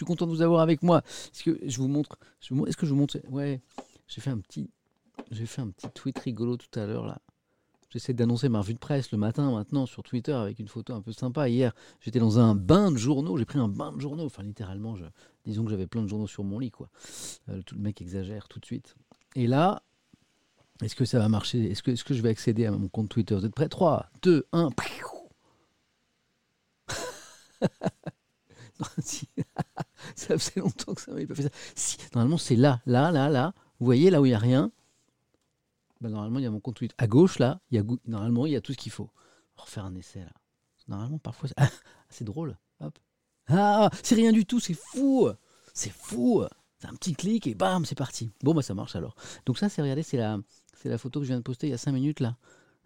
suis content de vous avoir avec moi. Est-ce que je vous montre Est-ce que je vous montre Ouais, j'ai fait un petit, j'ai fait un petit tweet rigolo tout à l'heure là. J'essaie d'annoncer ma revue de presse le matin maintenant sur Twitter avec une photo un peu sympa. Hier, j'étais dans un bain de journaux. J'ai pris un bain de journaux. Enfin, littéralement, disons que j'avais plein de journaux sur mon lit. quoi. Euh, tout le mec exagère tout de suite. Et là, est-ce que ça va marcher? Est-ce que, je vais accéder à mon compte Twitter? Vous êtes prêts? 3, 2, 1. ça faisait longtemps que ça m'avait pas fait ça. Si, normalement, c'est là, là, là, là. Vous voyez, là où il n'y a rien, bah, normalement, il y a mon compte Twitter. À gauche, là, il y a, normalement, il y a tout ce qu'il faut. On va refaire un essai, là. Normalement, parfois, c'est drôle. Hop. Ah, c'est rien du tout, c'est fou. C'est fou. C'est un petit clic et bam, c'est parti. Bon, bah ça marche alors. Donc ça, c'est, regardez, c'est la, c'est la photo que je viens de poster il y a 5 minutes, là.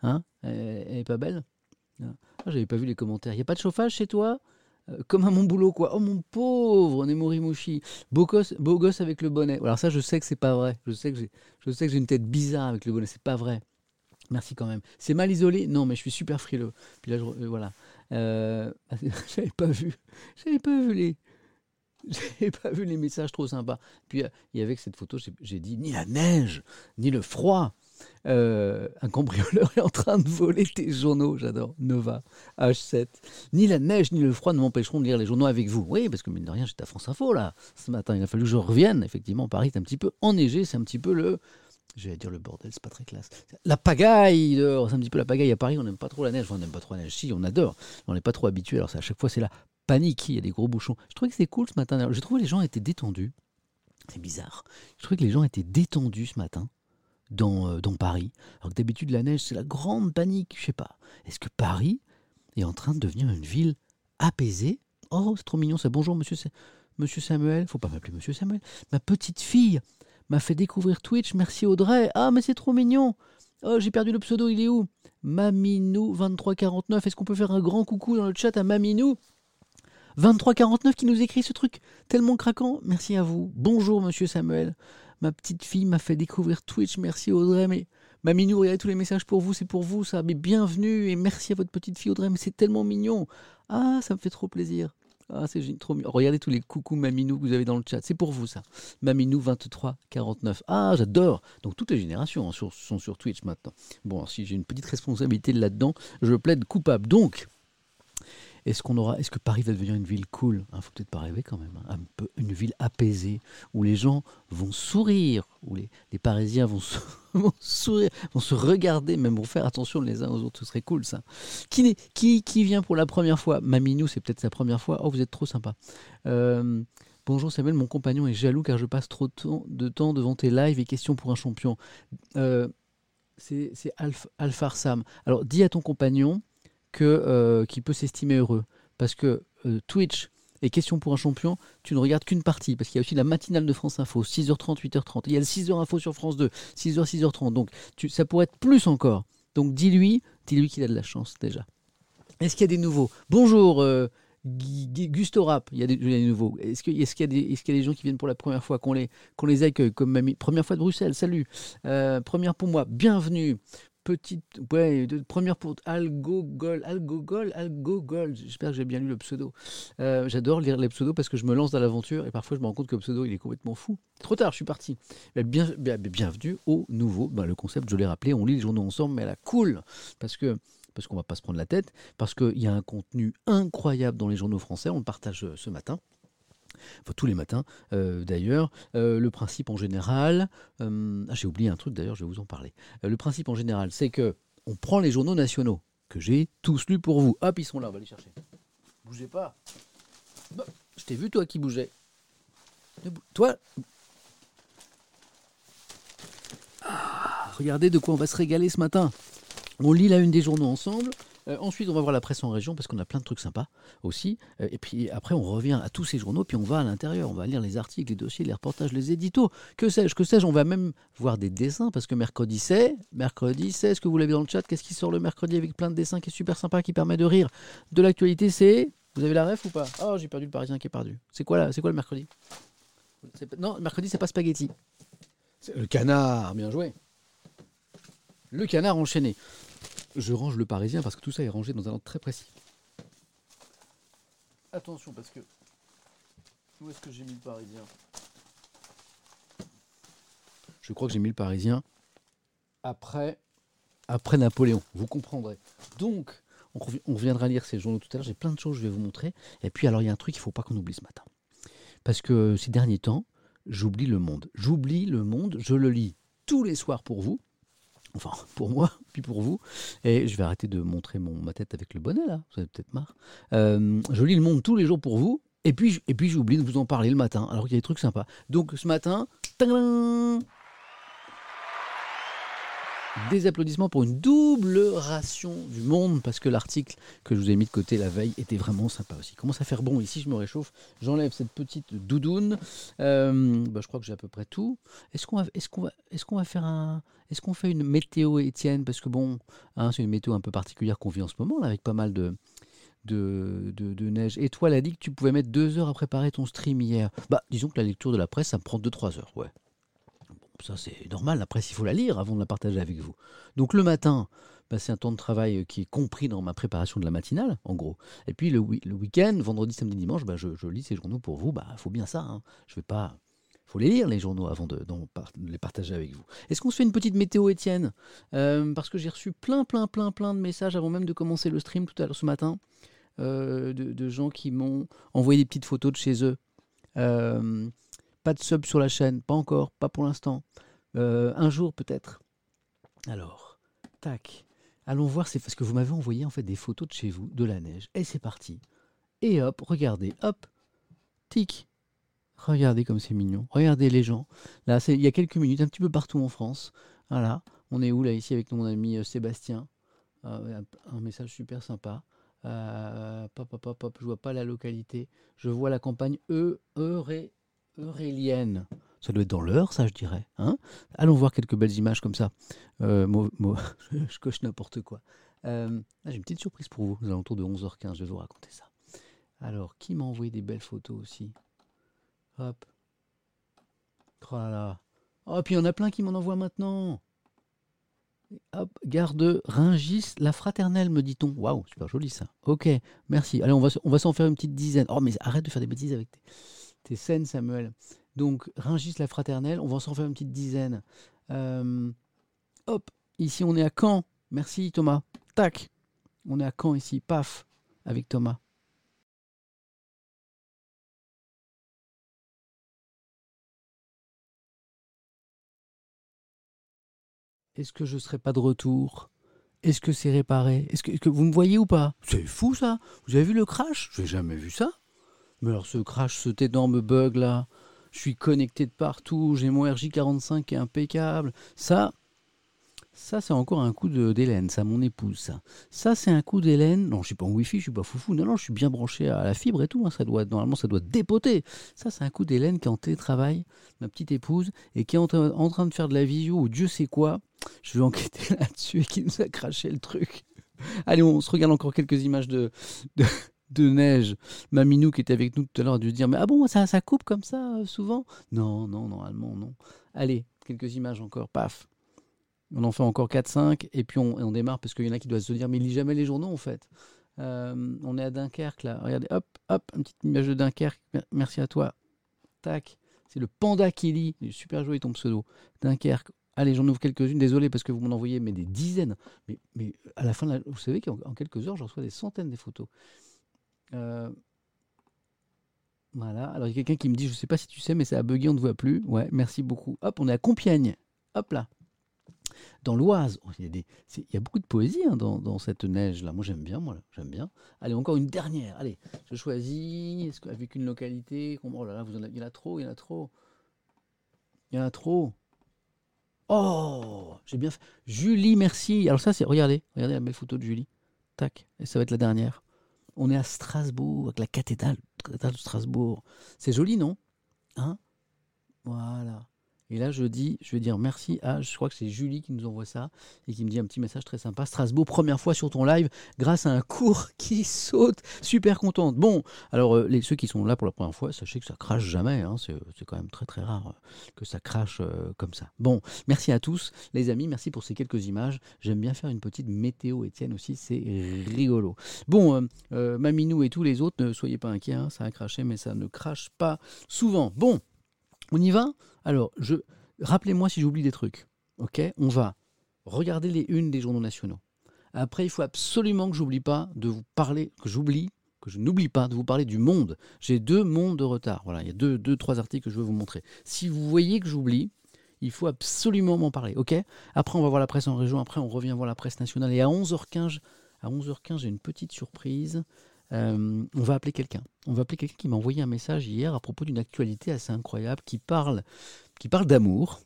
Hein elle, est pas belle? Ah, J'avais pas vu les commentaires. Il n'y a pas de chauffage chez toi? Comme à mon boulot, quoi. Oh mon pauvre Nemorimushi. Beau gosse, beau gosse avec le bonnet. Alors ça, je sais que c'est pas vrai. Je sais que j'ai, je sais que j'ai une tête bizarre avec le bonnet. C'est pas vrai. Merci quand même. C'est mal isolé? Non, mais je suis super frileux. Puis là, je, euh, voilà. Euh, j'avais pas vu. J'avais pas vu les. J'avais pas vu les messages trop sympas. Puis il y avait cette photo, j'ai dit ni la neige, ni le froid, euh, un cambrioleur est en train de voler tes journaux, j'adore. Nova, H7. Ni la neige ni le froid ne m'empêcheront de lire les journaux avec vous. Oui, parce que mine de rien, j'étais à France Info là. Ce matin, il a fallu que je revienne. Effectivement, Paris est un petit peu enneigé, c'est un petit peu le. Je vais dire le bordel, c'est pas très classe. La pagaille C'est un petit peu la pagaille à Paris, on n'aime pas trop la neige. On n'aime pas trop la neige. Si, on adore. On n'est pas trop habitué. Alors, à chaque fois, c'est la panique. Il y a des gros bouchons. Je trouvais que c'était cool ce matin. J'ai trouvé que les gens étaient détendus. C'est bizarre. Je trouvais que les gens étaient détendus ce matin dans, euh, dans Paris. Alors que d'habitude, la neige, c'est la grande panique. Je sais pas. Est-ce que Paris est en train de devenir une ville apaisée? Oh, c'est trop mignon ça. Bonjour, monsieur, monsieur Samuel. Faut pas m'appeler monsieur Samuel. Ma petite fille m'a fait découvrir Twitch. Merci Audrey. Ah, mais c'est trop mignon. Oh, j'ai perdu le pseudo, il est où? Maminou2349. Est-ce qu'on peut faire un grand coucou dans le chat à Maminou? 2349 qui nous écrit ce truc tellement craquant. Merci à vous. Bonjour, monsieur Samuel. Ma petite fille m'a fait découvrir Twitch. Merci Audrey. Mais Maminou, regardez tous les messages pour vous. C'est pour vous ça. Mais bienvenue et merci à votre petite fille Audrey. Mais c'est tellement mignon. Ah, ça me fait trop plaisir. Ah, c'est trop. Regardez tous les coucous Maminou que vous avez dans le chat. C'est pour vous ça. Maminou 2349. Ah, j'adore. Donc toutes les générations hein, sont sur Twitch maintenant. Bon, si j'ai une petite responsabilité là-dedans, je plaide coupable. Donc, est-ce qu'on aura, est-ce que Paris va devenir une ville cool? Il hein, faut peut-être pas rêver quand même. Hein. Un peu une ville apaisée où les gens vont sourire, où les, Parisiens vont, sourire, vont se regarder, même vont faire attention les uns aux autres. Ce serait cool ça. Qui, qui, qui vient pour la première fois? Maminou, c'est peut-être sa première fois. Oh, vous êtes trop sympa. Euh, bonjour Samuel, mon compagnon est jaloux car je passe trop de temps devant tes lives et questions pour un champion. Euh, c'est Alf, Alphar Sam. Alors dis à ton compagnon euh, qui peut s'estimer heureux. Parce que euh, Twitch et Question pour un champion, tu ne regardes qu'une partie. Parce qu'il y a aussi la matinale de France Info, 6h30, 8h30. Il y a le 6h Info sur France 2, 6h, 6h30. Donc tu, ça pourrait être plus encore. Donc dis-lui, dis-lui qu'il a de la chance déjà. Est-ce qu'il y a des nouveaux? Bonjour euh, Gusto Rap, il y a des, nouveaux. Est-ce qu'il est y, a des, gens qui viennent pour la première fois, qu'on les, accueille comme mamie? Première fois de Bruxelles, salut. première pour moi, bienvenue petite, ouais, de, première pour Algogol, Algogol, Algogol, j'espère que j'ai bien lu le pseudo. Euh, j'adore lire les pseudos parce que je me lance dans l'aventure et parfois je me rends compte que le pseudo il est complètement fou. Trop tard, je suis parti. Bien, bien, bienvenue au nouveau, bah, le concept je l'ai rappelé, on lit les journaux ensemble mais elle a cool parce que parce qu'on va pas se prendre la tête, parce qu'il y a un contenu incroyable dans les journaux français, on le partage euh, ce matin tous les matins euh, d'ailleurs. Euh, le principe en général, euh, ah, j'ai oublié un truc d'ailleurs, je vais vous en parler. le principe en général, c'est que on prend les journaux nationaux que j'ai tous lus pour vous. Hop, ils sont là, on va les chercher. Bougez pas. Bah, je t'ai vu toi qui bougeais. Toi. Ah, regardez de quoi on va se régaler ce matin. On lit la une des journaux ensemble. Euh, ensuite, on va voir la presse en région parce qu'on a plein de trucs sympas aussi. Euh, et puis après, on revient à tous ces journaux, puis on va à l'intérieur. On va lire les articles, les dossiers, les reportages, les éditos. Que sais-je, que sais-je On va même voir des dessins parce que mercredi c'est. Mercredi c'est. Est-ce que vous l'avez dans le chat Qu'est-ce qui sort le mercredi avec plein de dessins qui est super sympa, qui permet de rire de l'actualité C'est. Vous avez la ref ou pas? Oh, j'ai perdu le parisien qui est perdu. C'est quoi C'est quoi le mercredi? Non, le mercredi, c'est pas spaghetti. C'est le canard, bien joué. Le canard enchaîné je range le parisien parce que tout ça est rangé dans un ordre très précis. Attention parce que Où est-ce que j'ai mis le Parisien? Je crois que j'ai mis le Parisien après, après Napoléon. Vous comprendrez. Donc, on, revi- on reviendra lire ces journaux tout à l'heure. J'ai plein de choses que je vais vous montrer. Et puis, alors, il y a un truc qu'il ne faut pas qu'on oublie ce matin. Parce que ces derniers temps, j'oublie le monde. J'oublie le monde. Je le lis tous les soirs pour vous. Enfin, pour moi, puis pour vous. Et je vais arrêter de montrer mon, ma tête avec le bonnet, là. Vous avez peut-être marre. Euh, je lis le monde tous les jours pour vous. Et puis, j- et puis j'oublie de vous en parler le matin, alors qu'il y a des trucs sympas. Donc ce matin, tadam des applaudissements pour une double ration du monde, parce que l'article que je vous ai mis de côté la veille était vraiment sympa aussi. Commence à faire bon ici, je me réchauffe. J'enlève cette petite doudoune. Euh, bah, je crois que j'ai à peu près tout. Est-ce qu'on va, faire un, est-ce qu'on fait une météo, Étienne? Parce que bon, hein, c'est une météo un peu particulière qu'on vit en ce moment, là, avec pas mal de, de, de, neige. Et toi, elle a dit que tu pouvais mettre deux heures à préparer ton stream hier. Bah, disons que la lecture de la presse, ça me prend 2-3 heures, ouais. Ça, c'est normal. La presse, il faut la lire avant de la partager avec vous. Donc, le matin, bah, c'est un temps de travail qui est compris dans ma préparation de la matinale, en gros. Et puis, le, week-end, vendredi, samedi, dimanche, bah, je, lis ces journaux pour vous. Bah, il faut bien ça. Hein. Je vais pas. faut les lire, les journaux, avant de, les partager avec vous. Est-ce qu'on se fait une petite météo, Étienne? Euh, Parce que j'ai reçu plein, plein, plein, plein de messages avant même de commencer le stream tout à l'heure ce matin euh, de, gens qui m'ont envoyé des petites photos de chez eux. Euh, pas de sub sur la chaîne, pas encore, pas pour l'instant. Euh, un jour peut-être. Alors, tac. Allons voir, c'est parce que vous m'avez envoyé en fait des photos de chez vous, de la neige. Et c'est parti. Et hop, regardez, hop, tic. Regardez comme c'est mignon. Regardez les gens. Là, c'est il y a quelques minutes, un petit peu partout en France. Voilà. On est où là ici avec mon ami euh, Sébastien? Euh, un, message super sympa. Euh, pop, pop, pop, je vois pas la localité. Je vois la campagne E, Euré- Eurélienne. Ça doit être dans l'heure, ça, je dirais. Hein? Allons voir quelques belles images comme ça. Euh, je coche n'importe quoi. Euh, ah, J'ai une petite surprise pour vous, aux alentours de 11h15, je vais vous raconter ça. Alors, qui m'a envoyé des belles photos aussi? Hop. Oh là là. Oh, puis il y en a plein qui m'en envoient maintenant. Hop, gare de Ringis, la fraternelle, me dit-on. Waouh, super joli ça. Ok, merci. Allez, on va, on va s'en faire une petite dizaine. Oh, mais arrête de faire des bêtises avec tes scènes, Samuel. Donc, Ringis, la fraternelle, on va s'en faire une petite dizaine. Euh, hop, ici, on est à Caen. Merci, Thomas. Tac. On est à Caen ici. Paf, avec Thomas. Est-ce que je serai pas de retour? Est-ce que c'est réparé? Est-ce que, que vous me voyez ou pas? C'est fou ça Vous avez vu le crash? J'ai jamais vu ça. Mais alors ce crash, cet énorme bug là, je suis connecté de partout, j'ai mon RJ45 qui est impeccable. Ça, ça c'est encore un coup d'Hélène, ça, mon épouse. Ça, ça c'est un coup d'Hélène. Non, je suis pas en Wi-Fi, je suis pas foufou. Non, non, je suis bien branché à la fibre et tout. hein, Ça doit, normalement, ça doit dépoter. Ça, c'est un coup d'Hélène qui est en télétravail, ma petite épouse, et qui est en, train- de faire de la visio ou Dieu sait quoi. Je vais enquêter là-dessus et qui nous a craché le truc. Allez, on se regarde encore quelques images de, de neige. Maminou qui était avec nous tout à l'heure a dû dire Mais ah bon, ça, ça coupe comme ça euh, souvent? Non, non, normalement, non. Allez, quelques images encore, paf. On en fait encore 4-5 et puis on, démarre parce qu'il y en a qui doivent se dire Mais il lit jamais les journaux en fait. Euh, on est à Dunkerque là. Regardez, hop, hop, une petite image de Dunkerque. Mer- Merci à toi. Tac. C'est le panda qui lit. Super joli ton pseudo. Dunkerque. Allez, j'en ouvre quelques-unes. Désolé parce que vous m'en envoyez mais des dizaines. Mais, à la fin, vous savez qu'en en quelques heures, je reçois des centaines des photos. Euh, voilà. Alors, il y a quelqu'un qui me dit, je ne sais pas si tu sais, mais ça a bugué, on ne te voit plus. Ouais, merci beaucoup. Hop, on est à Compiègne. Hop là. Dans l'Oise. Oh, Il y, a beaucoup de poésie hein, dans, cette neige-là. Moi, j'aime bien. Moi, j'aime bien. Allez, encore une dernière. Allez, je choisis. Qu'avec une localité. Oh là là, il y en a trop, il y en a trop. Il y en a trop. Oh, j'ai bien fait. Julie, merci. Alors ça, c'est... Regardez, regardez la belle photo de Julie. Tac. Et ça va être la dernière. On est à Strasbourg, avec la cathédrale, de Strasbourg. C'est joli, non? Hein? Voilà. Et là, je dis, je vais dire merci à, je crois que c'est Julie qui nous envoie ça et qui me dit un petit message très sympa. Strasbourg, première fois sur ton live, grâce à un cours qui saute. Super contente. Bon, alors euh, les, ceux qui sont là pour la première fois, sachez que ça crache jamais. Hein. c'est, quand même très très rare euh, que ça crache euh, comme ça. Bon, merci à tous, les amis. Merci pour ces quelques images. J'aime bien faire une petite météo, Étienne aussi. C'est rigolo. Bon, Maminou et tous les autres, ne soyez pas inquiets. Hein, ça a craché, mais ça ne crache pas souvent. Bon. On y va? Alors, rappelez-moi si j'oublie des trucs. Ok? On va regarder les unes des journaux nationaux. Après, il faut absolument que j'oublie pas de vous parler, que j'oublie, que je n'oublie pas de vous parler du monde. J'ai deux mondes de retard. Voilà, il y a deux, deux, trois articles que je veux vous montrer. Si vous voyez que j'oublie, il faut absolument m'en parler. Ok? Après, on va voir la presse en région. Après, on revient voir la presse nationale. Et à 11h15, à 11h15, j'ai une petite surprise. Euh, on va appeler quelqu'un. On va appeler quelqu'un qui m'a envoyé un message hier à propos d'une actualité assez incroyable qui parle, qui parle d'amour,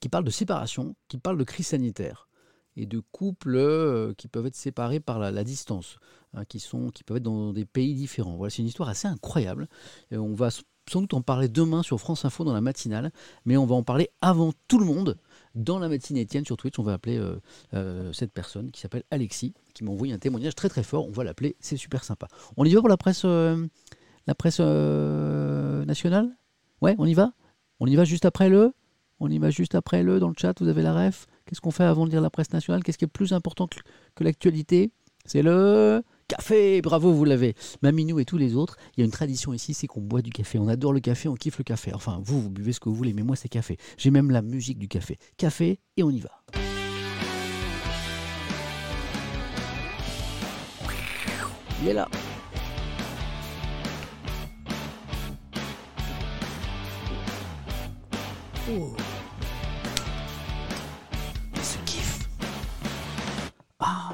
qui parle de séparation, qui parle de crise sanitaire et de couples euh, qui peuvent être séparés par la, distance, hein, qui, sont, qui peuvent être dans des pays différents. Voilà, c'est une histoire assez incroyable. Et on va sans doute en parler demain sur France Info dans la matinale, mais on va en parler avant tout le monde dans la médecine Étienne sur Twitch. On va appeler euh, euh, cette personne qui s'appelle Alexis, qui m'a envoyé un témoignage très très fort. On va l'appeler, c'est super sympa. On y va pour la presse, euh, la presse nationale? Ouais, on y va? On y va juste après le On y va juste après le dans le chat. Vous avez la ref Qu'est-ce qu'on fait avant de lire la presse nationale? Qu'est-ce qui est plus important que l'actualité? C'est le Café, bravo, vous l'avez. Maminou et tous les autres, il y a une tradition ici, c'est qu'on boit du café. On adore le café, on kiffe le café. Enfin, vous, vous buvez ce que vous voulez, mais moi, c'est café. J'ai même la musique du café. Café, et on y va. Il est là. Oh.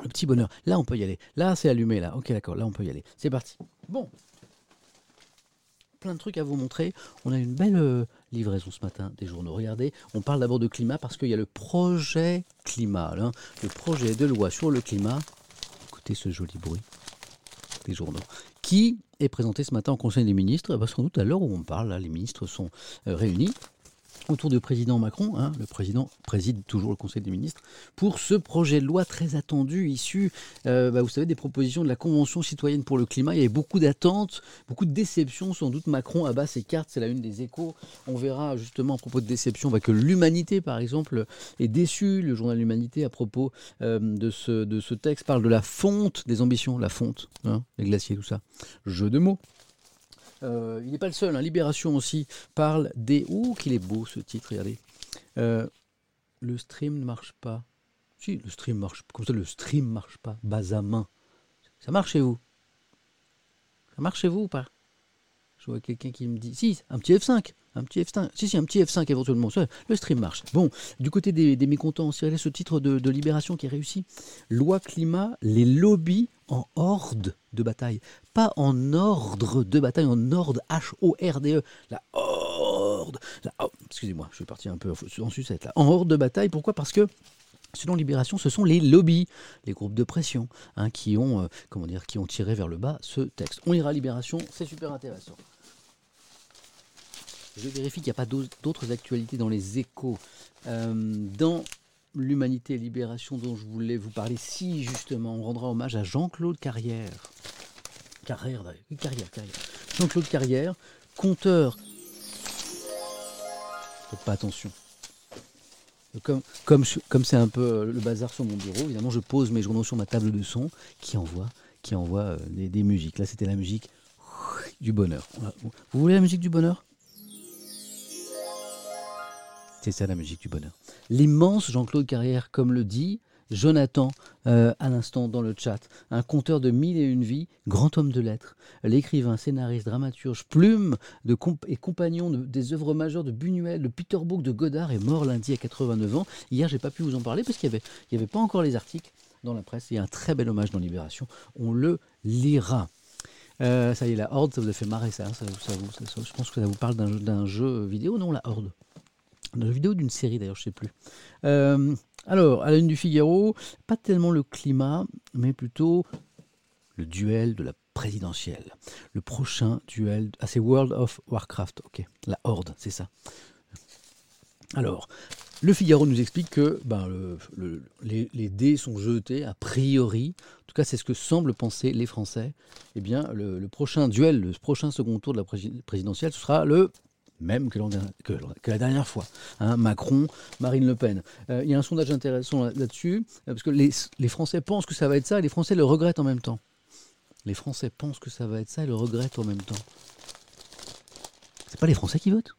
le petit bonheur. Là, on peut y aller. Là, c'est allumé, là. Ok, d'accord, là, on peut y aller. C'est parti. Bon. Plein de trucs à vous montrer. On a une belle euh, livraison ce matin des journaux. Regardez, on parle d'abord de climat parce qu'il y a le projet climat, hein. le projet de loi sur le climat. Écoutez ce joli bruit journaux. Qui est présenté ce matin au Conseil des ministres? Eh ben, Sans doute à l'heure où on parle, les ministres sont euh, réunis autour du président Macron, hein, le président préside toujours le Conseil des ministres, pour ce projet de loi très attendu, issu, euh, bah, vous savez, des propositions de la Convention citoyenne pour le climat. Il y avait beaucoup d'attentes, beaucoup de déceptions. Sans doute Macron abat ses cartes, c'est la une des échos. On verra justement à propos de déception bah, que l'humanité, par exemple, est déçue. Le journal L'Humanité, à propos euh, de, ce, de ce texte, parle de la fonte des ambitions, la fonte, hein, les glaciers, tout ça. Jeu de mots. Euh, il n'est pas le seul, hein. Libération aussi parle des... Ouh, qu'il est beau ce titre, regardez. Euh, le stream ne marche pas. Si, le stream marche. Comme ça, le stream marche pas. Bas à main. Ça marche chez vous? Ça marche chez vous ou pas? Je vois quelqu'un qui me dit. Si, un petit F5. Un petit F5. Si, si, un petit F5 éventuellement. Le stream marche. Bon, du côté des, mécontents, c'est ce titre de, Libération qui est réussi. Loi climat, les lobbies en horde de bataille. Pas en ordre de bataille, en ordre H-O-R-D-E. La horde. Excusez-moi, je suis parti un peu en sucette là. En horde de bataille, pourquoi? Parce que Selon Libération, ce sont les lobbies, les groupes de pression, hein, qui, ont, euh, comment dire, qui ont tiré vers le bas ce texte. On ira Libération, c'est super intéressant. Je vérifie qu'il n'y a pas d'autres actualités dans les échos. Euh, dans l'Humanité et Libération dont je voulais vous parler, si justement on rendra hommage à Jean-Claude Carrière. Carrière, Carrière, Carrière. Jean-Claude Carrière, conteur. Faites pas attention. Comme, c'est un peu euh, le bazar sur mon bureau, évidemment, je pose mes journaux sur ma table de son qui envoie, qui envoie euh, des musiques. Là, c'était la musique du bonheur. Vous voulez la musique du bonheur? C'est ça la musique du bonheur. L'immense Jean-Claude Carrière, comme le dit Jonathan euh, à l'instant dans le chat, un conteur de mille et une vies, grand homme de lettres, l'écrivain, scénariste, dramaturge, plume et compagnon des œuvres majeures de Buñuel, de Peter de Godard, est mort lundi à 89 ans. Hier, j'ai pas pu vous en parler parce qu'il n'y avait, avait pas encore les articles dans la presse. Il y a un très bel hommage dans Libération. On le lira. Euh, ça y est, la Horde, ça vous a fait marrer ça, ça, je pense que ça vous parle d'un jeu vidéo, non, la Horde une vidéo d'une série d'ailleurs, je sais plus. Euh, alors, à la une du Figaro, pas tellement le climat, mais plutôt le duel de la présidentielle. Le prochain duel, ah c'est World of Warcraft, ok, la Horde, c'est ça. Alors, le Figaro nous explique que ben, les, dés sont jetés a priori. En tout cas, c'est ce que semblent penser les Français. Eh bien, le, prochain duel, le prochain second tour de la présidentielle, ce sera le même que, la dernière fois. Hein, Macron, Marine Le Pen. Euh, il y a un sondage intéressant là-dessus, parce que les, Français pensent que ça va être ça, et les Français le regrettent en même temps. Les Français pensent que ça va être ça et le regrettent en même temps. C'est pas les Français qui votent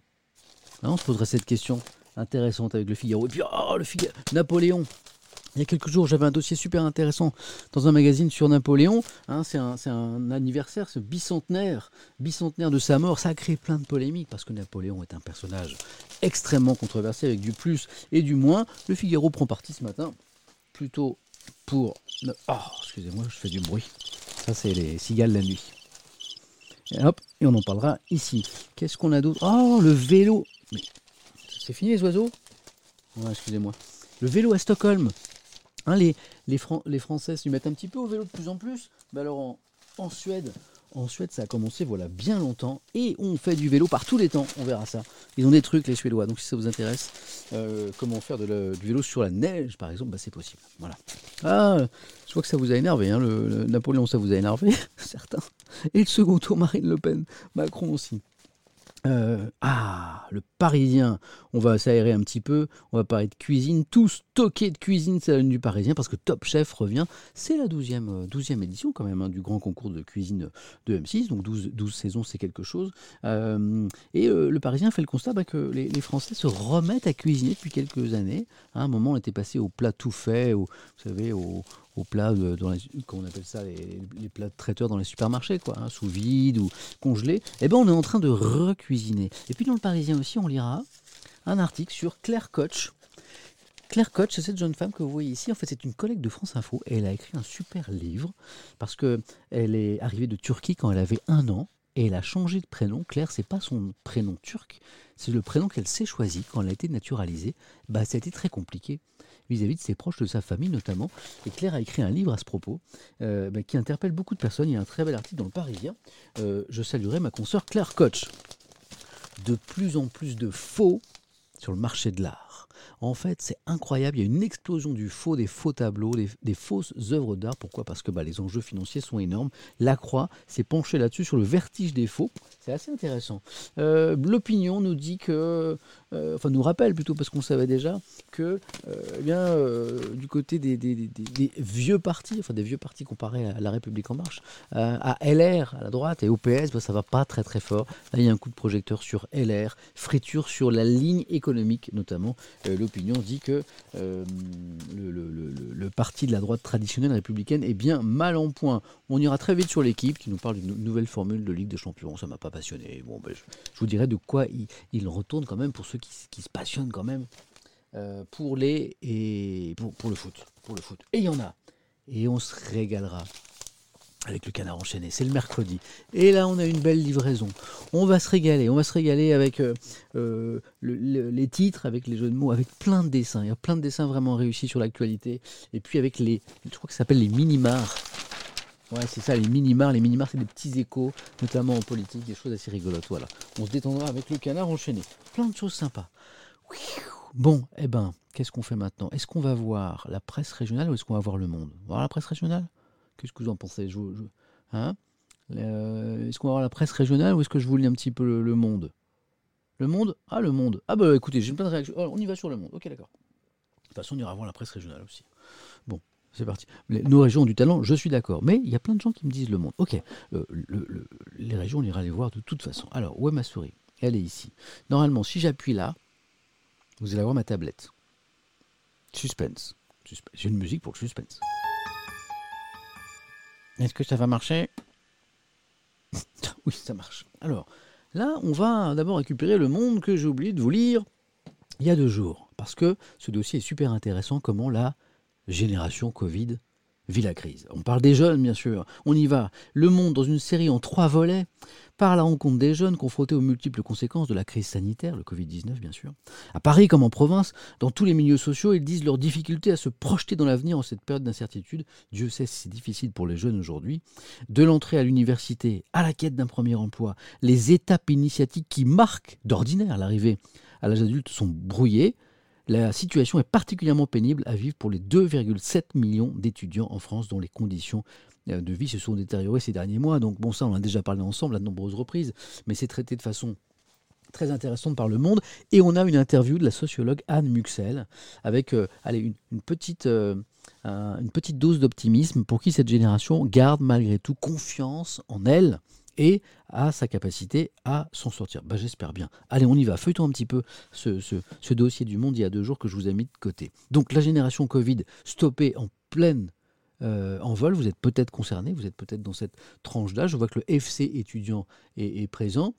non, On se poserait cette question intéressante avec le Figaro. Et puis, oh, le Figaro, Napoléon. Il y a quelques jours, j'avais un dossier super intéressant dans un magazine sur Napoléon. Hein, c'est un, anniversaire, ce bicentenaire, bicentenaire de sa mort. Ça a créé plein de polémiques parce que Napoléon est un personnage extrêmement controversé avec du plus et du moins. Le Figaro prend parti ce matin plutôt pour. Oh, excusez-moi, je fais du bruit. Ça, c'est les cigales la nuit. Et hop, et on en parlera ici. Qu'est-ce qu'on a d'autre? Oh, le vélo. C'est fini les oiseaux? Excusez-moi. Le vélo à Stockholm. Hein, les, les, les Français se mettent un petit peu au vélo de plus en plus. Mais alors en, Suède, en Suède, ça a commencé voilà bien longtemps et on fait du vélo par tous les temps. On verra ça. Ils ont des trucs les Suédois. Donc si ça vous intéresse, euh, comment faire du vélo sur la neige, par exemple, bah, c'est possible. Voilà. Ah, je vois que ça vous a énervé. Hein, le, Napoléon, ça vous a énervé, certains. Et le second tour, Marine Le Pen, Macron aussi. Euh, ah, le Parisien. On va s'aérer un petit peu. On va parler de cuisine. Tout stocké de cuisine, c'est la du Parisien parce que Top Chef revient. C'est la 12e, 12e édition quand même hein, du grand concours de cuisine de M6. Donc 12, 12 saisons, c'est quelque chose. Euh, et euh, le Parisien fait le constat bah, que les, Français se remettent à cuisiner depuis quelques années. À un moment, on était passé au plat tout fait, vous savez, au, aux plats, dans les, on appelle ça, les, plats de traiteurs dans les supermarchés, quoi, hein, sous vide ou congelés, eh ben on est en train de recuisiner. Et puis dans le Parisien aussi, on lira un article sur Claire Koch. Claire Koch, c'est cette jeune femme que vous voyez ici. En fait, c'est une collègue de France Info et elle a écrit un super livre parce que elle est arrivée de Turquie quand elle avait un an et elle a changé de prénom. Claire, c'est pas son prénom turc, c'est le prénom qu'elle s'est choisi quand elle a été naturalisée. Bah, ça a été très compliqué vis-à-vis de ses proches, de sa famille notamment. Et Claire a écrit un livre à ce propos euh, bah, qui interpelle beaucoup de personnes. Il y a un très bel article dans le Parisien. Euh, je saluerai ma consoeur Claire Koch. De plus en plus de faux sur le marché de l'art. En fait, c'est incroyable. Il y a une explosion du faux, des faux tableaux, des, fausses œuvres d'art. Pourquoi? Parce que bah, les enjeux financiers sont énormes. La Croix s'est penchée là-dessus sur le vertige des faux. C'est assez intéressant. Euh, l'opinion nous dit que euh, enfin nous rappelle plutôt parce qu'on savait déjà que euh, eh bien, euh, du côté des, vieux partis, enfin des vieux partis comparés à La République en marche, à LR à la droite et au PS, bah, ça va pas très très fort. Là il y a un coup de projecteur sur LR, friture sur la ligne économique notamment. L'opinion dit que le, parti de la droite traditionnelle républicaine est bien mal en point. On ira très vite sur l'équipe qui nous parle d'une nouvelle formule de Ligue des Champions. Ça m'a pas passionné. Bon, ben, je, vous dirais de quoi il, il retourne quand même pour qui, se passionnent quand même euh, pour, les, et pour, le foot. Pour le foot. Et il y en a. Et on se régalera avec le canard enchaîné. C'est le mercredi. Et là, on a une belle livraison. On va se régaler. On va se régaler avec euh, euh, les titres, avec les jeux de mots, avec plein de dessins. Il y a plein de dessins vraiment réussis sur l'actualité. Et puis avec les, je crois que ça s'appelle les mini-mars. Ouais, c'est ça, les mini-mars. Les mini-mars, c'est des petits échos, notamment en politique, des choses assez rigolotes. Voilà. On se détendra avec le canard enchaîné. Plein de choses sympas. Bon, eh ben, qu'est-ce qu'on fait maintenant? Est-ce qu'on va voir la presse régionale ou est-ce qu'on va voir le monde? Voir la presse régionale? Qu'est-ce que vous en pensez? Je, hein? Est-ce qu'on va voir la presse régionale ou est-ce que je vous lis un petit peu le, monde? Le monde? Ah, le monde. Ah, bah écoutez, j'ai plein de réactions. Oh, on y va sur le monde. Ok, d'accord. De toute façon, on ira voir la presse régionale aussi. Bon, c'est parti. nos régions ont du talent, je suis d'accord. Mais il y a plein de gens qui me disent le monde. Ok, les régions, on ira les voir de toute façon. Alors, où est ma souris? Elle est ici. Normalement, si j'appuie là, vous allez avoir ma tablette. Suspense. J'ai une musique pour le suspense. Est-ce que ça va marcher? Oui, ça marche. Alors, là, on va d'abord récupérer le monde que j'ai oublié de vous lire il y a deux jours. Parce que ce dossier est super intéressant, comment la génération Covid vit la crise. On parle des jeunes, bien sûr. On y va. Le Monde, dans une série en trois volets, par la rencontre des jeunes confrontés aux multiples conséquences de la crise sanitaire, le Covid-19 bien sûr. À Paris comme en province, dans tous les milieux sociaux, ils disent leur difficulté à se projeter dans l'avenir en cette période d'incertitude. Dieu sait si c'est difficile pour les jeunes aujourd'hui. De l'entrée à l'université, à la quête d'un premier emploi, les étapes initiatiques qui marquent d'ordinaire l'arrivée à l'âge adulte sont brouillées. La situation est particulièrement pénible à vivre pour les 2,7 millions d'étudiants en France dont les conditions euh, de vie se sont détériorées ces derniers mois. Donc bon, ça, on en a déjà parlé ensemble à de nombreuses reprises, mais c'est traité de façon très intéressante par le monde. Et on a une interview de la sociologue Anne Muxel avec euh, petite, euh, une petite dose d'optimisme pour qui cette génération garde malgré tout confiance en elle et à sa capacité à s'en sortir. Bah, J'espère bien. Allez, on y va. Feuilletons un petit peu ce, dossier du monde il y a deux jours que je vous ai mis de côté. Donc la génération Covid stoppée en pleine euh, en vol, vous êtes peut-être concerné, vous êtes peut-être dans cette tranche d'âge. Je vois que le FC étudiant est, présent.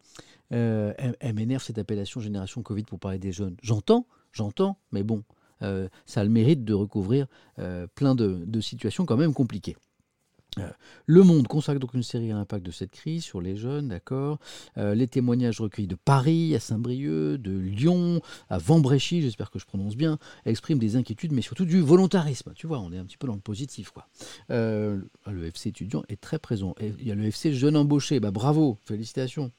Euh, elle, m'énerve cette appellation génération Covid pour parler des jeunes. J'entends, j'entends, mais bon, euh, ça a le mérite de recouvrir euh, plein de, situations quand même compliquées. Euh, le Monde consacre donc une série à l'impact de cette crise sur les jeunes, d'accord. Euh, les témoignages recueillis de Paris, à Saint-Brieuc, de Lyon, à Vambréchy, j'espère que je prononce bien, expriment des inquiétudes, mais surtout du volontarisme. Tu vois, on est un petit peu dans le positif, quoi. Euh, le FC étudiant est très présent. il y a le FC jeune embauché, bah bravo, félicitations.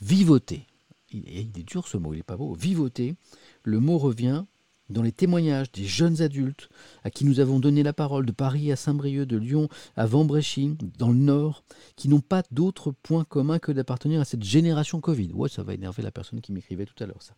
Vivoter. Il, il est dur ce mot, il n'est pas beau. Vivoter. Le mot revient dans les témoignages des jeunes adultes à qui nous avons donné la parole de Paris à Saint-Brieuc, de Lyon à Vambréchy, dans le Nord, qui n'ont pas d'autre point commun que d'appartenir à cette génération Covid. Ouais, ça va énerver la personne qui m'écrivait tout à l'heure, ça.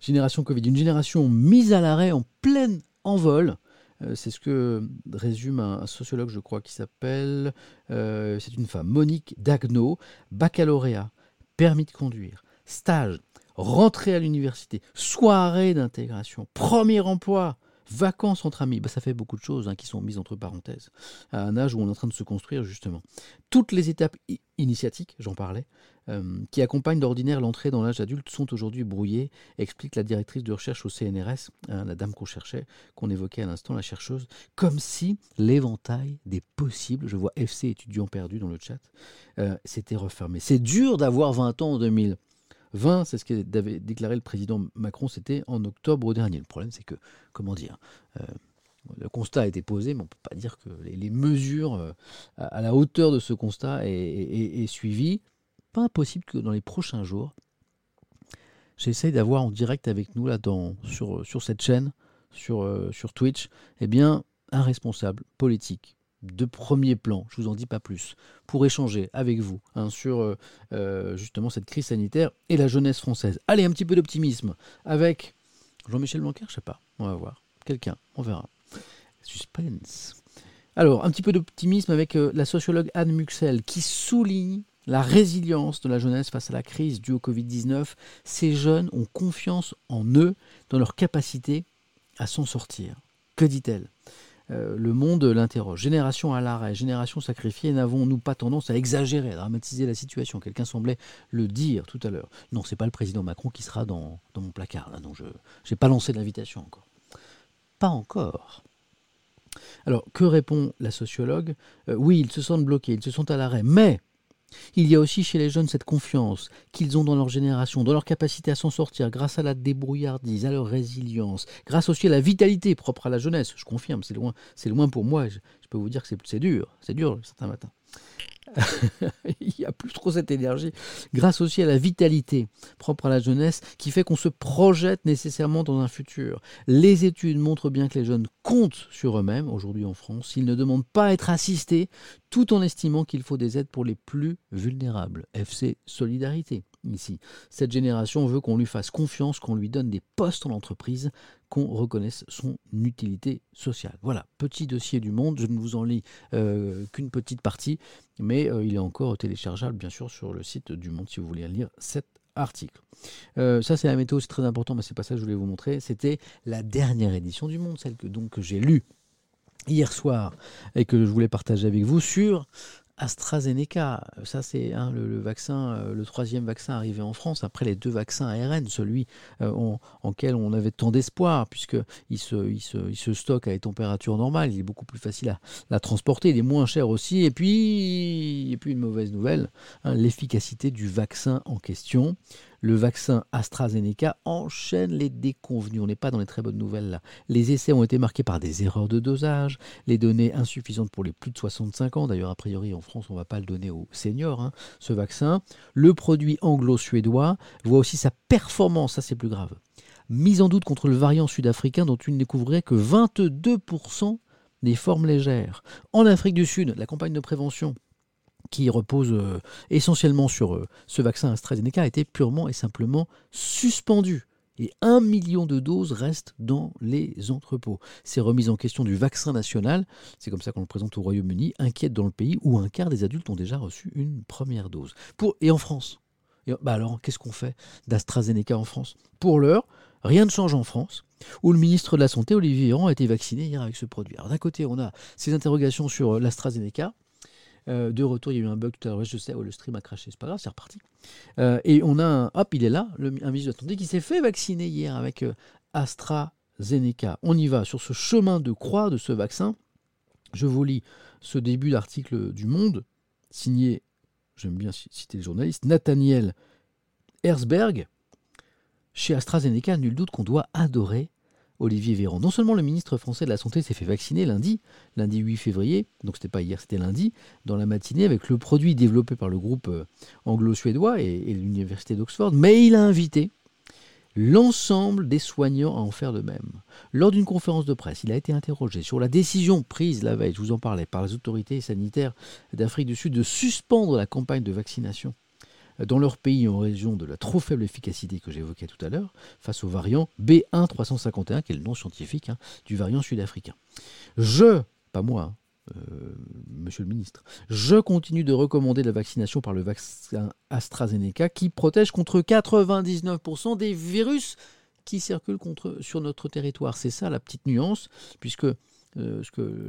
Génération Covid, une génération mise à l'arrêt en plein envol. Euh, c'est ce que résume un, sociologue, je crois, qui s'appelle, euh, c'est une femme, Monique Dagno, baccalauréat, permis de conduire, stage, rentrer à l'université, soirée d'intégration, premier emploi, vacances entre amis, bah, ça fait beaucoup de choses hein, qui sont mises entre parenthèses, à un âge où on est en train de se construire justement. Toutes les étapes initiatiques, j'en parlais, euh, qui accompagnent d'ordinaire l'entrée dans l'âge adulte sont aujourd'hui brouillées, explique la directrice de recherche au CNRS, hein, la dame qu'on cherchait, qu'on évoquait à l'instant, la chercheuse, comme si l'éventail des possibles, je vois FC étudiant perdu dans le chat, euh, s'était refermé. C'est dur d'avoir 20 ans en 2000. 20, c'est ce qu'avait déclaré le président Macron, c'était en octobre dernier. Le problème, c'est que, comment dire, euh, le constat a été posé, mais on ne peut pas dire que les, mesures euh, à, la hauteur de ce constat aient, suivi. Pas impossible que dans les prochains jours, j'essaye d'avoir en direct avec nous, là, sur, sur cette chaîne, sur, euh, sur Twitch, eh bien, un responsable politique de premier plan, je vous en dis pas plus, pour échanger avec vous hein, sur euh, euh, justement cette crise sanitaire et la jeunesse française. Allez, un petit peu d'optimisme avec Jean-Michel Blanquer, je sais pas, on va voir. Quelqu'un, on verra. Suspense. Alors, un petit peu d'optimisme avec euh, la sociologue Anne Muxel qui souligne la résilience de la jeunesse face à la crise due au Covid-19. Ces jeunes ont confiance en eux, dans leur capacité à s'en sortir. Que dit-elle? Le monde l'interroge. Génération à l'arrêt, génération sacrifiée, n'avons-nous pas tendance à exagérer, à dramatiser la situation? Quelqu'un semblait le dire tout à l'heure. Non, c'est pas le président Macron qui sera dans, mon placard. Non, je n'ai pas lancé l'invitation encore. Pas encore. Alors, que répond la sociologue? Euh, Oui, ils se sentent bloqués, ils se sentent à l'arrêt, mais il y a aussi chez les jeunes cette confiance qu'ils ont dans leur génération, dans leur capacité à s'en sortir grâce à la débrouillardise, à leur résilience, grâce aussi à la vitalité propre à la jeunesse. Je confirme, c'est loin, c'est loin pour moi. Je, peux vous dire que c'est dur, c'est dur certains matins. il n'y a plus trop cette énergie, grâce aussi à la vitalité propre à la jeunesse qui fait qu'on se projette nécessairement dans un futur. Les études montrent bien que les jeunes comptent sur eux-mêmes aujourd'hui en France. Ils ne demandent pas à être assistés tout en estimant qu'il faut des aides pour les plus vulnérables. FC Solidarité ici. Cette génération veut qu'on lui fasse confiance, qu'on lui donne des postes en entreprise, qu'on reconnaisse son utilité sociale. Voilà, petit dossier du monde, je ne vous en lis euh, qu'une petite partie, mais euh, il est encore téléchargeable bien sûr sur le site du monde si vous voulez lire cet article. Euh, ça c'est la météo, c'est très important, mais c'est pas ça que je voulais vous montrer. C'était la dernière édition du monde, celle que donc j'ai lue hier soir et que je voulais partager avec vous sur AstraZeneca. Ça, c'est le, vaccin, euh, le troisième vaccin arrivé en France après les deux vaccins ARN, celui euh, en, lequel on avait tant d'espoir, puisqu'il se, il se, il se stocke à des températures normales. Il est beaucoup plus facile à, transporter. Il est moins cher aussi. Et puis, et puis une mauvaise nouvelle hein, l'efficacité du vaccin en question le vaccin AstraZeneca enchaîne les déconvenus. On n'est pas dans les très bonnes nouvelles là. Les essais ont été marqués par des erreurs de dosage, les données insuffisantes pour les plus de 65 ans. D'ailleurs, a priori, en France, on ne va pas le donner aux seniors, hein, ce vaccin. Le produit anglo-suédois voit aussi sa performance, ça c'est plus grave. Mise en doute contre le variant sud-africain dont il ne découvrait que 22% des formes légères. En Afrique du Sud, la campagne de prévention qui repose euh, essentiellement sur euh, ce vaccin AstraZeneca, a été purement et simplement suspendu. Et un million de doses restent dans les entrepôts. Ces remises en question du vaccin national, c'est comme ça qu'on le présente au Royaume-Uni, inquiètent dans le pays où un quart des adultes ont déjà reçu une première dose. Et en France? Bah Alors, qu'est-ce qu'on fait d'AstraZeneca en France? Pour l'heure, rien ne change en France, où le ministre de la Santé, Olivier Véran, a été vacciné hier avec ce produit. D'un côté, on a ces interrogations sur euh, l'AstraZeneca, euh, de retour, il y a eu un bug tout à l'heure, je sais, oh, le stream a craché, c'est pas grave, c'est reparti. Euh, et on a un, hop, il est là, un ministre de qui s'est fait vacciner hier avec euh, AstraZeneca. On y va sur ce chemin de croix de ce vaccin. Je vous lis ce début d'article du Monde, signé, j'aime bien citer le journaliste, Nathaniel Herzberg. Chez AstraZeneca, nul doute qu'on doit adorer Olivier Véran. Non seulement le ministre français de la Santé s'est fait vacciner lundi, lundi 8 février, donc c'était pas hier, c'était lundi, dans la matinée avec le produit développé par le groupe euh, anglo-suédois et, l'université d'Oxford, mais il a invité l'ensemble des soignants à en faire de même. Lors d'une conférence de presse, il a été interrogé sur la décision prise la veille, je vous en parlais, par les autorités sanitaires d'Afrique du Sud de suspendre la campagne de vaccination dans leur pays en raison de la trop faible efficacité que j'évoquais tout à l'heure, face au variant B1351, qui est le nom scientifique hein, du variant sud-africain. Je, pas moi, hein, euh, monsieur le ministre, je continue de recommander la vaccination par le vaccin AstraZeneca qui protège contre 99% des virus qui circulent sur notre territoire. C'est ça la petite nuance, puisque euh,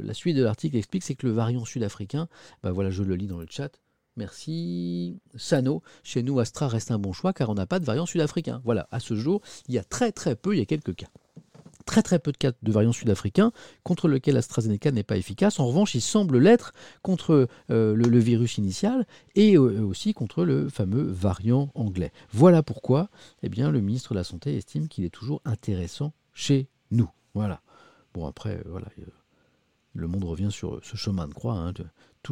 la suite de l'article explique, c'est que le variant sud-africain, ben voilà, je le lis dans le chat, Merci. Sano, chez nous, Astra reste un bon choix car on n'a pas de variant sud-africain. Voilà, à ce jour, il y a très très peu, il y a quelques cas. Très très peu de cas de variant sud-africain contre lequel AstraZeneca n'est pas efficace. En revanche, il semble l'être contre euh, le, virus initial et euh, aussi contre le fameux variant anglais. Voilà pourquoi eh bien, le ministre de la Santé estime qu'il est toujours intéressant chez nous. Voilà. Bon, après, euh, voilà le monde revient sur ce chemin de croix. Hein,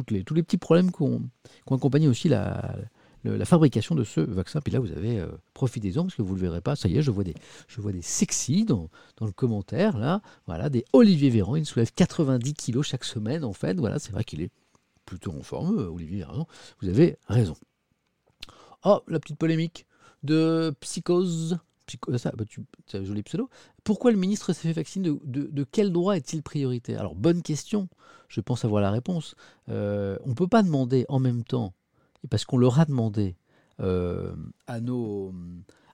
les, tous les petits problèmes qui ont accompagné aussi la, la, fabrication de ce vaccin. Puis là, vous avez euh, profitez-en parce que vous ne le verrez pas. Ça y est, je vois des, je vois des sexy dans, dans le commentaire. Là, voilà, des Olivier Véran. Il soulève 90 kilos chaque semaine. En fait, voilà, c'est vrai qu'il est plutôt en forme, euh, Olivier Véran. Vous avez raison. Oh, la petite polémique de psychose ça, bah un joli pseudo. Pourquoi le ministre s'est fait vacciner de, quel droit est-il prioritaire Alors, bonne question. Je pense avoir la réponse. Euh, on ne peut pas demander en même temps, parce qu'on leur a demandé euh, à, nos,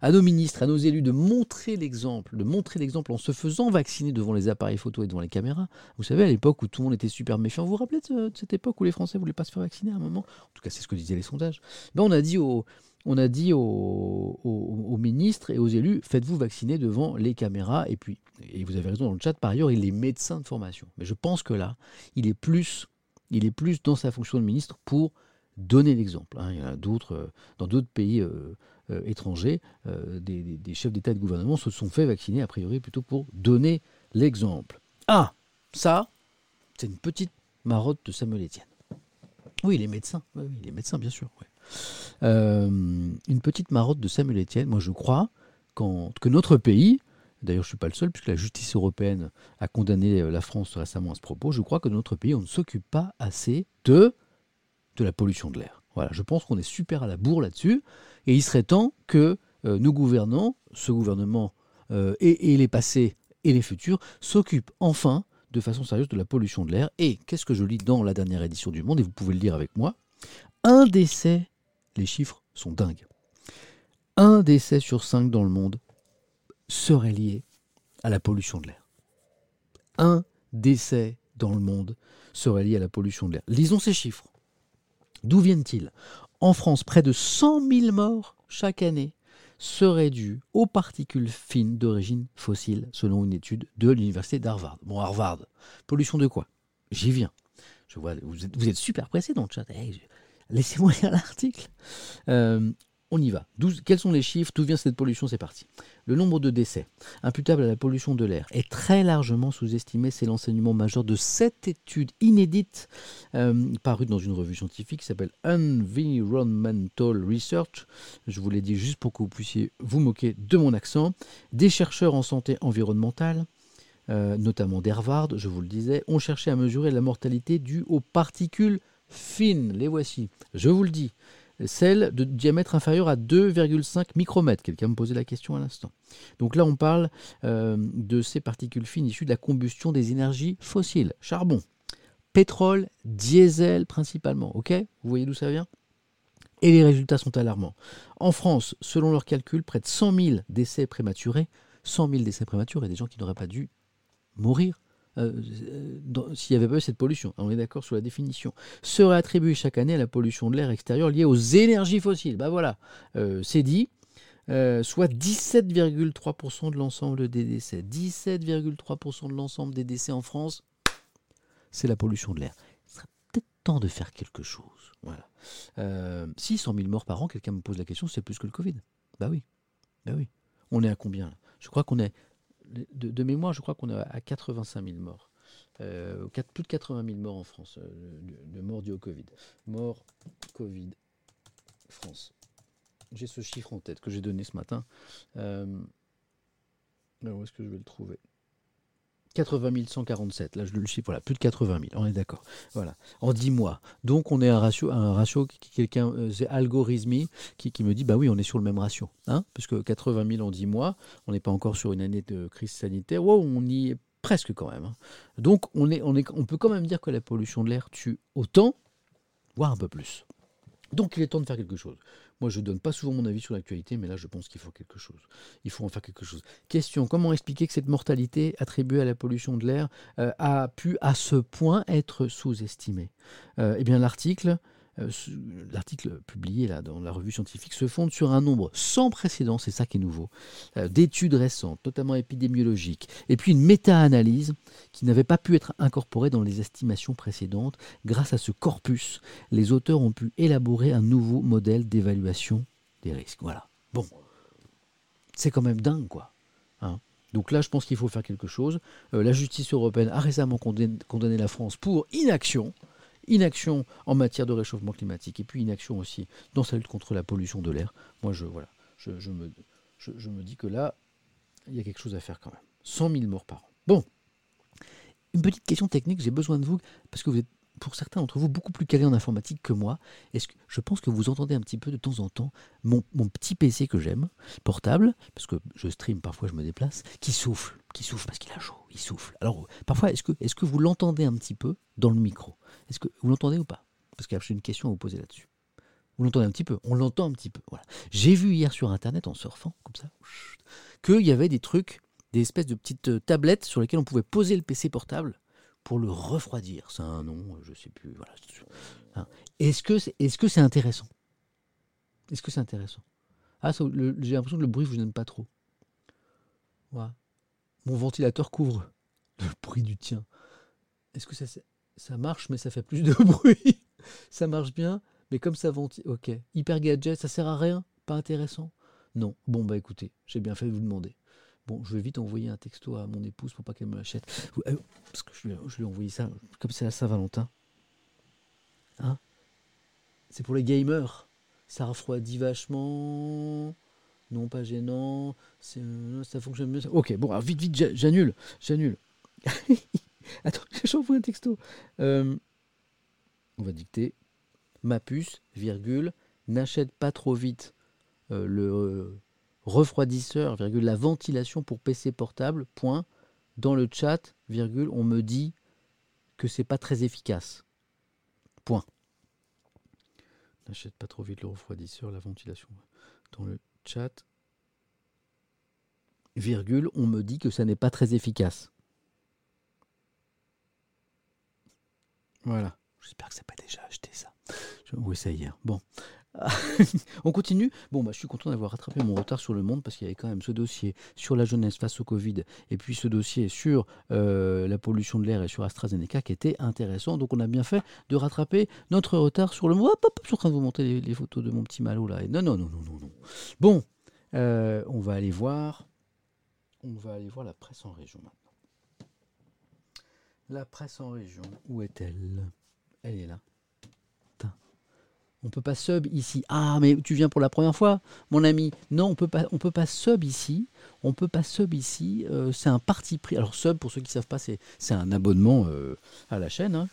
ministres, à nos élus de montrer l'exemple, de montrer l'exemple en se faisant vacciner devant les appareils photo et devant les caméras. Vous savez, à l'époque où tout le monde était super méfiant, vous vous rappelez de, cette époque où les Français ne voulaient pas se faire vacciner à un moment? En tout cas, c'est ce que disaient les sondages. Ben, on a dit aux on a dit aux, ministres et aux élus, faites-vous vacciner devant les caméras. Et puis, et vous avez raison dans le chat, par ailleurs, il est médecin de formation. Mais je pense que là, il est plus, il est plus dans sa fonction de ministre pour donner l'exemple. Hein. Il y en a d'autres, euh, dans d'autres pays euh, euh, étrangers, des, chefs d'État et de gouvernement se sont fait vacciner, a priori, plutôt pour donner l'exemple. Ah, ça, c'est une petite marotte de Samuel Etienne. Oui, il est médecin. Oui, il est médecin, bien sûr. Euh, une petite marotte de Samuel Etienne. Moi, je crois que notre pays, d'ailleurs je ne suis pas le seul, puisque la justice européenne a condamné euh, la France récemment à ce propos, je crois que notre pays, on ne s'occupe pas assez de, de la pollution de l'air. Voilà, je pense qu'on est super à la bourre là-dessus, et il serait temps que euh, nos gouvernants, ce gouvernement et, et, les passés et les futurs, s'occupent enfin de façon sérieuse de la pollution de l'air. Et qu'est-ce que je lis dans la dernière édition du Monde, et vous pouvez le lire avec moi, un décès les chiffres sont dingues. Un décès sur cinq dans le monde serait lié à la pollution de l'air. Un décès dans le monde serait lié à la pollution de l'air. Lisons ces chiffres. D'où viennent-ils? En France, près de 100 000 morts chaque année seraient dus aux particules fines d'origine fossile, selon une étude de l'université d'Harvard. Bon, Harvard, pollution de quoi? J'y viens. Je vois, vous êtes, super pressé dans le chat. Laissez-moi lire l'article. Euh, on y va. quels sont les chiffres? D'où vient cette pollution? C'est parti. Le nombre de décès imputables à la pollution de l'air est très largement sous-estimé. C'est l'enseignement majeur de cette étude inédite euh, parue dans une revue scientifique qui s'appelle Environmental Research. Je vous l'ai dit juste pour que vous puissiez vous moquer de mon accent. Des chercheurs en santé environnementale, euh, notamment d'Harvard, je vous le disais, ont cherché à mesurer la mortalité due aux particules fines. Les voici. Je vous le dis celle de diamètre inférieur à 2,5 micromètres. Quelqu'un me posait la question à l'instant. Donc là, on parle euh, de ces particules fines issues de la combustion des énergies fossiles, charbon, pétrole, diesel principalement. Ok? Vous voyez d'où ça vient? Et les résultats sont alarmants. En France, selon leurs calculs, près de 100 000 décès prématurés, 100 000 décès prématurés, des gens qui n'auraient pas dû mourir s'il n'y avait pas eu cette pollution, on est d'accord sur la définition, serait attribué chaque année à la pollution de l'air extérieur liée aux énergies fossiles. Ben voilà, euh, c'est dit. Euh, soit 17,3% de l'ensemble des décès. 17,3% de l'ensemble des décès en France, c'est la pollution de l'air. Il serait peut-être temps de faire quelque chose. Voilà. Euh, 600 000 morts par an, quelqu'un me pose la question, c'est plus que le Covid. Bah oui. Bah oui. On est à combien Je crois qu'on est de, mémoire, je crois qu'on est à 85 000 morts. Euh, plus de 80 000 morts en France, euh, de, morts dues au Covid. Morts Covid France. J'ai ce chiffre en tête que j'ai donné ce matin. Euh, où est-ce que je vais le trouver? 80 147, là je le chiffre, voilà, plus de 80 000, on est d'accord. Voilà, en 10 mois. Donc on est un ratio, un ratio qui quelqu'un, euh, c'est algorithmie, qui, me dit, bah oui, on est sur le même ratio. Hein parce que 80 000 en 10 mois, on n'est pas encore sur une année de crise sanitaire, wow, on y est presque quand même. Hein. Donc on, est, on, est, on peut quand même dire que la pollution de l'air tue autant, voire un peu plus. Donc il est temps de faire quelque chose. Moi, je ne donne pas souvent mon avis sur l'actualité, mais là, je pense qu'il faut quelque chose. Il faut en faire quelque chose. Question, comment expliquer que cette mortalité attribuée à la pollution de l'air euh, a pu à ce point être sous-estimée? Euh, Eh bien, l'article l'article publié dans la revue scientifique se fonde sur un nombre sans précédent, c'est ça qui est nouveau, euh, d'études récentes, notamment épidémiologiques, et puis une méta-analyse qui n'avait pas pu être incorporée dans les estimations précédentes. Grâce à ce corpus, les auteurs ont pu élaborer un nouveau modèle d'évaluation des risques. Voilà. Bon, c'est quand même dingue, quoi. Hein. donc là, je pense qu'il faut faire quelque chose. Euh, la justice européenne a récemment condamné la France pour inaction inaction en matière de réchauffement climatique et puis inaction aussi dans sa lutte contre la pollution de l'air. Moi, je, voilà, je, me, me dis que là, il y a quelque chose à faire quand même. 100 000 morts par an. Bon, une petite question technique, j'ai besoin de vous, parce que vous êtes pour certains d'entre vous beaucoup plus calés en informatique que moi. Que je pense que vous entendez un petit peu de temps en temps mon, petit PC que j'aime, portable, parce que je stream parfois, je me déplace, qui souffle, qui souffle parce qu'il a chaud, il souffle. Alors parfois, est-ce que, est que vous l'entendez un petit peu dans le micro? Est-ce que vous l'entendez ou pas? Parce que j'ai une question à vous poser là-dessus. Vous l'entendez un petit peu On l'entend un petit peu. Voilà. J'ai vu hier sur Internet, en surfant, comme ça, qu'il y avait des trucs, des espèces de petites euh, tablettes sur lesquelles on pouvait poser le PC portable pour le refroidir. C'est un nom, je ne sais plus. Voilà. Hein. Est-ce que c'est est -ce intéressant? Est-ce que c'est intéressant? Ah, j'ai l'impression que le bruit, vous n'aime pas trop. Mon ventilateur couvre le bruit du tien. Est-ce que ça, ça marche, mais ça fait plus de bruit? Ça marche bien, mais comme ça ventile. Ok. Hyper gadget, ça sert à rien? Pas intéressant? Non. Bon, bah écoutez, j'ai bien fait de vous demander. Bon, je vais vite envoyer un texto à mon épouse pour pas qu'elle me l'achète. Euh, parce que je lui, ai envoyé ça, comme c'est à Saint-Valentin. Hein? C'est pour les gamers. Ça refroidit vachement. Non, pas gênant. Euh, ça fonctionne mieux. Ok, bon, vite, vite, j'annule. J'annule. Attends, j'envoie un texto. Euh, on va dicter. Ma puce, virgule, n'achète pas trop vite le refroidisseur, virgule, la ventilation pour PC portable, point. Dans le chat, virgule, on me dit que c'est pas très efficace. Point. N'achète pas trop vite le refroidisseur, la ventilation. Dans le chat, virgule, on me dit que ça n'est pas très efficace. Voilà. J'espère que n'a pas déjà acheté ça. Oui, ça hier. Bon. On continue? Bon, bah, je suis content d'avoir rattrapé mon retard sur le monde parce qu'il y avait quand même ce dossier sur la jeunesse face au Covid et puis ce dossier sur euh, la pollution de l'air et sur AstraZeneca qui était intéressant. Donc on a bien fait de rattraper notre retard sur le monde. Hop, hop, je suis en train de vous montrer les, photos de mon petit malo là. non, non, non, non, non, non. Bon, euh, on va aller voir. On va aller voir la presse en région maintenant. La presse en région, où est-elle? Elle est là. On peut pas sub ici. Ah, mais tu viens pour la première fois, mon ami. Non, on peut pas, on peut pas sub ici. On peut pas sub ici. Euh, c'est un parti pris. Alors sub, pour ceux qui savent pas, c'est, un abonnement euh, à la chaîne. Hein.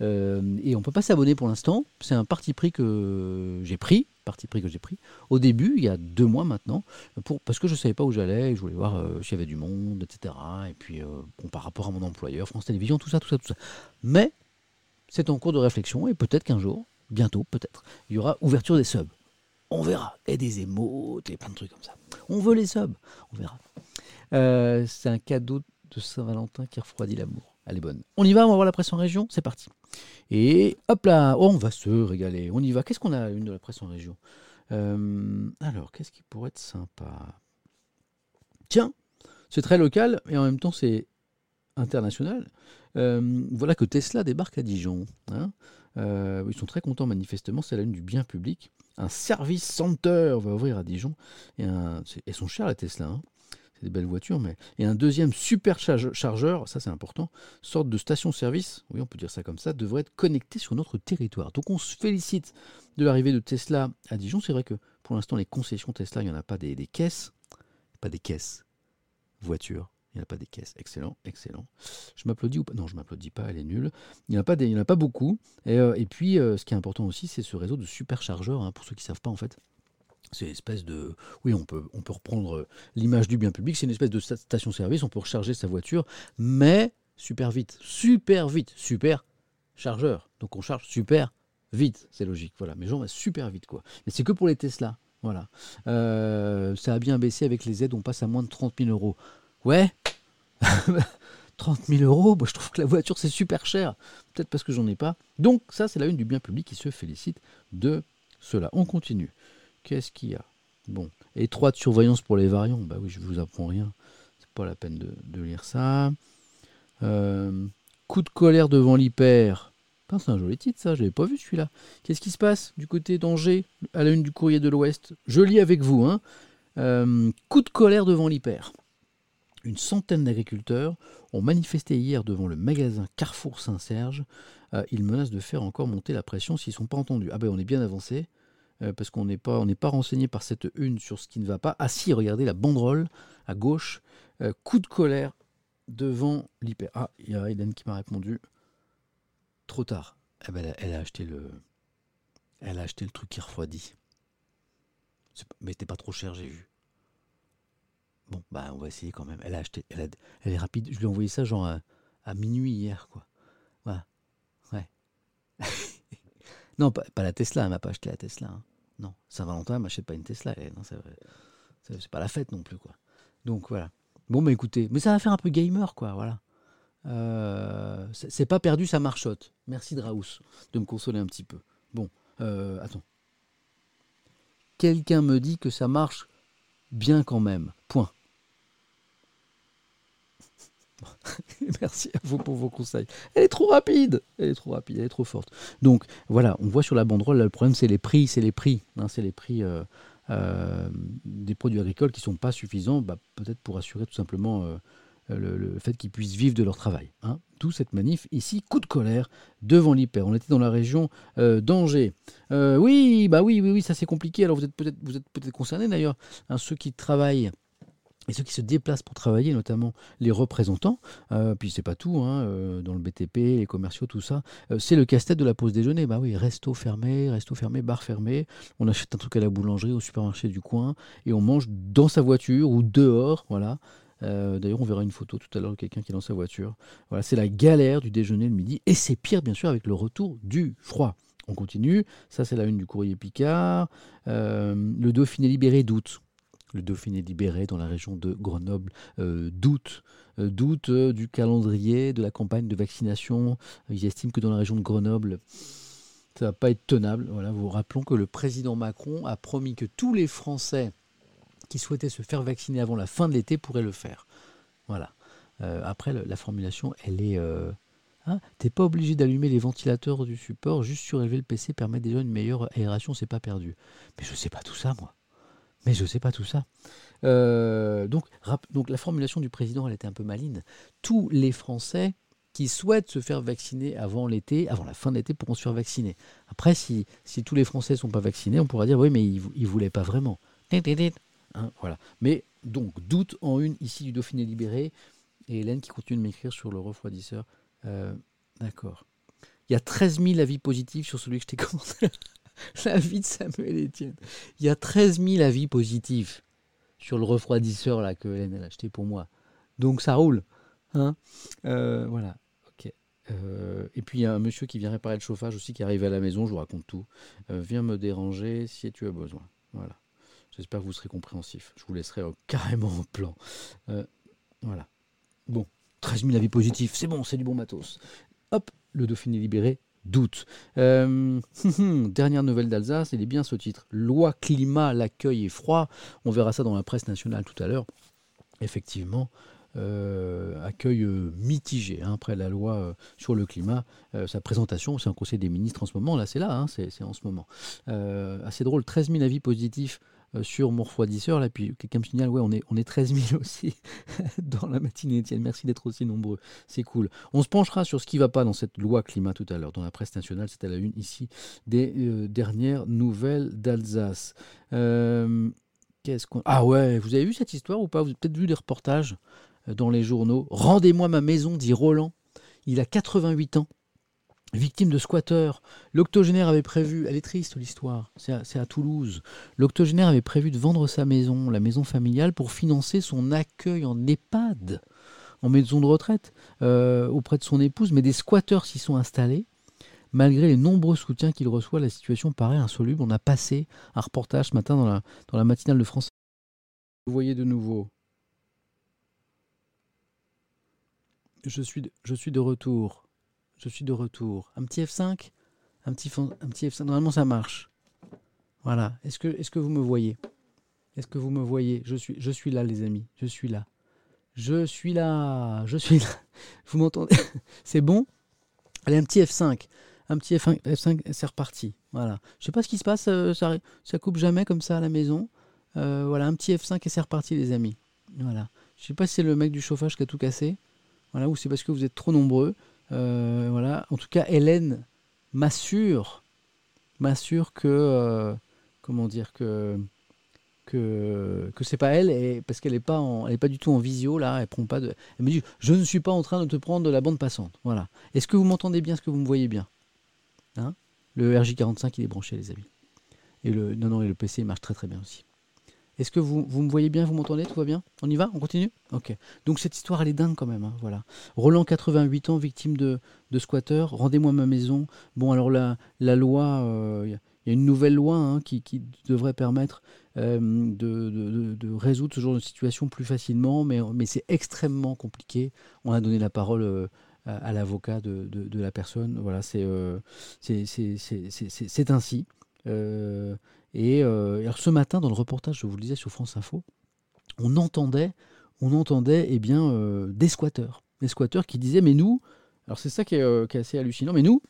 Euh, et on peut pas s'abonner pour l'instant. C'est un parti pris que j'ai pris. Parti pris que j'ai pris au début, il y a deux mois maintenant, pour, parce que je savais pas où j'allais, je voulais voir s'il y avait du monde, etc. Et puis par rapport à mon employeur, France Télévisions, tout ça, tout ça, tout ça. Mais c'est en cours de réflexion et peut-être qu'un jour, bientôt peut-être, il y aura ouverture des subs. On verra. Et des émotes et plein de trucs comme ça. On veut les subs. On verra. Euh, c'est un cadeau de Saint-Valentin qui refroidit l'amour. Elle est bonne. On y va, on va voir la presse en région. C'est parti. Et hop là, on va se régaler. On y va. Qu'est-ce qu'on a une de la presse en région? Euh, Alors, qu'est-ce qui pourrait être sympa? Tiens, c'est très local et en même temps c'est international. Euh, voilà que Tesla débarque à Dijon. Hein. Euh, ils sont très contents manifestement, c'est la une du bien public. Un service center va ouvrir à Dijon. Et elles sont chères les Tesla. Hein. C'est des belles voitures, mais. Et un deuxième super chargeur, ça c'est important, sorte de station-service, oui on peut dire ça comme ça, devrait être connecté sur notre territoire. Donc on se félicite de l'arrivée de Tesla à Dijon. C'est vrai que pour l'instant les concessions Tesla, il n'y en a pas des caisses. Pas des caisses. Voitures il n'y a pas des caisses. Excellent, excellent. Je m'applaudis ou pas? Non, je m'applaudis pas, elle est nulle. Il n'y en, a pas en a pas beaucoup. Et, euh, puis, euh, ce qui est important aussi, c'est ce réseau de superchargeurs. Hein, pour ceux qui ne savent pas, en fait, c'est une espèce de. Oui, on peut, reprendre euh, l'image du bien public. C'est une espèce de station-service. On peut recharger sa voiture, mais super vite. Super vite. Super chargeur. Donc, on charge super vite. C'est logique. Voilà. Mais genre, super vite, quoi. Mais c'est que pour les Tesla. Voilà. ça a bien baissé avec les aides. On passe à moins de 30 000 euros. Ouais, 30 000 euros, je trouve que la voiture c'est super cher. Peut-être parce que j'en ai pas. Donc ça c'est la une du bien public qui se félicite de cela. On continue. Qu'est-ce qu'il y a? Bon, étroite surveillance pour les variants. Bah oui, je vous apprends rien. C'est pas la peine de, lire ça. Euh, coup de colère devant l'hyper. C'est un joli titre ça, je l'avais pas vu celui-là. Qu'est-ce qui se passe du côté d'Angers, à la une du courrier de l'Ouest? Je lis avec vous. Hein. Euh, coup de colère devant l'hyper. Une centaine d'agriculteurs ont manifesté hier devant le magasin Carrefour Saint-Serge. Euh, ils menacent de faire encore monter la pression s'ils ne sont pas entendus. Ah ben on est bien avancé, euh, parce qu'on n'est pas, renseigné par cette une sur ce qui ne va pas. Ah si, regardez la banderole à gauche. Euh, coup de colère devant l'hyper. Ah, il y a Hélène qui m'a répondu. Trop tard. Eh ben, elle, a acheté le, elle a acheté le truc qui refroidit. Mais c'était pas trop cher, j'ai vu. Bon, bah, on va essayer quand même. Elle a acheté, elle, est rapide. Je lui ai envoyé ça genre à, minuit hier, quoi. Voilà. Ouais. non, pas, la Tesla, elle m'a pas acheté la Tesla. Hein. Non, Saint-Valentin, elle m'achète pas une Tesla. non, c'est pas la fête non plus, quoi. Donc voilà. Bon, bah écoutez, mais ça va faire un peu gamer, quoi, voilà. Euh, c'est pas perdu, ça marchote. Merci Draus de me consoler un petit peu. Bon, euh, attends. Quelqu'un me dit que ça marche bien quand même. Point. Merci à vous pour vos conseils. Elle est trop rapide, elle est trop rapide, elle est trop forte. Donc voilà, on voit sur la banderole, le problème c'est les prix, c'est les prix, hein, c'est les prix euh, euh, des produits agricoles qui ne sont pas suffisants, bah, peut-être pour assurer tout simplement euh, le, fait qu'ils puissent vivre de leur travail. Hein. D'où cette manif ici, coup de colère devant l'hyper. On était dans la région d'Angers. oui, bah oui, oui, oui, ça c'est compliqué. Alors vous êtes peut-être, vous peut-être concernés d'ailleurs, hein, ceux qui travaillent et ceux qui se déplacent pour travailler, notamment les représentants, euh, puis c'est pas tout, hein, euh, dans le BTP, les commerciaux, tout ça, euh, c'est le casse-tête de la pause déjeuner. Bah oui, resto fermé, resto fermé, bar fermé, on achète un truc à la boulangerie, au supermarché du coin, et on mange dans sa voiture ou dehors, voilà. D'ailleurs, on verra une photo tout à l'heure de quelqu'un qui est dans sa voiture. Voilà, c'est la galère du déjeuner le midi, et c'est pire bien sûr avec le retour du froid. On continue, ça c'est la une du courrier Picard. le Dauphiné libéré d'août le Dauphiné libéré dans la région de Grenoble euh, doute, euh, euh, du calendrier de la campagne de vaccination. Ils estiment que dans la région de Grenoble, Ça va pas être tenable. Voilà, vous rappelons que le président Macron a promis que tous les Français qui souhaitaient se faire vacciner avant la fin de l'été pourraient le faire. Voilà. Après, la formulation, elle est. Hein, T'es pas obligé d'allumer les ventilateurs du support, juste surélever le PC permet déjà une meilleure aération, c'est pas perdu. Mais je sais pas tout ça, moi. Mais je sais pas tout ça. Euh, donc, la formulation du président, elle était un peu maligne. Tous les Français qui souhaitent se faire vacciner avant l'été, avant la fin de l'été, pourront se faire vacciner. Après, si, si tous les Français ne sont pas vaccinés, on pourra dire oui, mais ils ne voulaient pas vraiment. Hein, voilà. Mais donc, doute en une ici du Dauphiné libéré. Et Hélène qui continue de m'écrire sur le refroidisseur. Euh, d'accord. Il y a 13 000 avis positifs sur celui que je t'ai commenté. L'avis de Samuel Etienne. Il y a 13 000 avis positifs sur le refroidisseur là, que Hélène a acheté pour moi. Donc ça roule. Hein euh, voilà. Euh, et puis il y a un monsieur qui vient réparer le chauffage aussi qui arrive à la maison, je vous raconte tout. viens me déranger si tu as besoin. Voilà. J'espère que vous serez compréhensif. Je vous laisserai carrément en plan. voilà. Bon, 13 000 avis positifs, c'est bon, c'est du bon matos. Hop, le Dauphiné libéré, doute. Euh, dernière nouvelle d'Alsace, il est bien ce titre. Loi climat, l'accueil est froid. On verra ça dans la presse nationale tout à l'heure. Effectivement, euh, accueil euh, mitigé hein, après la loi sur le climat. sa présentation, c'est un conseil des ministres en ce moment, là c'est là, hein, c'est en ce moment. assez drôle, 13 000 avis positifs sur mon refroidisseur. Là, puis quelqu'un me signale, ouais, on est, on est 13 000 aussi dans la matinée, Étienne. Merci d'être aussi nombreux. C'est cool. On se penchera sur ce qui ne va pas dans cette loi climat tout à l'heure. Dans la presse nationale, c'est à la une ici des euh, dernières nouvelles d'Alsace. Euh, qu'est-ce qu'on. Ah ouais, vous avez vu cette histoire ou pas? Vous avez peut-être vu des reportages dans les journaux. Rendez-moi ma maison, dit Roland. Il a 88 ans victime de squatteurs. L'octogénaire avait prévu, elle est triste l'histoire, c'est à, Toulouse. L'octogénaire avait prévu de vendre sa maison, la maison familiale, pour financer son accueil en EHPAD, en maison de retraite, euh, auprès de son épouse, mais des squatteurs s'y sont installés. Malgré les nombreux soutiens qu'il reçoit, la situation paraît insoluble. On a passé un reportage ce matin dans la, matinale de France. Vous voyez de nouveau. Je suis de retour je suis de retour. Un petit F5 un petit, un petit F5. Normalement, ça marche. Voilà. Est-ce que, vous me voyez? Est-ce que vous me voyez? Je suis, là, les amis. Je suis là. Je suis là. Je suis là. Vous m'entendez? C'est bon? Allez, un petit F5. Un petit F5, F5 c'est reparti. Voilà. Je sais pas ce qui se passe. Euh, ça, ça coupe jamais comme ça à la maison. Euh, voilà, un petit F5 et c'est reparti, les amis. Voilà. Je sais pas si c'est le mec du chauffage qui a tout cassé. Voilà, ou c'est parce que vous êtes trop nombreux. Euh, voilà. En tout cas, Hélène m'assure, m'assure que, euh, comment dire, que que que c'est pas elle et parce qu'elle est pas elle est pas du tout en visio là. Elle prend pas de elle me dit je ne suis pas en train de te prendre de la bande passante. Voilà. Est-ce que vous m'entendez bien? Est-ce que vous me voyez bien? Hein? Le RJ45 il est branché les amis. Et le non et le PC il marche très très bien aussi est-ce que vous, me voyez bien, vous m'entendez, tout va bien? On y va? On continue? Ok. Donc cette histoire, elle est dingue quand même. Hein, voilà. Roland, 88 ans, victime de, de squatter. Rendez-moi ma maison. Bon, alors la, loi, il euh, y a une nouvelle loi hein, qui, devrait permettre euh, de, résoudre ce genre de situation plus facilement, mais, c'est extrêmement compliqué. On a donné la parole euh, à, l'avocat de, la personne. Voilà, c'est ainsi. Et euh, ce matin, dans le reportage, je vous le disais sur France Info, on entendait, on entendait eh bien, euh, des squatteurs. Des squatteurs qui disaient Mais nous, alors c'est ça qui est, euh, assez hallucinant, mais nous,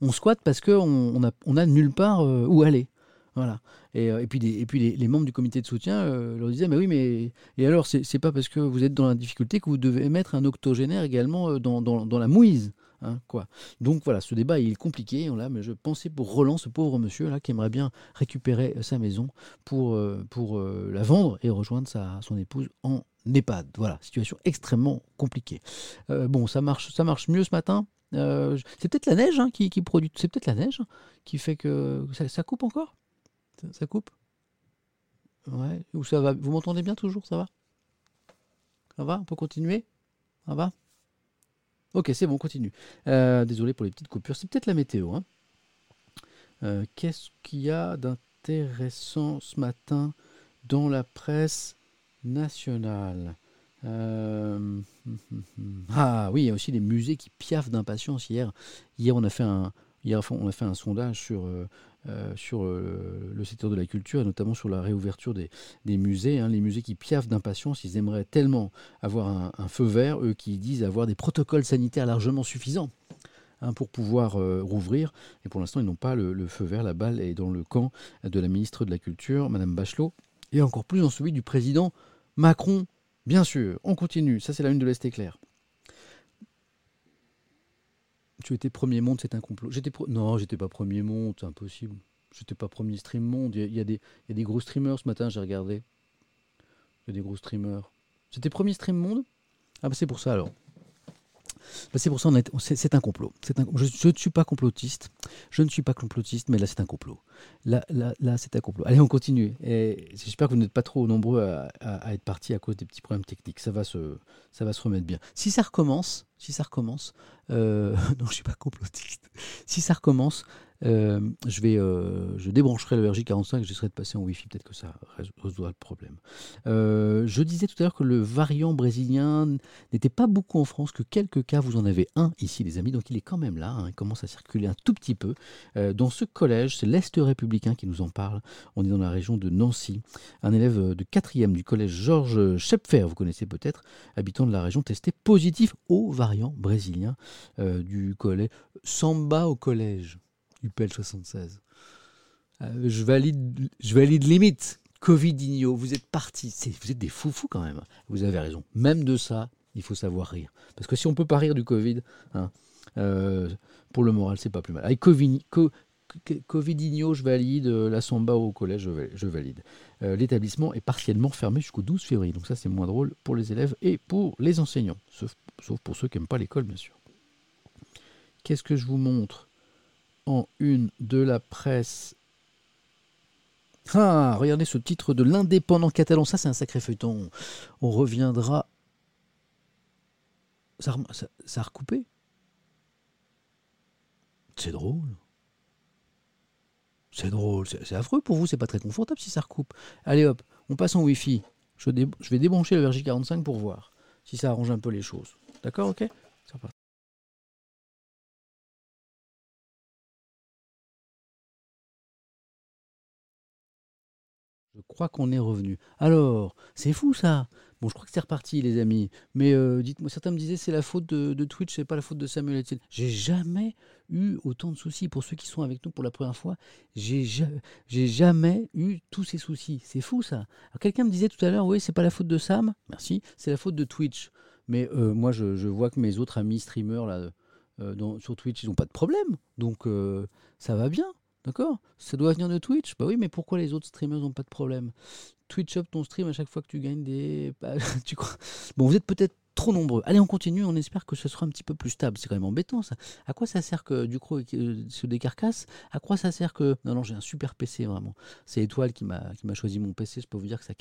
on, squatte parce qu'on on nulle part où aller. Voilà. Et, puis, les, membres du comité de soutien leur disaient Mais oui, mais. Et alors, c'est pas parce que vous êtes dans la difficulté que vous devez mettre un octogénaire également dans la mouise. Hein. Donc voilà, ce débat il est compliqué. Mais je pensais pour Roland, ce pauvre monsieur là, qui aimerait bien récupérer euh, sa maison pour, euh, euh, la vendre et rejoindre sa, son épouse en EHPAD. Voilà, situation extrêmement compliquée. bon, ça marche, ça marche mieux ce matin. c'est peut-être la neige hein, qui, produit. C'est peut-être la neige qui fait que ça, coupe encore? Ça, coupe? Ouais. Ou ça va. Vous m'entendez bien toujours Ça va? Ça va? On peut continuer? Ça va? Ok, c'est bon, continue. Euh, désolé pour les petites coupures. C'est peut-être la météo. Hein. Euh, qu'est-ce qu'il y a d'intéressant ce matin dans la presse nationale? Euh, Ah oui, il y a aussi des musées qui piaffent d'impatience. Hier, hier, on a Hier, on a fait un sondage sur, sur le secteur de la culture, et notamment sur la réouverture des, musées. Hein. les musées qui piaffent d'impatience, ils aimeraient tellement avoir un, feu vert, eux qui disent avoir des protocoles sanitaires largement suffisants. Hein, pour pouvoir rouvrir. Et pour l'instant, ils n'ont pas le, le, feu vert. La balle est dans le camp de la ministre de la Culture, Madame Bachelot, et encore plus dans celui du président Macron. Bien sûr, on continue. Ça, c'est la une de l'Est éclair. Tu étais premier monde, c'est un complot. J'étais Non, j'étais pas premier monde, c'est impossible. J'étais pas premier stream monde. Il y, a, des, y gros streamers ce matin, j'ai regardé. Il y a des gros streamers. C'était premier stream monde? Ah bah c'est pour ça alors. Bah, c'est pour ça, c'est un complot. Je, ne suis pas complotiste. Je ne suis pas complotiste, mais là, c'est un complot. Là, là, c'est un complot. Allez, on continue. J'espère que vous n'êtes pas trop nombreux à, être partis à cause des petits problèmes techniques. Ça va se, ça va se remettre bien. Si ça recommence, si ça recommence, euh, non, je suis pas complotiste. Si ça recommence, euh, je, vais, euh, je débrancherai le RJ45 et j'essaierai de passer en Wi-Fi. Peut-être que ça résoudra le problème. Euh, je disais tout à l'heure que le variant brésilien n'était pas beaucoup en France, que quelques cas, vous en avez un ici, les amis. Donc il est quand même là. Hein. il commence à circuler un tout petit peu. dans ce collège, c'est l'Est républicain qui nous en parle. On est dans la région de Nancy. Un élève de 4e du collège Georges Schepfer, vous connaissez peut-être, habitant de la région, testé positif au variant brésilien du collège Samba au collège. UPL 76. Euh, je, valide, je valide limite. Covidinho, vous êtes partis. Vous êtes des foufous quand même. Vous avez raison. Même de ça, il faut savoir rire. Parce que si on peut pas rire du Covid, hein, euh, pour le moral, c'est pas plus mal. Avec Covidinho, je valide. La Samba au collège, je valide. Euh, l'établissement est partiellement fermé jusqu'au 12 février. Donc ça, c'est moins drôle pour les élèves et pour les enseignants. Sauf, sauf pour ceux qui n'aiment pas l'école, bien sûr. Qu'est-ce que je vous montre? En une de la presse. Ah, regardez ce titre de l'indépendant catalan. Ça, c'est un sacré feuilleton. On reviendra. Ça, ça, a recoupé? C'est drôle. C'est drôle. C'est affreux pour vous. C'est pas très confortable si ça recoupe. Allez hop, on passe en Wi-Fi. Je, vais débrancher le RJ45 pour voir si ça arrange un peu les choses. D'accord, ok? Crois qu'on est revenu. Alors, c'est fou ça. Bon, je crois que c'est reparti, les amis. Mais euh, dites-moi, certains me disaient c'est la faute de, Twitch, c'est pas la faute de Samuel Etienne. J'ai jamais eu autant de soucis. Pour ceux qui sont avec nous pour la première fois, j'ai jamais eu tous ces soucis. C'est fou ça. Quelqu'un me disait tout à l'heure, oui, c'est pas la faute de Sam. Merci. C'est la faute de Twitch. Mais euh, moi, je, vois que mes autres amis streamers là, euh, sur Twitch, ils n'ont pas de problème. Donc, ça va bien. D'accord? Ça doit venir de Twitch? Bah oui, mais pourquoi les autres streamers n'ont pas de problème? Twitch up ton stream à chaque fois que tu gagnes des. Bah, tu crois? Bon, vous êtes peut-être trop nombreux. Allez, on continue, on espère que ce sera un petit peu plus stable. C'est quand même embêtant ça. À quoi ça sert que Ducro euh, se décarcasse? À quoi ça sert que. Non, non, j'ai un super PC vraiment. C'est Étoile qui m'a choisi mon PC. Je peux vous dire que ça.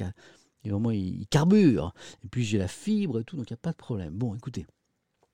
Et vraiment, carbure. Et puis j'ai la fibre et tout, donc il n'y a pas de problème. Bon, écoutez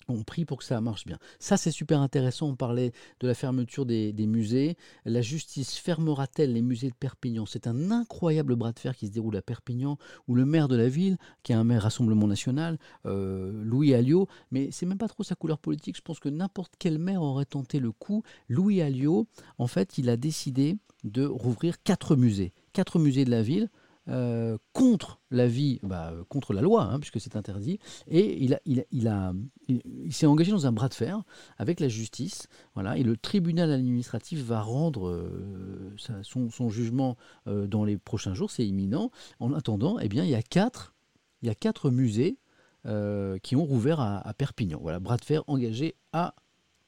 on prie pour que ça marche bien. Ça, c'est super intéressant. On parlait de la fermeture des, musées. La justice fermera-t-elle les musées de Perpignan? C'est un incroyable bras de fer qui se déroule à Perpignan, où le maire de la ville, qui est un maire Rassemblement National, euh, Louis Alliot, mais c'est même pas trop sa couleur politique. Je pense que n'importe quel maire aurait tenté le coup. Louis Alliot, en fait, il a décidé de rouvrir quatre musées. Quatre musées de la ville. Euh, contre la vie, bah, contre la loi, hein, puisque c'est interdit, et il, s'est engagé dans un bras de fer avec la justice, voilà, et le tribunal administratif va rendre euh, son, jugement euh, dans les prochains jours, c'est imminent. En attendant, eh bien, il y a quatre, musées qui ont rouvert à, à, Perpignan. Voilà, bras de fer engagé à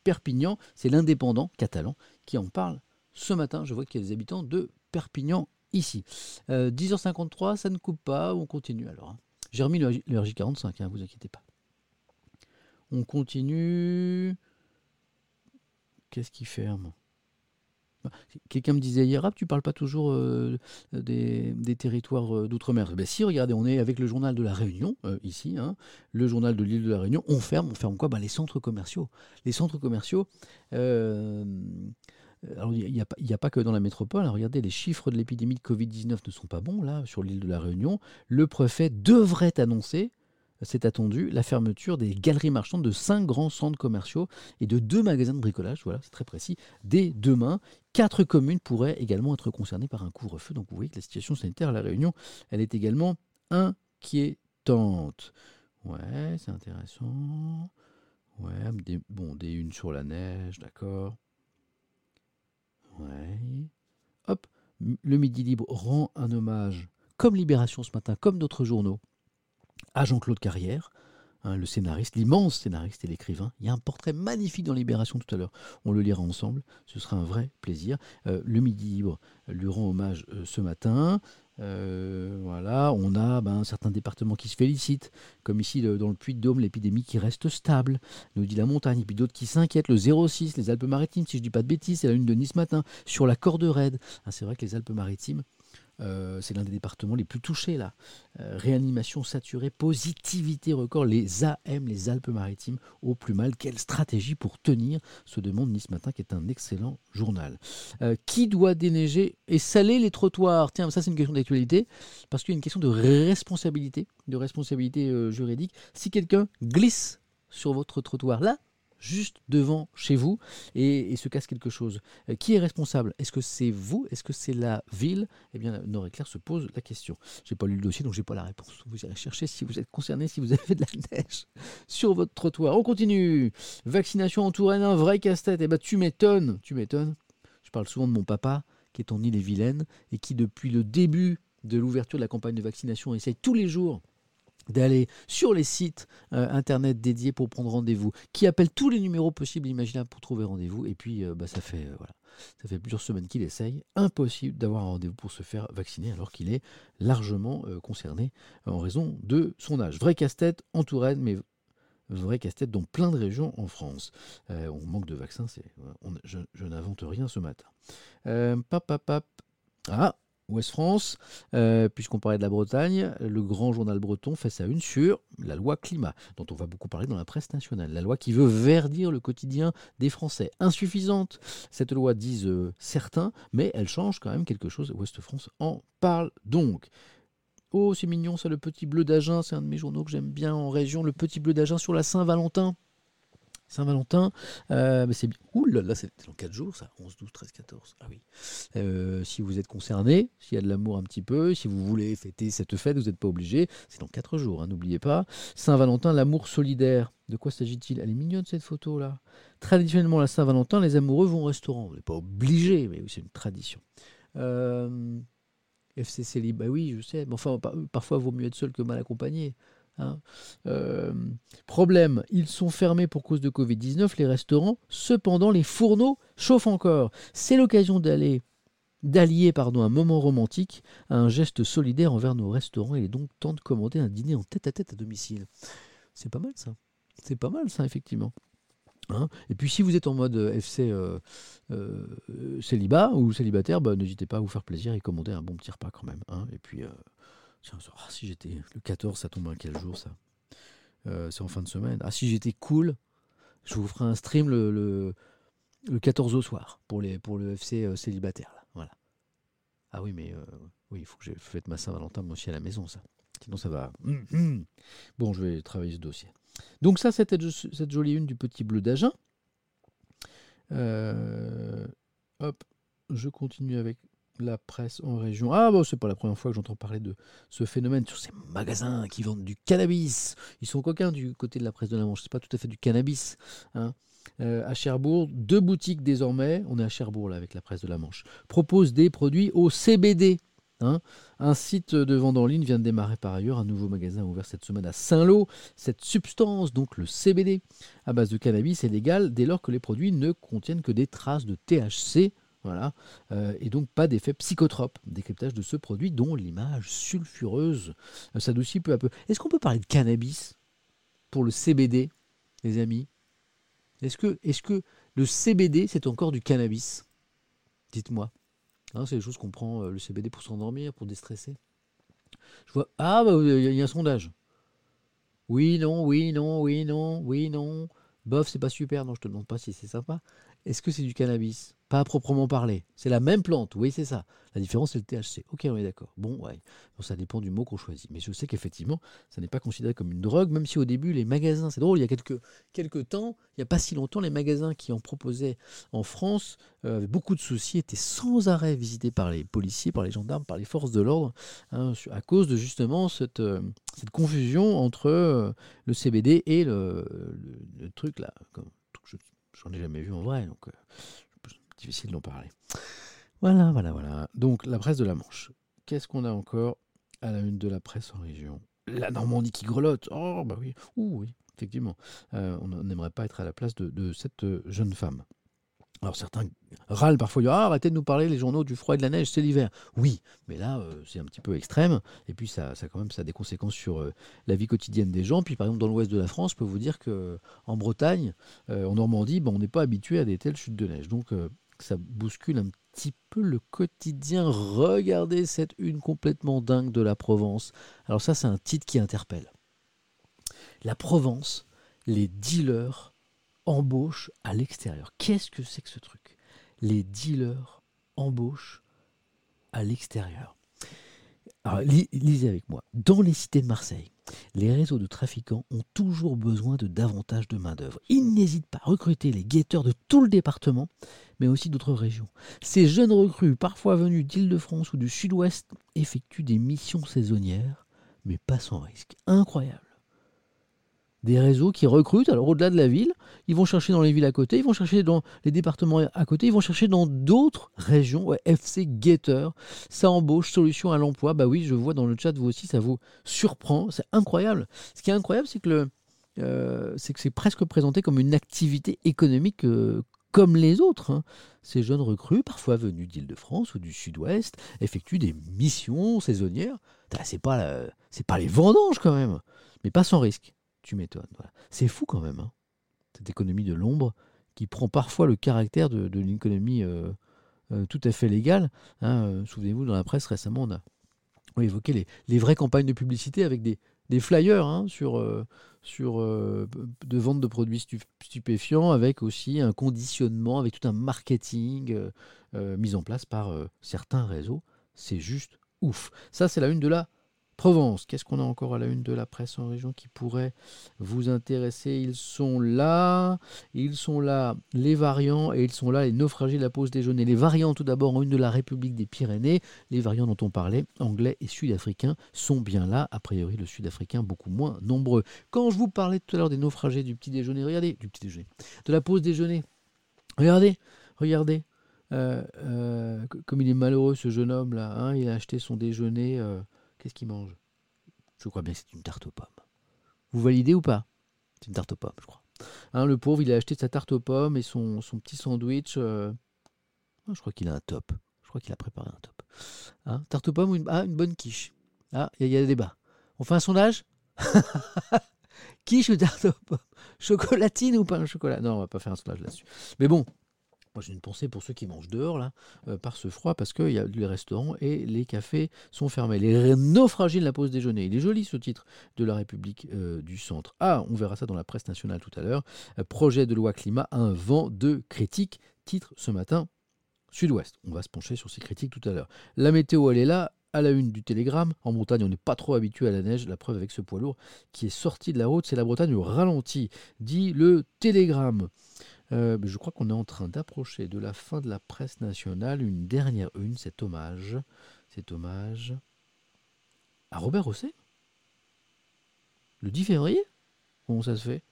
Perpignan, c'est l'indépendant catalan qui en parle ce matin. Je vois qu'il y a des habitants de Perpignan ici. 10h53, euh, ça ne coupe pas, on continue alors. Hein. J'ai remis le, RJ45, hein, vous inquiétez pas. On continue. Qu'est-ce qui ferme? Quelqu'un me disait hier, tu parles pas toujours euh, des, territoires euh, d'outre-mer? Ben si, regardez, on est avec le journal de la Réunion, ici, hein, le journal de l'île de la Réunion. On ferme, on ferme quoi? Ben, Les centres commerciaux. Les centres commerciaux, alors, il n'y a, pas que dans la métropole. regardez, les chiffres de l'épidémie de Covid-19 ne sont pas bons, là, sur l'île de la Réunion. Le préfet devrait annoncer c'est attendu, la fermeture des galeries marchandes de cinq grands centres commerciaux et de deux magasins de bricolage, voilà, c'est très précis, dès demain. Quatre communes pourraient également être concernées par un couvre-feu. Donc vous voyez que la situation sanitaire à La Réunion, elle est également inquiétante. Ouais, c'est intéressant. Ouais, des, bon, des unes sur la neige, d'accord. Le Midi Libre rend un hommage, comme Libération ce matin, comme d'autres journaux, à Jean-Claude Carrière, hein, le scénariste, l'immense scénariste et l'écrivain. Il y a un portrait magnifique dans Libération tout à l'heure. On le lira ensemble. Ce sera un vrai plaisir. Euh, le Midi Libre lui rend hommage euh, ce matin. Euh, voilà, on a ben, certains départements qui se félicitent, comme ici dans le Puy-de-Dôme, l'épidémie qui reste stable, nous dit la montagne, et puis d'autres qui s'inquiètent, le 06, les Alpes-Maritimes, si je ne dis pas de bêtises, c'est la lune de Nice matin, sur la corde raide. Ah, c'est vrai que les Alpes-Maritimes, euh, c'est l'un des départements les plus touchés là. Euh, réanimation saturée, positivité record, les AM, les Alpes-Maritimes, au plus mal. Quelle stratégie pour tenir se demande Nice Matin, qui est un excellent journal. Euh, qui doit déneiger et saler les trottoirs? Tiens, ça c'est une question d'actualité, parce qu'il y a une question de responsabilité, de responsabilité juridique. Si quelqu'un glisse sur votre trottoir là, juste devant chez vous et, se casse quelque chose. Euh, qui est responsable? Est-ce que c'est vous? Est-ce que c'est la ville? Eh bien, Nord-Éclair se pose la question. Je n'ai pas lu le dossier, donc je n'ai pas la réponse. Vous irez chercher si vous êtes concerné, si vous avez de la neige sur votre trottoir. On continue. Vaccination en Touraine, un vrai casse-tête. Eh bien, tu m'étonnes, tu m'étonnes. Je parle souvent de mon papa, qui est en Île-et-Vilaine, et qui, depuis le début de l'ouverture de la campagne de vaccination, essaye tous les jours d'aller sur les sites euh, internet dédiés pour prendre rendez-vous, qui appelle tous les numéros possibles imaginables pour trouver rendez-vous. Et puis, euh, bah, ça, fait, euh, voilà, ça fait plusieurs semaines qu'il essaye. Impossible d'avoir un rendez-vous pour se faire vacciner alors qu'il est largement concerné en raison de son âge. Vrai casse-tête en Touraine, mais vrai casse-tête dans plein de régions en France. on manque de vaccins, je, je n'invente rien ce matin. pap. Ah, Ouest France, euh, puisqu'on parlait de la Bretagne, le grand journal breton fait sa une sur la loi climat, dont on va beaucoup parler dans la presse nationale. La loi qui veut verdir le quotidien des Français. Insuffisante, cette loi disent euh, certains, mais elle change quand même quelque chose. Ouest France en parle donc. Oh, c'est mignon, ça, le petit bleu d'Agen, c'est un de mes journaux que j'aime bien en région, le petit bleu d'Agen sur la Saint-Valentin. Saint-Valentin, euh, c'est bien. Ouh là là, c'est dans 4 jours, ça. 11, 12, 13, 14. Ah oui. Euh, si vous êtes concerné, s'il y a de l'amour un petit peu, si vous voulez fêter cette fête, vous n'êtes pas obligé. C'est dans 4 jours, hein, n'oubliez pas. Saint-Valentin, l'amour solidaire. De quoi s'agit-il? Elle est mignonne cette photo-là. Traditionnellement, la Saint-Valentin, les amoureux vont au restaurant. Vous n'êtes pas obligé, mais c'est une tradition. Euh, FCC libre, bah oui, je sais. Enfin, parfois, il vaut mieux être seul que mal accompagné. Hein. Euh, problème, ils sont fermés pour cause de Covid-19, les restaurants. Cependant, les fourneaux chauffent encore. C'est l'occasion d'aller d'allier pardon, un moment romantique à un geste solidaire envers nos restaurants. Il est donc temps de commander un dîner en tête à tête à domicile. C'est pas mal ça. C'est pas mal ça, effectivement. Hein. et puis si vous êtes en mode euh, FC euh, célibat ou célibataire, bah, n'hésitez pas à vous faire plaisir et commander un bon petit repas quand même. Hein. et puis ah, si j'étais. Le 14, ça tombe à quel jour ça? Euh, C'est en fin de semaine. Ah, si j'étais cool, je vous ferai un stream le, le, 14 au soir pour, les, pour le FC euh, célibataire. Là. Voilà. Ah oui, mais euh, oui, il faut que je fasse ma Saint-Valentin moi aussi à la maison, ça. Sinon, ça va. Hum, hum. Bon, je vais travailler ce dossier. Donc, ça, c'était cette jolie une du petit bleu d'Agen. hop, je continue avec la presse en région. Ah bon, c'est pas la première fois que j'entends parler de ce phénomène sur ces magasins qui vendent du cannabis. Ils sont coquins du côté de la presse de la Manche. C'est pas tout à fait du cannabis. Hein. Euh, à Cherbourg, deux boutiques désormais, on est à Cherbourg là avec la presse de la Manche, proposent des produits au CBD. Hein. Un site de vente en ligne vient de démarrer par ailleurs. Un nouveau magasin ouvert cette semaine à Saint-Lô. Cette substance, donc le CBD, à base de cannabis, est légale dès lors que les produits ne contiennent que des traces de THC, Euh, et donc pas d'effet psychotrope. Décryptage de ce produit dont l'image sulfureuse s'adoucit peu à peu. Est-ce qu'on peut parler de cannabis pour le CBD, les amis? Est-ce que, est que le CBD, c'est encore du cannabis? Dites-moi. Hein, c'est des choses qu'on prend euh, le CBD pour s'endormir, pour déstresser. Je vois. Ah, bah, il y a un sondage. Oui, non, oui, non, oui, non, oui, non. Bof, c'est pas super. Non, je te demande pas si c'est sympa. Est-ce que c'est du cannabis? Pas à proprement parler. C'est la même plante, oui, c'est ça. La différence, c'est le THC. Ok, on est d'accord. Bon, ouais. Donc, ça dépend du mot qu'on choisit. Mais je sais qu'effectivement, ça n'est pas considéré comme une drogue, même si au début, les magasins, c'est drôle, il y a quelques, quelques temps, il n'y a pas si longtemps, les magasins qui en proposaient en France euh, avaient beaucoup de soucis, étaient sans arrêt visités par les policiers, par les gendarmes, par les forces de l'ordre, hein, à cause de justement cette, euh, cette confusion entre euh, le CBD et le, truc là. Comme, J'en ai jamais vu en vrai, donc difficile d'en parler. Voilà, voilà, voilà. Donc la presse de la Manche. Qu'est-ce qu'on a encore à la une de la presse en région? La Normandie qui grelotte. Oh, bah oui. Oui, effectivement. Euh, on n'aimerait pas être à la place de cette euh, jeune femme. Alors certains râlent parfois, ah, arrêtez de nous parler les journaux du froid et de la neige, c'est l'hiver. Oui, mais là euh, c'est un petit peu extrême, et puis ça, ça quand même ça a des conséquences sur la vie quotidienne des gens. Puis par exemple dans l'ouest de la France, je peux vous dire que en Bretagne, en Normandie, ben, on n'est pas habitué à des telles chutes de neige. Donc ça bouscule un petit peu le quotidien. Regardez cette une complètement dingue de la Provence. Alors ça c'est un titre qui interpelle. La Provence, les dealers embauche à l'extérieur. Qu'est-ce que c'est que ce truc? Les dealers embauchent à l'extérieur. Alors, lisez avec moi. Dans les cités de Marseille, les réseaux de trafiquants ont toujours besoin de davantage de main-d'œuvre. Ils n'hésitent pas à recruter les guetteurs de tout le département, mais aussi d'autres régions. Ces jeunes recrues, parfois venus d'Île-de-France ou du Sud-Ouest, effectuent des missions saisonnières, mais pas sans risque. Incroyable des réseaux qui recrutent. Alors au-delà de la ville, ils vont chercher dans les villes à côté, ils vont chercher dans les départements à côté, ils vont chercher dans d'autres régions. FC Getter, ça embauche, solution à l'emploi. Bah oui, je vois dans le chat, vous aussi, ça vous surprend. C'est incroyable. Ce qui est incroyable, c'est que euh, c'est presque présenté comme une activité économique euh, comme les autres. Hein. Ces jeunes recrues, parfois venus d'Île-de-France ou du Sud-Ouest, effectuent des missions saisonnières. C'est pas, c'est pas les vendanges quand même, mais pas sans risque tu m'étonnes. C'est fou quand même, hein, cette économie de l'ombre qui prend parfois le caractère de, de euh, euh, tout à fait légale. Hein, euh, souvenez-vous, dans la presse récemment, on a, évoqué les, vraies campagnes de publicité avec des, flyers hein, sur, sur de vente de produits stupéfiants, avec aussi un conditionnement, avec tout un marketing mis en place par certains réseaux. C'est juste ouf. Ça, c'est la une de la Provence, qu'est-ce qu'on a encore à la une de la presse en région qui pourrait vous intéresser? Ils sont là, ils sont là, les variants, et ils sont là, les naufragés de la pause déjeuner. Les variants, tout d'abord, en une de la République des Pyrénées, les variants dont on parlait, anglais et sud-africains, sont bien là. A priori, le sud-africain, beaucoup moins nombreux. Quand je vous parlais tout à l'heure des naufragés du petit déjeuner, regardez, du petit déjeuner, de la pause déjeuner, regardez, regardez. Euh, euh, comme il est malheureux ce jeune homme là, hein, il a acheté son déjeuner euh, Qu'est-ce qu'il mange Je crois bien que c'est une tarte aux pommes. Vous validez ou pas? C'est une tarte aux pommes, je crois. Hein, le pauvre, il a acheté sa tarte aux pommes et son, petit sandwich. Euh, oh, je crois qu'il a un top. Je crois qu'il a préparé un top. Hein, tarte aux pommes ou une, ah, bonne quiche Ah, il y, a des débats. On fait un sondage? Quiche ou tarte aux pommes? Chocolatine ou pas un chocolat? Non, on va pas faire un sondage là-dessus. Mais bon, moi, j'ai une pensée pour ceux qui mangent dehors, là, euh, par ce froid, parce que y a, les restaurants et les cafés sont fermés. Les naufragés de la pause déjeuner. Il est joli ce titre de la République euh, du Centre. Ah, on verra ça dans la presse nationale tout à l'heure. Euh, projet de loi climat, un vent de critiques. Titre ce matin, Sud-Ouest. On va se pencher sur ces critiques tout à l'heure. La météo, elle est là. À la une du Télégramme, en Bretagne, on n'est pas trop habitué à la neige. La preuve avec ce poids lourd qui est sorti de la route, c'est la Bretagne au ralenti, dit le Télégramme. Euh, je crois qu'on est en train d'approcher de la fin de la presse nationale. Une dernière une, cet hommage. Cet hommage à Robert Hossein. Le 10 février Comment ça se fait?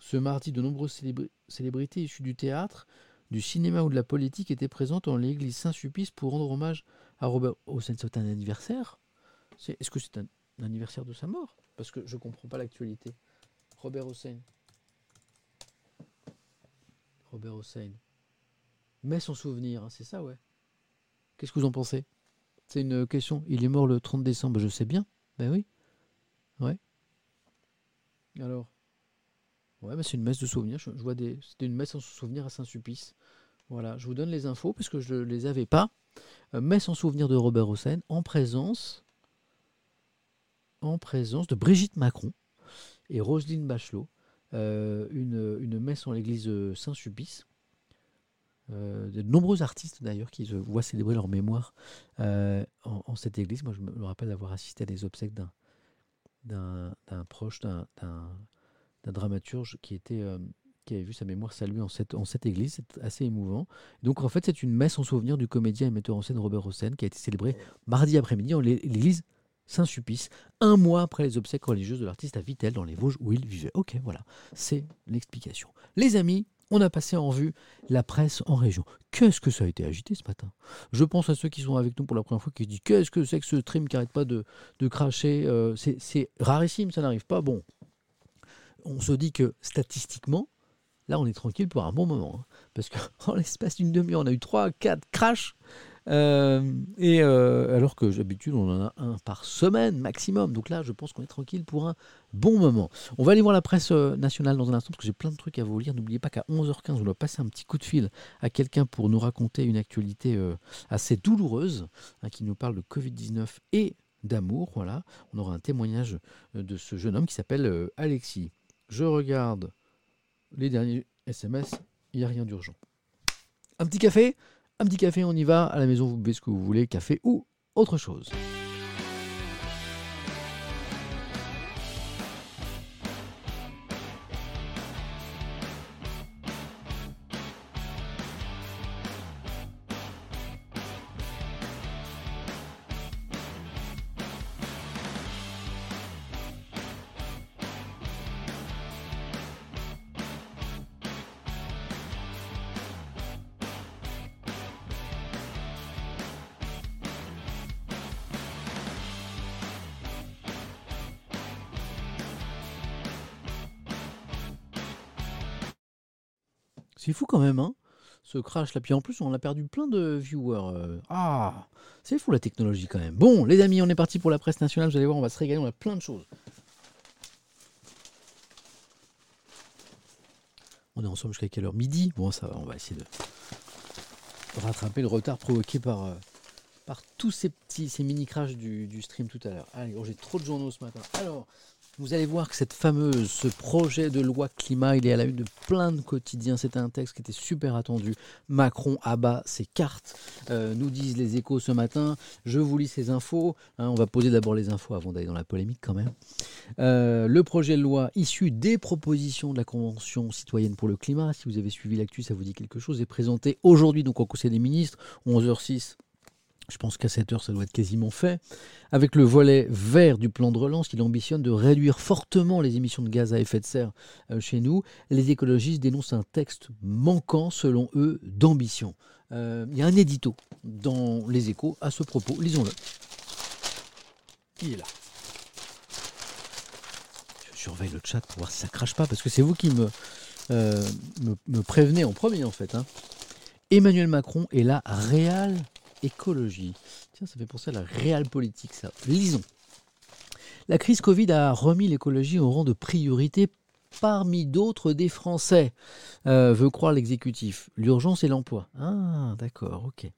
Ce mardi, de nombreuses célébrités issues du théâtre, du cinéma ou de la politique étaient présentes en l'église Saint-Sulpice pour rendre hommage à Robert Hossein. C'est un anniversaire? Est-ce que c'est un anniversaire de sa mort? Parce que je ne comprends pas l'actualité. Robert Hossein. Robert Hossein. Mais son souvenir, hein, c'est ça, ouais. Qu'est-ce que vous en pensez? C'est une question. Il est mort le 30 décembre, je sais bien. Ben oui. Ouais. Alors? Ouais, c'est une messe de souvenir. Je, vois des. C'était une messe en souvenir à Saint-Sulpice. Voilà, je vous donne les infos parce que je ne les avais pas. Euh, messe en souvenir de Robert Hossein en présence. En présence de Brigitte Macron et Roselyne Bachelot. Euh, une, messe en l'église Saint-Sulpice. de nombreux artistes d'ailleurs qui se voient célébrer leur mémoire en, cette église. Moi, je me rappelle avoir assisté à des obsèques d'un proche, d'un dramaturge qui était qui avait vu sa mémoire saluée en cette, en cette église. C'est assez émouvant. Donc en fait, c'est une messe en souvenir du comédien et metteur en scène Robert Hossein qui a été célébrée mardi après-midi en l'église Saint-Sulpice, un mois après les obsèques religieuses de l'artiste à Vitel, dans les Vosges où il vivait. Ok, voilà, c'est l'explication. Les amis, on a passé en revue la presse en région. Qu'est-ce que ça a été agité ce matin? Je pense à ceux qui sont avec nous pour la première fois qui se disent Qu'est-ce que c'est que ce stream qui n'arrête pas de, de cracher euh, C'est rarissime, ça n'arrive pas. Bon, on se dit que statistiquement, Là, on est tranquille pour un bon moment. Hein. parce qu'en l'espace d'une demi-heure, on a eu 3, 4 crashs. Euh, et euh, alors que d'habitude, on en a un par semaine maximum. Donc là, je pense qu'on est tranquille pour un bon moment. On va aller voir la presse euh, nationale dans un instant parce que j'ai plein de trucs à vous lire. N'oubliez pas qu'à 11h15, on doit passer un petit coup de fil à quelqu'un pour nous raconter une actualité assez douloureuse hein, qui nous parle de Covid-19 et d'amour. Voilà, on aura un témoignage de ce jeune homme qui s'appelle Alexis. Je regarde les derniers SMS, il n'y a rien d'urgent. Un petit café? Un petit café, on y va. À la maison, vous buvez ce que vous voulez, café ou autre chose. Quand même, hein ce crash là. Puis en plus, on a perdu plein de viewers. Euh. Ah, c'est fou la technologie quand même. Bon, les amis, on est parti pour la presse nationale. Vous allez voir, on va se régaler. On a plein de choses. On est ensemble jusqu'à quelle heure? Midi? Bon, ça va, on va essayer de rattraper le retard provoqué par, euh, par tous ces petits, ces mini crashs du, stream tout à l'heure. Allez, oh, j'ai trop de journaux ce matin. Alors, vous allez voir que cette fameuse, ce projet de loi climat, il est à la une de plein de quotidiens. C'était un texte qui était super attendu. Macron abat ses cartes, euh, nous disent les échos ce matin. Je vous lis ces infos. Hein. on va poser d'abord les infos avant d'aller dans la polémique quand même. Euh, le projet de loi issu des propositions de la Convention citoyenne pour le climat, si vous avez suivi l'actu, ça vous dit quelque chose, est présenté aujourd'hui donc au Conseil des ministres, 11h06 je pense qu'à cette heure, ça doit être quasiment fait. Avec le volet vert du plan de relance, il ambitionne de réduire fortement les émissions de gaz à effet de serre euh, chez nous. Les écologistes dénoncent un texte manquant, selon eux, d'ambition. Euh, il y a un édito dans les échos à ce propos. Lisons-le. Il est là. Je surveille le chat pour voir si ça crache pas, parce que c'est vous qui me, euh, me, prévenez en premier, en fait. Hein. Emmanuel Macron est la réelle écologie. Tiens, ça fait penser à la réelle politique, ça. Lisons. La crise Covid a remis l'écologie au rang de priorité parmi d'autres des Français, euh, veut croire l'exécutif. L'urgence et l'emploi. Ah, d'accord, ok.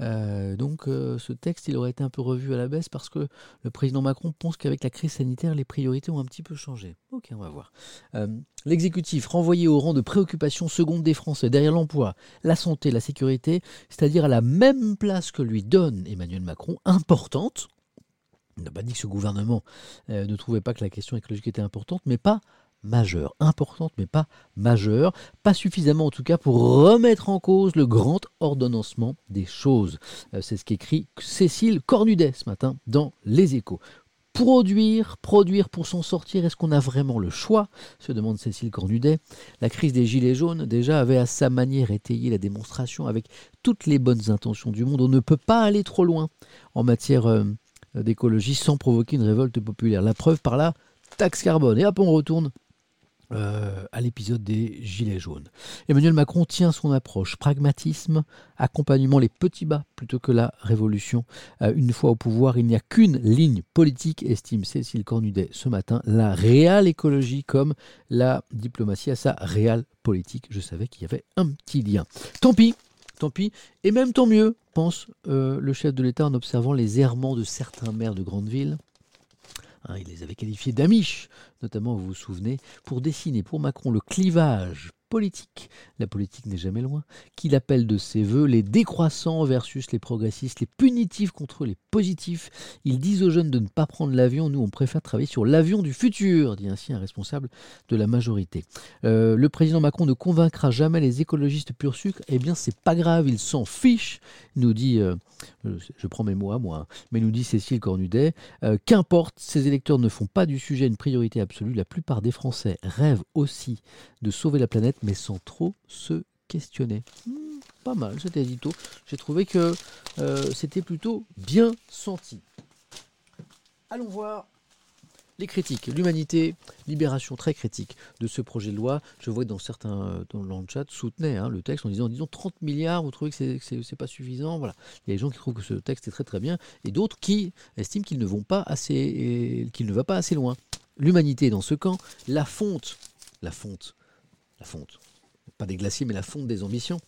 Euh, donc euh, ce texte, il aurait été un peu revu à la baisse parce que le président Macron pense qu'avec la crise sanitaire, les priorités ont un petit peu changé. Ok, on va voir. Euh, l'exécutif renvoyé au rang de préoccupation seconde des Français, derrière l'emploi, la santé, la sécurité, c'est-à-dire à la même place que lui donne Emmanuel Macron, importante. Il n'a pas dit que ce gouvernement ne trouvait pas que la question écologique était importante, mais pas majeure, importante mais pas majeure, pas suffisamment en tout cas pour remettre en cause le grand ordonnancement des choses. Euh, c'est ce qu'écrit Cécile Cornudet ce matin dans Les Échos. Produire, produire pour s'en sortir, est-ce qu'on a vraiment le choix? se demande Cécile Cornudet. La crise des Gilets jaunes déjà avait à sa manière étayé la démonstration avec toutes les bonnes intentions du monde. On ne peut pas aller trop loin en matière euh, d'écologie sans provoquer une révolte populaire. La preuve par la taxe carbone. Et hop, on retourne euh, à l'épisode des Gilets jaunes. Emmanuel Macron tient son approche pragmatisme, accompagnement les petits bas plutôt que la révolution. Euh, une fois au pouvoir, il n'y a qu'une ligne politique, estime Cécile Cornudet ce matin, la réelle écologie comme la diplomatie à sa réelle politique. Je savais qu'il y avait un petit lien. Tant pis, tant pis, et même tant mieux, pense euh, le chef de l'État en observant les errements de certains maires de grandes villes Hein, il les avait qualifiés d'amiches, notamment, vous vous souvenez, pour dessiner pour Macron le clivage politique, la politique n'est jamais loin, qu'il appelle de ses voeux les décroissants versus les progressistes, les punitifs contre les positifs. Ils disent aux jeunes de ne pas prendre l'avion, nous on préfère travailler sur l'avion du futur, dit ainsi un responsable de la majorité. Euh, le président Macron ne convaincra jamais les écologistes pur sucre, eh bien c'est pas grave, il s'en fiche, nous dit, euh, je prends mes mots à moi, hein, mais nous dit Cécile Cornudet, euh, qu'importe, ces électeurs ne font pas du sujet une priorité absolue, la plupart des Français rêvent aussi de sauver la planète, mais sans trop se questionner. Hmm, pas mal cet édito. J'ai trouvé que euh, c'était plutôt bien senti. Allons voir les critiques. L'humanité, libération très critique de ce projet de loi. Je vois que dans certains euh, dans le chat soutenaient hein, le texte en disant disons 30 milliards, vous trouvez que c'est, n'est pas suffisant? Voilà. Il y a des gens qui trouvent que ce texte est très très bien et d'autres qui estiment qu'il ne vont pas assez qu'il ne va pas assez loin. L'humanité dans ce camp, la fonte, la fonte, la fonte, pas des glaciers mais la fonte des ambitions.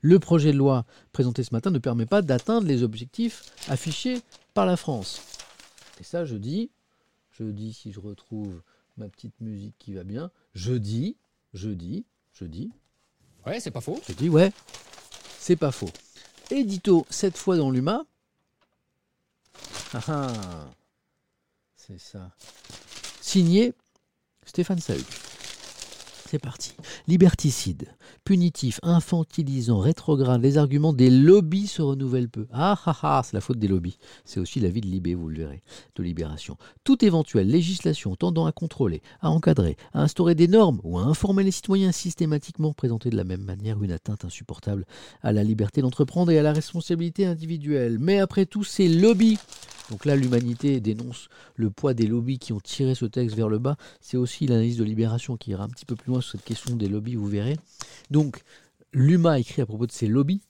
Le projet de loi présenté ce matin ne permet pas d'atteindre les objectifs affichés par la France. Et ça, je dis, je dis, si je retrouve ma petite musique qui va bien, je dis, je dis, je dis. Ouais, c'est pas faux. Je dis, ouais, c'est pas faux. Édito, cette fois dans l'UMA. Ah, ah c'est ça. Signé Stéphane Sahuc. C'est parti. Liberticide, punitif, infantilisant, rétrograde, les arguments des lobbies se renouvellent peu. Ah ah ah, c'est la faute des lobbies. C'est aussi la vie de Libé, vous le verrez, de libération. Toute éventuelle législation tendant à contrôler, à encadrer, à instaurer des normes ou à informer les citoyens systématiquement présenter de la même manière une atteinte insupportable à la liberté d'entreprendre et à la responsabilité individuelle. Mais après tout, ces lobbies donc là, l'humanité dénonce le poids des lobbies qui ont tiré ce texte vers le bas. C'est aussi l'analyse de Libération qui ira un petit peu plus loin cette question des lobbies, vous verrez. Donc, l'UMA écrit à propos de ces lobbies,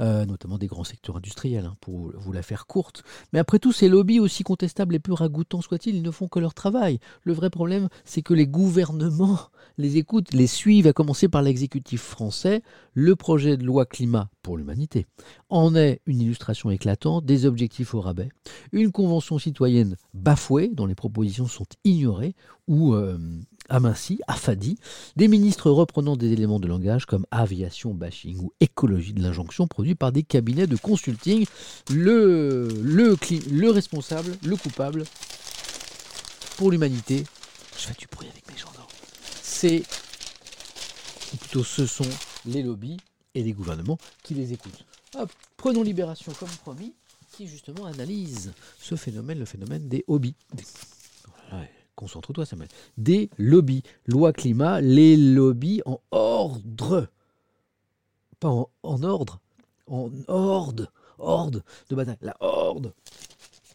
euh, notamment des grands secteurs industriels, hein, pour vous la faire courte. Mais après tout, ces lobbies, aussi contestables et peu ragoûtants soient-ils, ils ne font que leur travail. Le vrai problème, c'est que les gouvernements les écoutent, les suivent, à commencer par l'exécutif français. Le projet de loi climat pour l'humanité en est une illustration éclatante des objectifs au rabais, une convention citoyenne bafouée, dont les propositions sont ignorées, ou euh, aminci, affadi, des ministres reprenant des éléments de langage comme aviation bashing ou écologie de l'injonction produits par des cabinets de consulting. Le, le, le responsable, le coupable pour l'humanité, je fais du bruit avec mes journaux, c'est, plutôt ce sont les lobbies et les gouvernements qui les écoutent. prenons Libération comme promis, qui justement analyse ce phénomène, le phénomène des hobbies. Concentre-toi, Samuel. Des lobbies. Loi climat, les lobbies en ordre. Pas en, ordre, en horde. Horde de bataille. La horde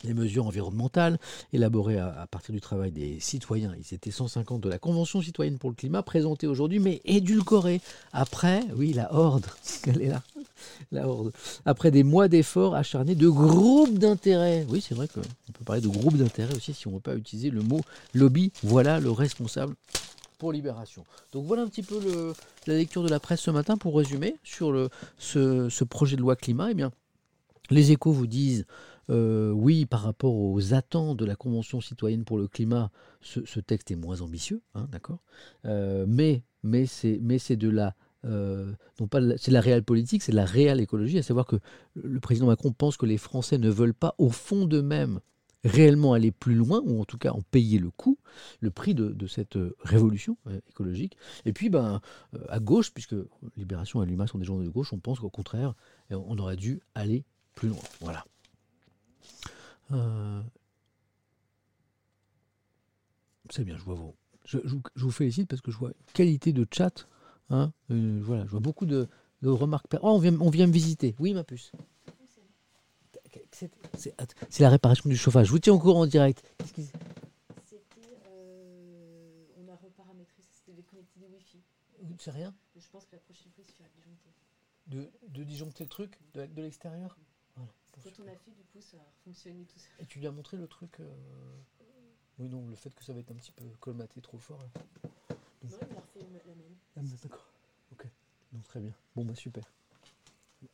les mesures environnementales élaborées à, partir du travail des citoyens. Ils étaient 150 de la Convention citoyenne pour le climat, présentée aujourd'hui, mais édulcorée. Après, oui, la horde, elle est là, la horde. Après des mois d'efforts acharnés de groupes d'intérêt. Oui, c'est vrai qu'on peut parler de groupes d'intérêt aussi si on ne veut pas utiliser le mot lobby. Voilà le responsable pour Libération. Donc voilà un petit peu la lecture de la presse ce matin pour résumer sur ce, ce projet de loi climat. Eh bien, les échos vous disent euh, oui, par rapport aux attentes de la Convention citoyenne pour le climat, ce, texte est moins ambitieux, hein, d'accord euh, Mais, c'est de la euh, non pas c'est la réelle politique, c'est la réelle écologie, à savoir que le président Macron pense que les Français ne veulent pas au fond d'eux-mêmes réellement aller plus loin, ou en tout cas en payer le coût, le prix de, cette révolution écologique. Et puis, ben, à gauche, puisque Libération et l'UMA sont des gens de gauche, on pense qu'au contraire, on aurait dû aller plus loin. Voilà. Euh, c'est bien, je vois vos. Je, vous félicite parce que je vois qualité de chat. Hein, euh, voilà, je vois beaucoup de, remarques. Oh, on vient, on vient me visiter. Oui, ma puce. C'est la réparation du chauffage. Je vous tiens au courant en direct. C'était. Euh, on a reparamétré, c'était déconnecté du Wi-Fi. C'est rien Je pense que la prochaine fois, il suffira de disjoncter. De, de disjoncter le truc de, de l'extérieur? Quand on a fait, du coup, ça a fonctionné tout ça. Et tu lui as montré le truc euh, Oui, non, le fait que ça va être un petit peu colmaté trop fort. Non, il a refait la même. Ah, d'accord. Ok. Donc, très bien. Bon, bah super.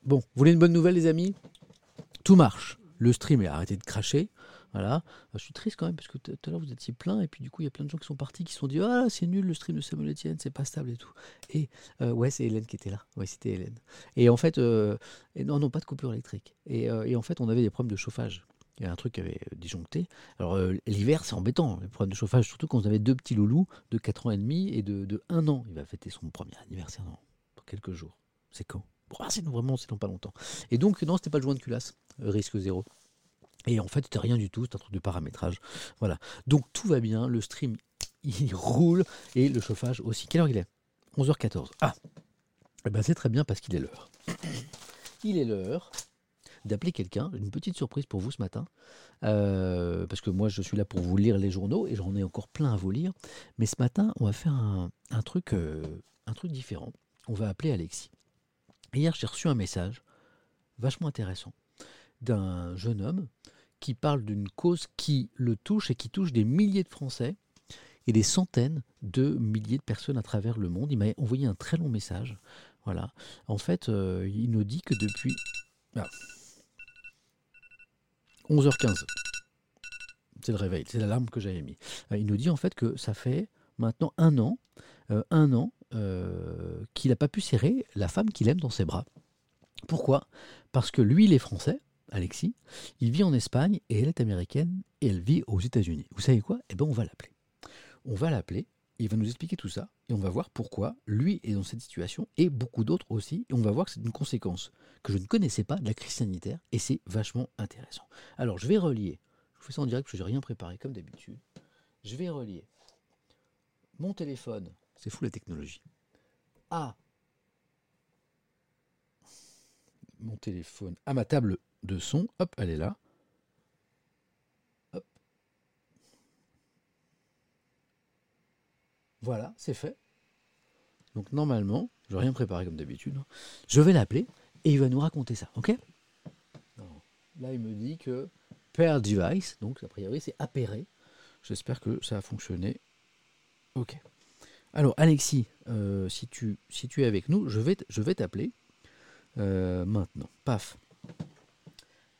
Bon, vous voulez une bonne nouvelle, les amis? Tout marche. Le stream est arrêté de cracher. Voilà. Je suis triste quand même parce que tout à l'heure vous étiez plein et puis du coup il y a plein de gens qui sont partis qui se sont dit ah c'est nul le stream de Samuel Etienne, c'est pas stable et tout. Et euh, ouais c'est Hélène qui était là. Ouais c'était Hélène. Et en fait euh, non non pas de coupure électrique. Et, euh, en fait on avait des problèmes de chauffage. Il y a un truc qui avait disjoncté. Alors euh, l'hiver c'est embêtant les problèmes de chauffage surtout quand vous avez deux petits loulous de 4 ans et demi et de, de 1 an. Il va fêter son premier anniversaire dans, dans quelques jours. C'est quand? Ah, c'est vraiment c'est dans pas longtemps. Et donc non c'était pas le joint de culasse euh, risque zéro. Et en fait, c'était rien du tout, c'est un truc de paramétrage. Voilà. Donc tout va bien, le stream il roule et le chauffage aussi. Quelle heure il est? 11h14. Ah eh ben, c'est très bien parce qu'il est l'heure. Il est l'heure d'appeler quelqu'un. Une petite surprise pour vous ce matin. Euh, parce que moi, je suis là pour vous lire les journaux et j'en ai encore plein à vous lire. Mais ce matin, on va faire un, un truc, euh, un truc différent. On va appeler Alexis. Hier, j'ai reçu un message vachement intéressant d'un jeune homme qui parle d'une cause qui le touche et qui touche des milliers de Français et des centaines de milliers de personnes à travers le monde. Il m'a envoyé un très long message. Voilà. En fait, euh, il nous dit que depuis ah. 11h15, c'est le réveil, c'est l'alarme que j'avais mis. Euh, il nous dit en fait que ça fait maintenant un an, euh, un an qu'il n'a pas pu serrer la femme qu'il aime dans ses bras. Pourquoi? Parce que lui, il est français, Alexis, il vit en Espagne et elle est américaine et elle vit aux États-Unis. Vous savez quoi? Eh bien, on va l'appeler. On va l'appeler, il va nous expliquer tout ça et on va voir pourquoi lui est dans cette situation et beaucoup d'autres aussi. Et on va voir que c'est une conséquence que je ne connaissais pas de la crise sanitaire et c'est vachement intéressant. Alors, je vais relier. Je fais ça en direct parce que j'ai rien préparé comme d'habitude. Je vais relier mon téléphone, c'est fou la technologie, à mon téléphone à ma table de son. Hop, elle est là. Voilà, c'est fait. Donc normalement, je n'ai rien préparé comme d'habitude. hein. Je vais l'appeler et il va nous raconter ça, ok? Là, il me dit que pair device, donc a priori c'est appairé. J'espère que ça a fonctionné. Ok. Alors Alexis, euh, si, tu, es avec nous, je vais, t- je vais t'appeler euh, maintenant. Paf.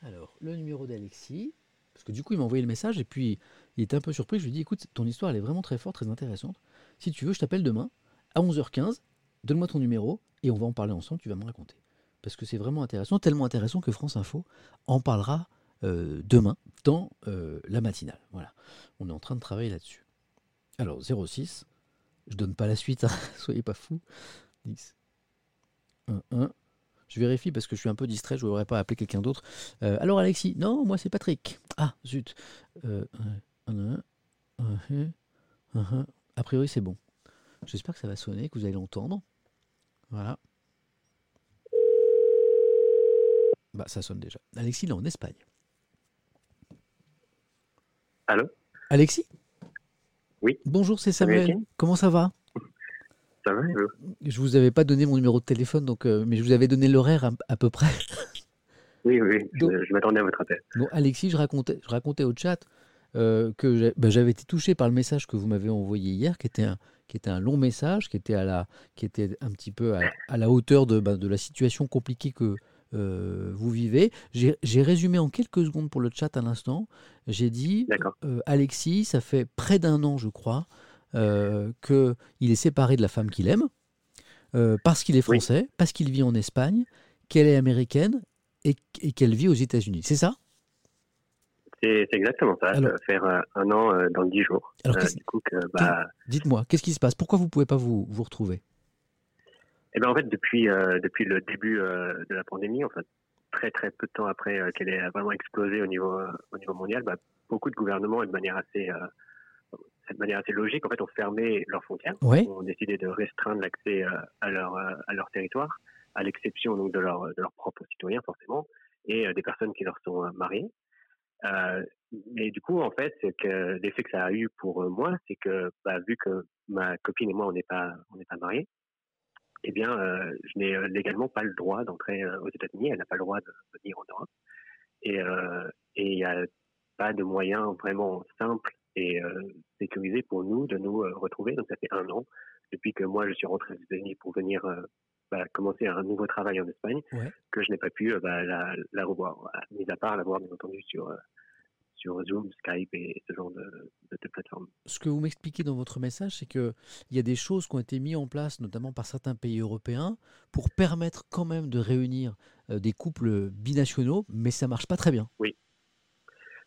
Alors, le numéro d'Alexis, parce que du coup il m'a envoyé le message et puis il était un peu surpris. Je lui ai dit, écoute, ton histoire elle est vraiment très forte, très intéressante. Si tu veux, je t'appelle demain à 11h15, donne-moi ton numéro et on va en parler ensemble, tu vas me raconter. Parce que c'est vraiment intéressant, tellement intéressant que France Info en parlera euh, demain dans euh, la matinale. Voilà, on est en train de travailler là-dessus. Alors, 06, je donne pas la suite, hein, soyez pas fous. 10, 1, 1. Je vérifie parce que je suis un peu distrait, je ne voudrais pas appeler quelqu'un d'autre. Euh, alors Alexis, non, moi c'est Patrick. Ah, zut. Euh, un. A priori c'est bon. J'espère que ça va sonner, que vous allez l'entendre. Voilà. Bah ça sonne déjà. Alexis, il est en Espagne. Allô? Alexis? Oui. Bonjour, c'est Samuel. Comment ça va? Ça va et vous Je vous avais pas donné mon numéro de téléphone, donc, euh, mais je vous avais donné l'horaire à, à peu près. Oui, oui, Donc- je, je m'attendais à votre appel. Bon, Alexis, je racontais, je racontais au chat euh, que ben, j'avais été touché par le message que vous m'avez envoyé hier, qui était un, qui était un long message, qui était, à la, qui était un petit peu à, à la hauteur de, ben, de la situation compliquée que euh, vous vivez. J'ai résumé en quelques secondes pour le chat à l'instant. J'ai dit, euh, Alexis, ça fait près d'un an, je crois, euh, qu'il est séparé de la femme qu'il aime, euh, parce qu'il est Oui. français, parce qu'il vit en Espagne, qu'elle est américaine et, et qu'elle vit aux États-Unis. C'est ça? C'est exactement ça. Alors- faire euh, un an dans 10 jours. Alors, Euh, qu'est-ce- du coup, que, bah, Dites-moi, qu'est-ce qui se passe? Pourquoi vous pouvez pas vous, vous retrouver? Eh ben, en fait, depuis, euh, depuis le début euh, de la pandémie, en fait, très très peu de temps après qu'elle ait vraiment explosé au niveau, au niveau mondial, bah, beaucoup de gouvernements, et de manière assez, de manière assez logique, en fait, ont fermé leurs frontières. Oui. ont décidé de restreindre l'accès euh, à leur euh, à leur territoire, à l'exception donc de leurs de leurs propres citoyens forcément et euh, des personnes qui leur sont mariées. Euh, mais du coup, en fait, c'est que l'effet que ça a eu pour moi, c'est que bah, vu que ma copine et moi on n'est pas on n'est pas mariés, eh bien, euh, je n'ai légalement pas le droit d'entrer aux États-Unis. Elle n'a pas le droit de venir en Europe. Et euh, et il n'y a pas de moyen vraiment simple et euh, sécurisé pour nous de nous euh, retrouver. Donc ça fait un an depuis que moi je suis rentré aux États-Unis pour venir euh, bah, commencer un nouveau travail en Espagne Ouais. que je n'ai pas pu bah, la, la revoir. Mis à part la voir bien entendu sur sur Zoom, Skype et ce genre de, de, de plateformes. Ce que vous m'expliquez dans votre message, c'est qu'il y a des choses qui ont été mises en place, notamment par certains pays européens, pour permettre quand même de réunir des couples binationaux, mais ça marche pas très bien. Oui.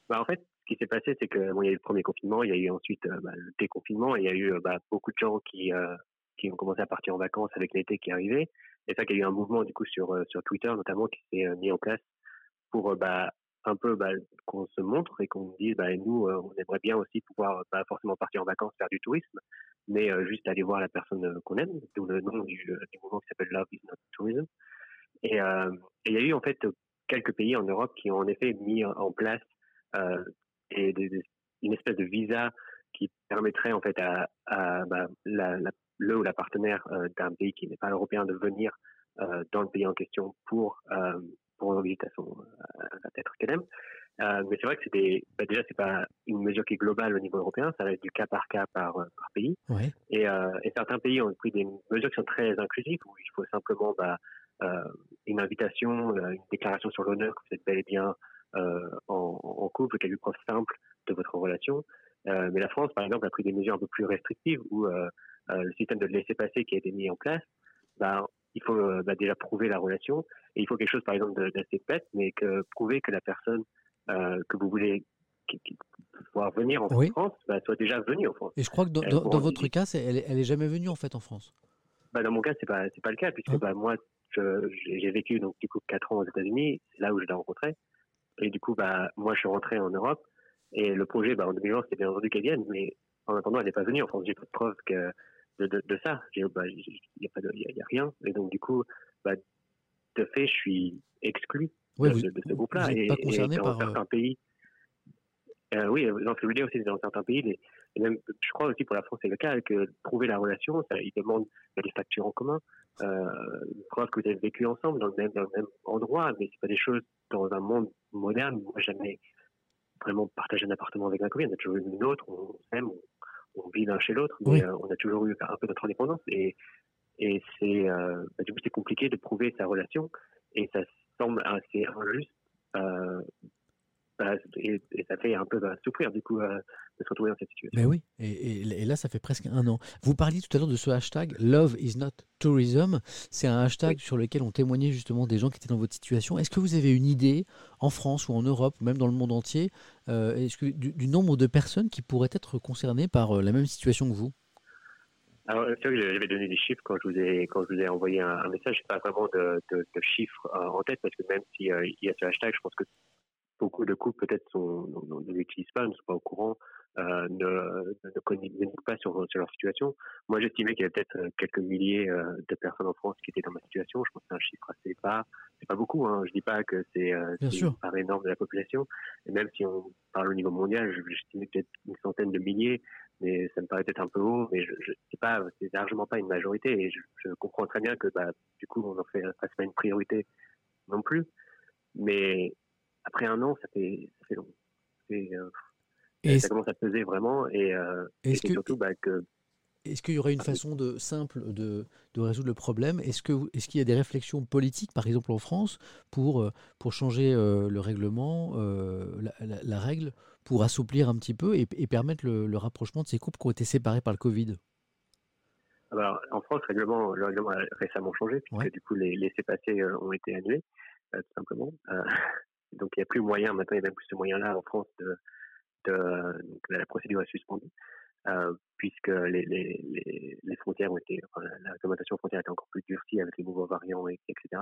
Bah, en fait, qui s'est passé, c'est que il y a eu le premier confinement, il y a eu ensuite euh, bah, le déconfinement, et il y a eu euh, bah, beaucoup de gens qui, euh, qui ont commencé à partir en vacances avec l'été qui arrivait. Et ça, qu'il y a eu un mouvement du coup sur, Twitter notamment qui s'est mis en place pour bah, un peu qu'on se montre et qu'on dise nous, on aimerait bien aussi pouvoir pas forcément partir en vacances, faire du tourisme, mais juste aller voir la personne qu'on aime, d'où le nom du, mouvement qui s'appelle Love is not tourism. Et il y a eu en fait quelques pays en Europe qui ont en effet mis en place euh, des, des- des- une espèce de visa qui permettrait en fait à, à bah, la, la- le ou la partenaire euh, d'un pays qui n'est pas européen de venir euh, dans le pays en question pour euh, pour rendre visite à son à, l'être qu'elle aime. Euh, mais c'est vrai que c'était bah, déjà c'est pas une mesure qui est globale au niveau européen, ça va être du cas par cas par, euh, par pays. Et, euh, et certains pays ont pris des mesures qui sont très inclusives, où il faut simplement bah, euh, une invitation, euh, une déclaration sur l'honneur que vous êtes bel et bien euh, en, en couple, quelques preuves simples de votre relation. Euh, mais la France, par exemple, a pris des mesures un peu plus restrictives, où euh, euh, le système de laisser-passer qui a été mis en place, bah, il faut bah, déjà prouver la relation, et il faut quelque chose, par exemple, d'assez bête, mais que prouver que la personne que vous voulez qui, qui, voir venir en Oui. France bah, soit déjà venue en France. Et je crois que dans, votre cas, elle, elle est jamais venue en fait en France. Bah, dans mon cas, c'est pas c'est pas le cas puisque bah, moi j'ai vécu donc du coup quatre ans aux États-Unis, c'est là où je l'ai rencontré. Et du coup bah moi je suis rentré en Europe et le projet bah en 2020 c'était bien entendu qu'elle vienne, mais en attendant elle n'est pas venue en France. J'ai pas de preuve que de, de, de ça. J'ai bah il y a pas de il y a, il y a rien et donc du coup bah de fait je suis exclu de, vous de, de ce groupe-là et, pas et concerné dans par. euh, certains pays. Euh, oui, non, ce que je veux dire aussi, dans certains pays, les- et même, je crois aussi pour la France, c'est le cas, que prouver la relation, ça, ils demandent bah, des factures en commun, euh, preuve que vous avez vécu ensemble dans le même, dans le même endroit, mais c'est pas des choses dans un monde moderne. Moi, jamais vraiment partagé un appartement avec un copine. On a toujours eu une autre, on s'aime, on, on vit l'un chez l'autre, mais Oui. euh, on a toujours eu un peu notre indépendance. Et, et c'est, euh, bah, du coup, c'est compliqué de prouver sa relation, et ça semble assez injuste. Euh, et, et ça fait un peu bah, souffrir du coup euh, de se retrouver dans cette situation. Mais oui, et, et- et là, ça fait presque un an. Vous parliez tout à l'heure de ce hashtag Love is not tourism. C'est un hashtag sur lequel ont témoigné justement des gens qui étaient dans votre situation. Est-ce que vous avez une idée, en France ou en Europe, ou même dans le monde entier, euh, est-ce que, du, du nombre de personnes qui pourraient être concernées par euh, la même situation que vous? Alors, j'avais donné des chiffres quand je vous ai, quand je vous ai envoyé un, un message. Je pas vraiment de, de, de chiffres euh, en tête parce que même s'il y a ce hashtag, je pense que beaucoup de couples peut-être ne l'utilisent pas, ne sont pas au courant, euh, ne, ne communiquent pas sur, sur leur situation. Moi, j'estimais qu'il y avait peut-être euh, quelques milliers euh, de personnes en France qui étaient dans ma situation. Je pense que c'est un chiffre assez bas. C'est pas beaucoup. Hein. Je dis pas que c'est euh, part énorme de la population. Et même si on parle au niveau mondial, je- j'estimais peut-être une centaine de milliers mais ça me paraît peut-être un peu haut, mais je, je c'est pas, c'est largement pas une majorité, et je, je comprends très bien que, bah, du coup, on en fait, pas une priorité non plus. Mais après un an, ça fait, ça fait long. Euh, Et ça commence à peser vraiment, et, euh, et que, surtout bah, que est-ce qu'il y aurait une façon de, simple de, de résoudre le problème? Est-ce que vous- est-ce qu'il y a des réflexions politiques, par exemple en France, pour, euh, pour changer euh, le règlement, euh, la, la- la règle, pour assouplir un petit peu et, et permettre le, le rapprochement de ces couples qui ont été séparés par le Covid? Alors, en France, le règlement, le règlement a récemment changé, puisque Ouais. du coup, les laissés-passer ont été annulés, tout simplement. Euh, donc, il n'y a plus moyen, maintenant, il y a même plus ce moyen-là en France de, de donc, la procédure est suspendue, euh, puisque les, les, les, frontières ont été, enfin, la, réglementation frontière était encore plus durcie avec les nouveaux variants, et- etc.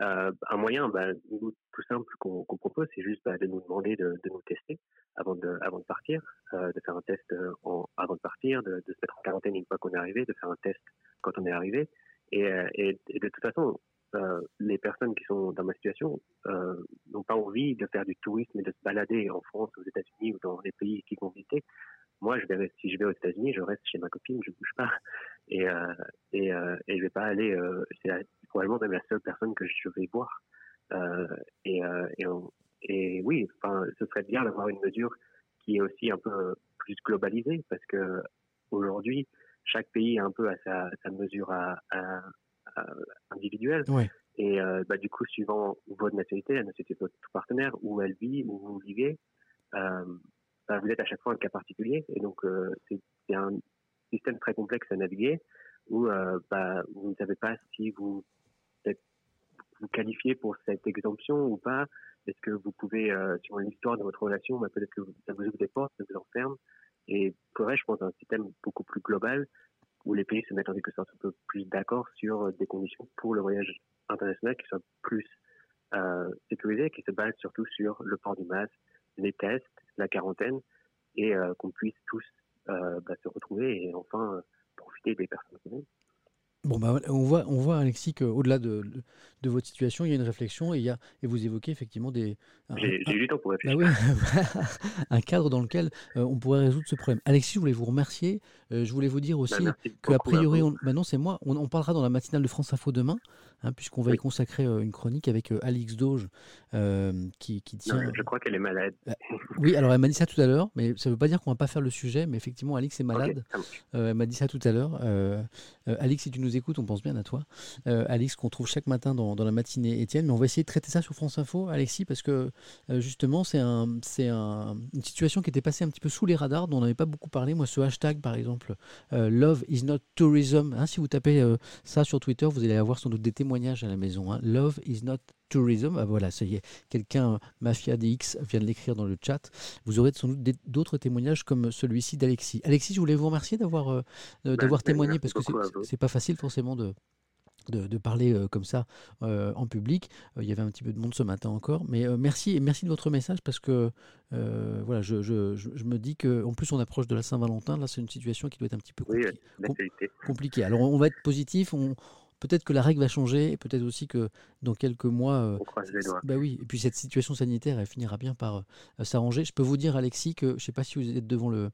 Euh, un moyen, bah, tout simple qu'on qu'on propose, c'est juste bah, de nous demander de, de nous tester avant de, avant de partir, euh, de faire un test euh, en, avant de partir, de, de se mettre en quarantaine une fois qu'on est arrivé, de faire un test quand on est arrivé. Et, et, et de toute façon, euh, les personnes qui sont dans ma situation euh, n'ont pas envie de faire du tourisme et de se balader en France, aux États-Unis ou dans les pays qu'ils vont visiter. Moi, si je vais aux États-Unis, je reste chez ma copine, je bouge pas, et euh, et, euh, et je vais pas aller. C'est probablement même la seule personne que je vais voir. Et, oui, ce serait bien d'avoir une mesure qui est aussi un peu plus globalisée, parce que aujourd'hui, chaque pays a un peu sa, mesure à- individuelle. Ouais. Et euh, bah, du coup, suivant votre nationalité, la nationalité de votre partenaire, où elle vit, où vous vivez, euh, bah, vous êtes à chaque fois un cas particulier. Et donc, euh, c'est un système très complexe à naviguer où euh, bah, vous ne savez pas si vous êtes- vous qualifiez pour cette exemption ou pas. Est-ce que vous pouvez, euh, sur l'histoire de votre relation, bah, peut-être que ça vous ouvre des portes, ça vous enferme. Et il faudrait, je pense, un système beaucoup plus global où les pays se mettent en quelque sorte un peu plus d'accord sur des conditions pour le voyage international qui soient plus euh, sécurisées, qui se basent surtout sur le port du masque, les tests, la quarantaine, et euh, qu'on puisse tous euh, bah, se retrouver et enfin euh, profiter des personnes. Bon, bah, on voit, on voit Alexis, qu'au-delà de, votre situation, il y a une réflexion et, il y a, et vous évoquez effectivement des, J'ai eu du temps pour Bah réfléchir. oui, un cadre dans lequel euh, on pourrait résoudre ce problème. Alexis, je voulais vous remercier. Euh, je voulais vous dire Bah, aussi merci que a beaucoup à priori, on... bah non, c'est moi. On parlera dans la matinale de France Info demain, hein, puisqu'on va y consacrer euh, une chronique avec euh, Alix Doge, euh, qui, Non, tient. je crois qu'elle est malade. Oui, alors elle m'a dit ça tout à l'heure, mais ça ne veut pas dire qu'on va pas faire le sujet. Mais effectivement, Alix est malade. Elle m'a dit ça tout à l'heure. Alix, si tu nous écoutes, on pense bien à toi. Alix, qu'on trouve chaque matin dans, dans la matinée Étienne. Mais on va essayer de traiter ça sur France Info, Alexis, parce que justement, c'est un, c'est un- une situation qui était passée un petit peu sous les radars, dont on n'avait pas beaucoup parlé. Moi, ce hashtag, par exemple, euh, Love is not tourism. hein, si vous tapez euh, ça sur Twitter, vous allez avoir sans doute des témoignages à la maison. hein. Love is not tourism. Ah, voilà, ça y est. Quelqu'un, Mafia DX, vient de l'écrire dans le chat. Vous aurez sans doute d'autres témoignages comme celui-ci d'Alexis. Alexis, je voulais vous remercier d'avoir euh, Bah, d'avoir témoigné parce que c'est- pas facile forcément de, de, de parler euh, comme ça euh, en public. Euh, il y avait un petit peu de monde ce matin encore, mais merci et merci de votre message parce que voilà, je, je, me dis que en plus on approche de la Saint-Valentin. Là, c'est une situation qui doit être un petit peu compli- compliquée. Alors on va être positif. On, Peut-être que la règle va changer, et peut-être aussi que dans quelques mois, euh, On croise les doigts. bah oui, et puis cette situation sanitaire, elle finira bien par euh, s'arranger. Je peux vous dire, Alexis, que je ne sais pas si vous êtes devant le,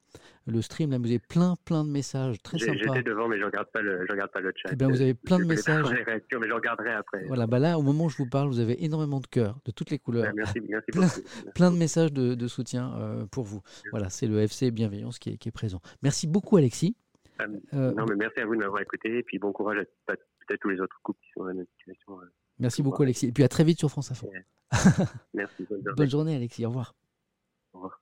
le stream, là, vous avez plein, plein de messages très sympas. J'étais devant, mais je regarde le, je regarde pas le chat. Eh bien, vous avez plein de Je pas messages. réactions, mais je regarderai après. Voilà, bah là, au moment où je vous parle, vous avez énormément de cœur, de toutes les couleurs, merci, merci Plein- beaucoup. plein de messages de, de soutien euh, pour vous. Voilà, c'est le FC Bienveillance qui est, qui est présent. Merci beaucoup, Alexis. Euh, Non, mais merci à vous de m'avoir écouté, et puis bon courage à peut- peut-être tous les autres couples qui sont dans la même situation. euh. merci beaucoup, Alexis. Et puis à très vite sur France Info. Merci, bonne journée. Bonne journée, Alexis. Au revoir. Au revoir.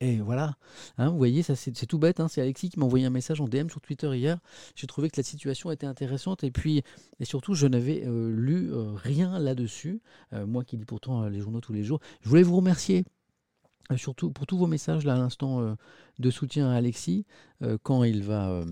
Et voilà, Hein, vous voyez, ça c'est tout bête. hein, C'est Alexis qui m'a envoyé un message en DM sur Twitter hier. J'ai trouvé que la situation était intéressante et puis et surtout je n'avais euh, lu euh, rien là-dessus. Euh, moi qui lis pourtant les journaux tous les jours. Je voulais vous remercier. Euh, Surtout pour tous vos messages là à l'instant euh, de soutien à Alexis. Euh, quand, il va,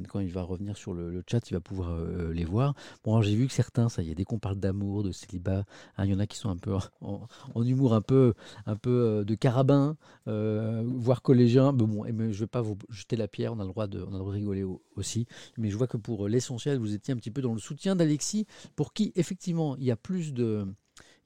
revenir sur le, chat, il va pouvoir les voir. Bon, j'ai vu que certains, ça y est, dès qu'on parle d'amour, de célibat, hein, il y en a qui sont un peu en, humour un peu, un peu de carabin, voire collégien. Mais bon, mais je ne vais pas vous jeter la pierre, on a le droit de, on a le rigoler au- aussi. Mais je vois que pour l'essentiel, vous étiez un petit peu dans le soutien d'Alexis, pour qui, effectivement, il y a plus de.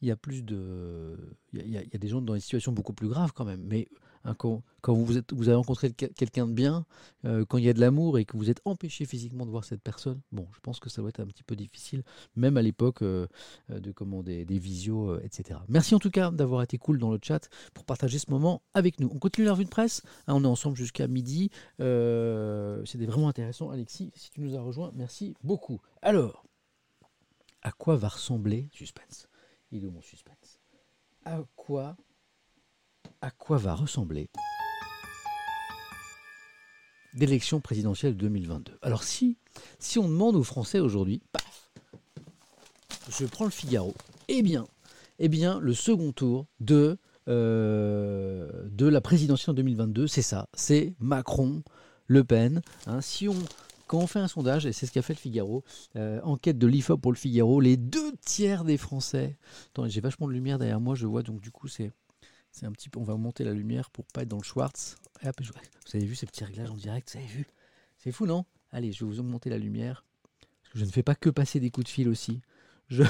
Il y a plus de. Il y a, des gens dans des situations beaucoup plus graves quand même. Mais hein, quand, vous, avez rencontré quel- quelqu'un de bien, euh, quand il y a de l'amour et que vous êtes empêché physiquement de voir cette personne, bon, je pense que ça doit être un petit peu difficile, même à l'époque euh, de commander des visios, euh, etc. Merci en tout cas d'avoir été cool dans le chat pour partager ce moment avec nous. On continue la revue de presse, hein, on est ensemble jusqu'à midi. C'était vraiment intéressant. Alexis, si tu nous as rejoints, merci beaucoup. Alors, à quoi va ressembler Suspense Il est mon suspense? À quoi, à quoi va ressembler l'élection présidentielle 2022 Alors si, si on demande aux Français aujourd'hui, paf, je prends le Figaro, eh bien, eh bien le second tour de, euh, de la présidentielle en 2022, c'est ça, c'est Macron, Le Pen. hein. si on, quand on fait un sondage, et c'est ce qu'a fait le Figaro, euh, enquête de l'IFOP pour le Figaro, les deux tiers des Français. Attends, j'ai vachement de lumière derrière moi, je vois, donc du coup c'est un petit peu. On va monter la lumière pour pas être dans le Schwartz. Vous avez vu ces petits réglages en direct? Vous avez vu? C'est fou, non? Allez, je vais vous augmenter la lumière. Je ne fais pas que passer des coups de fil aussi. Je,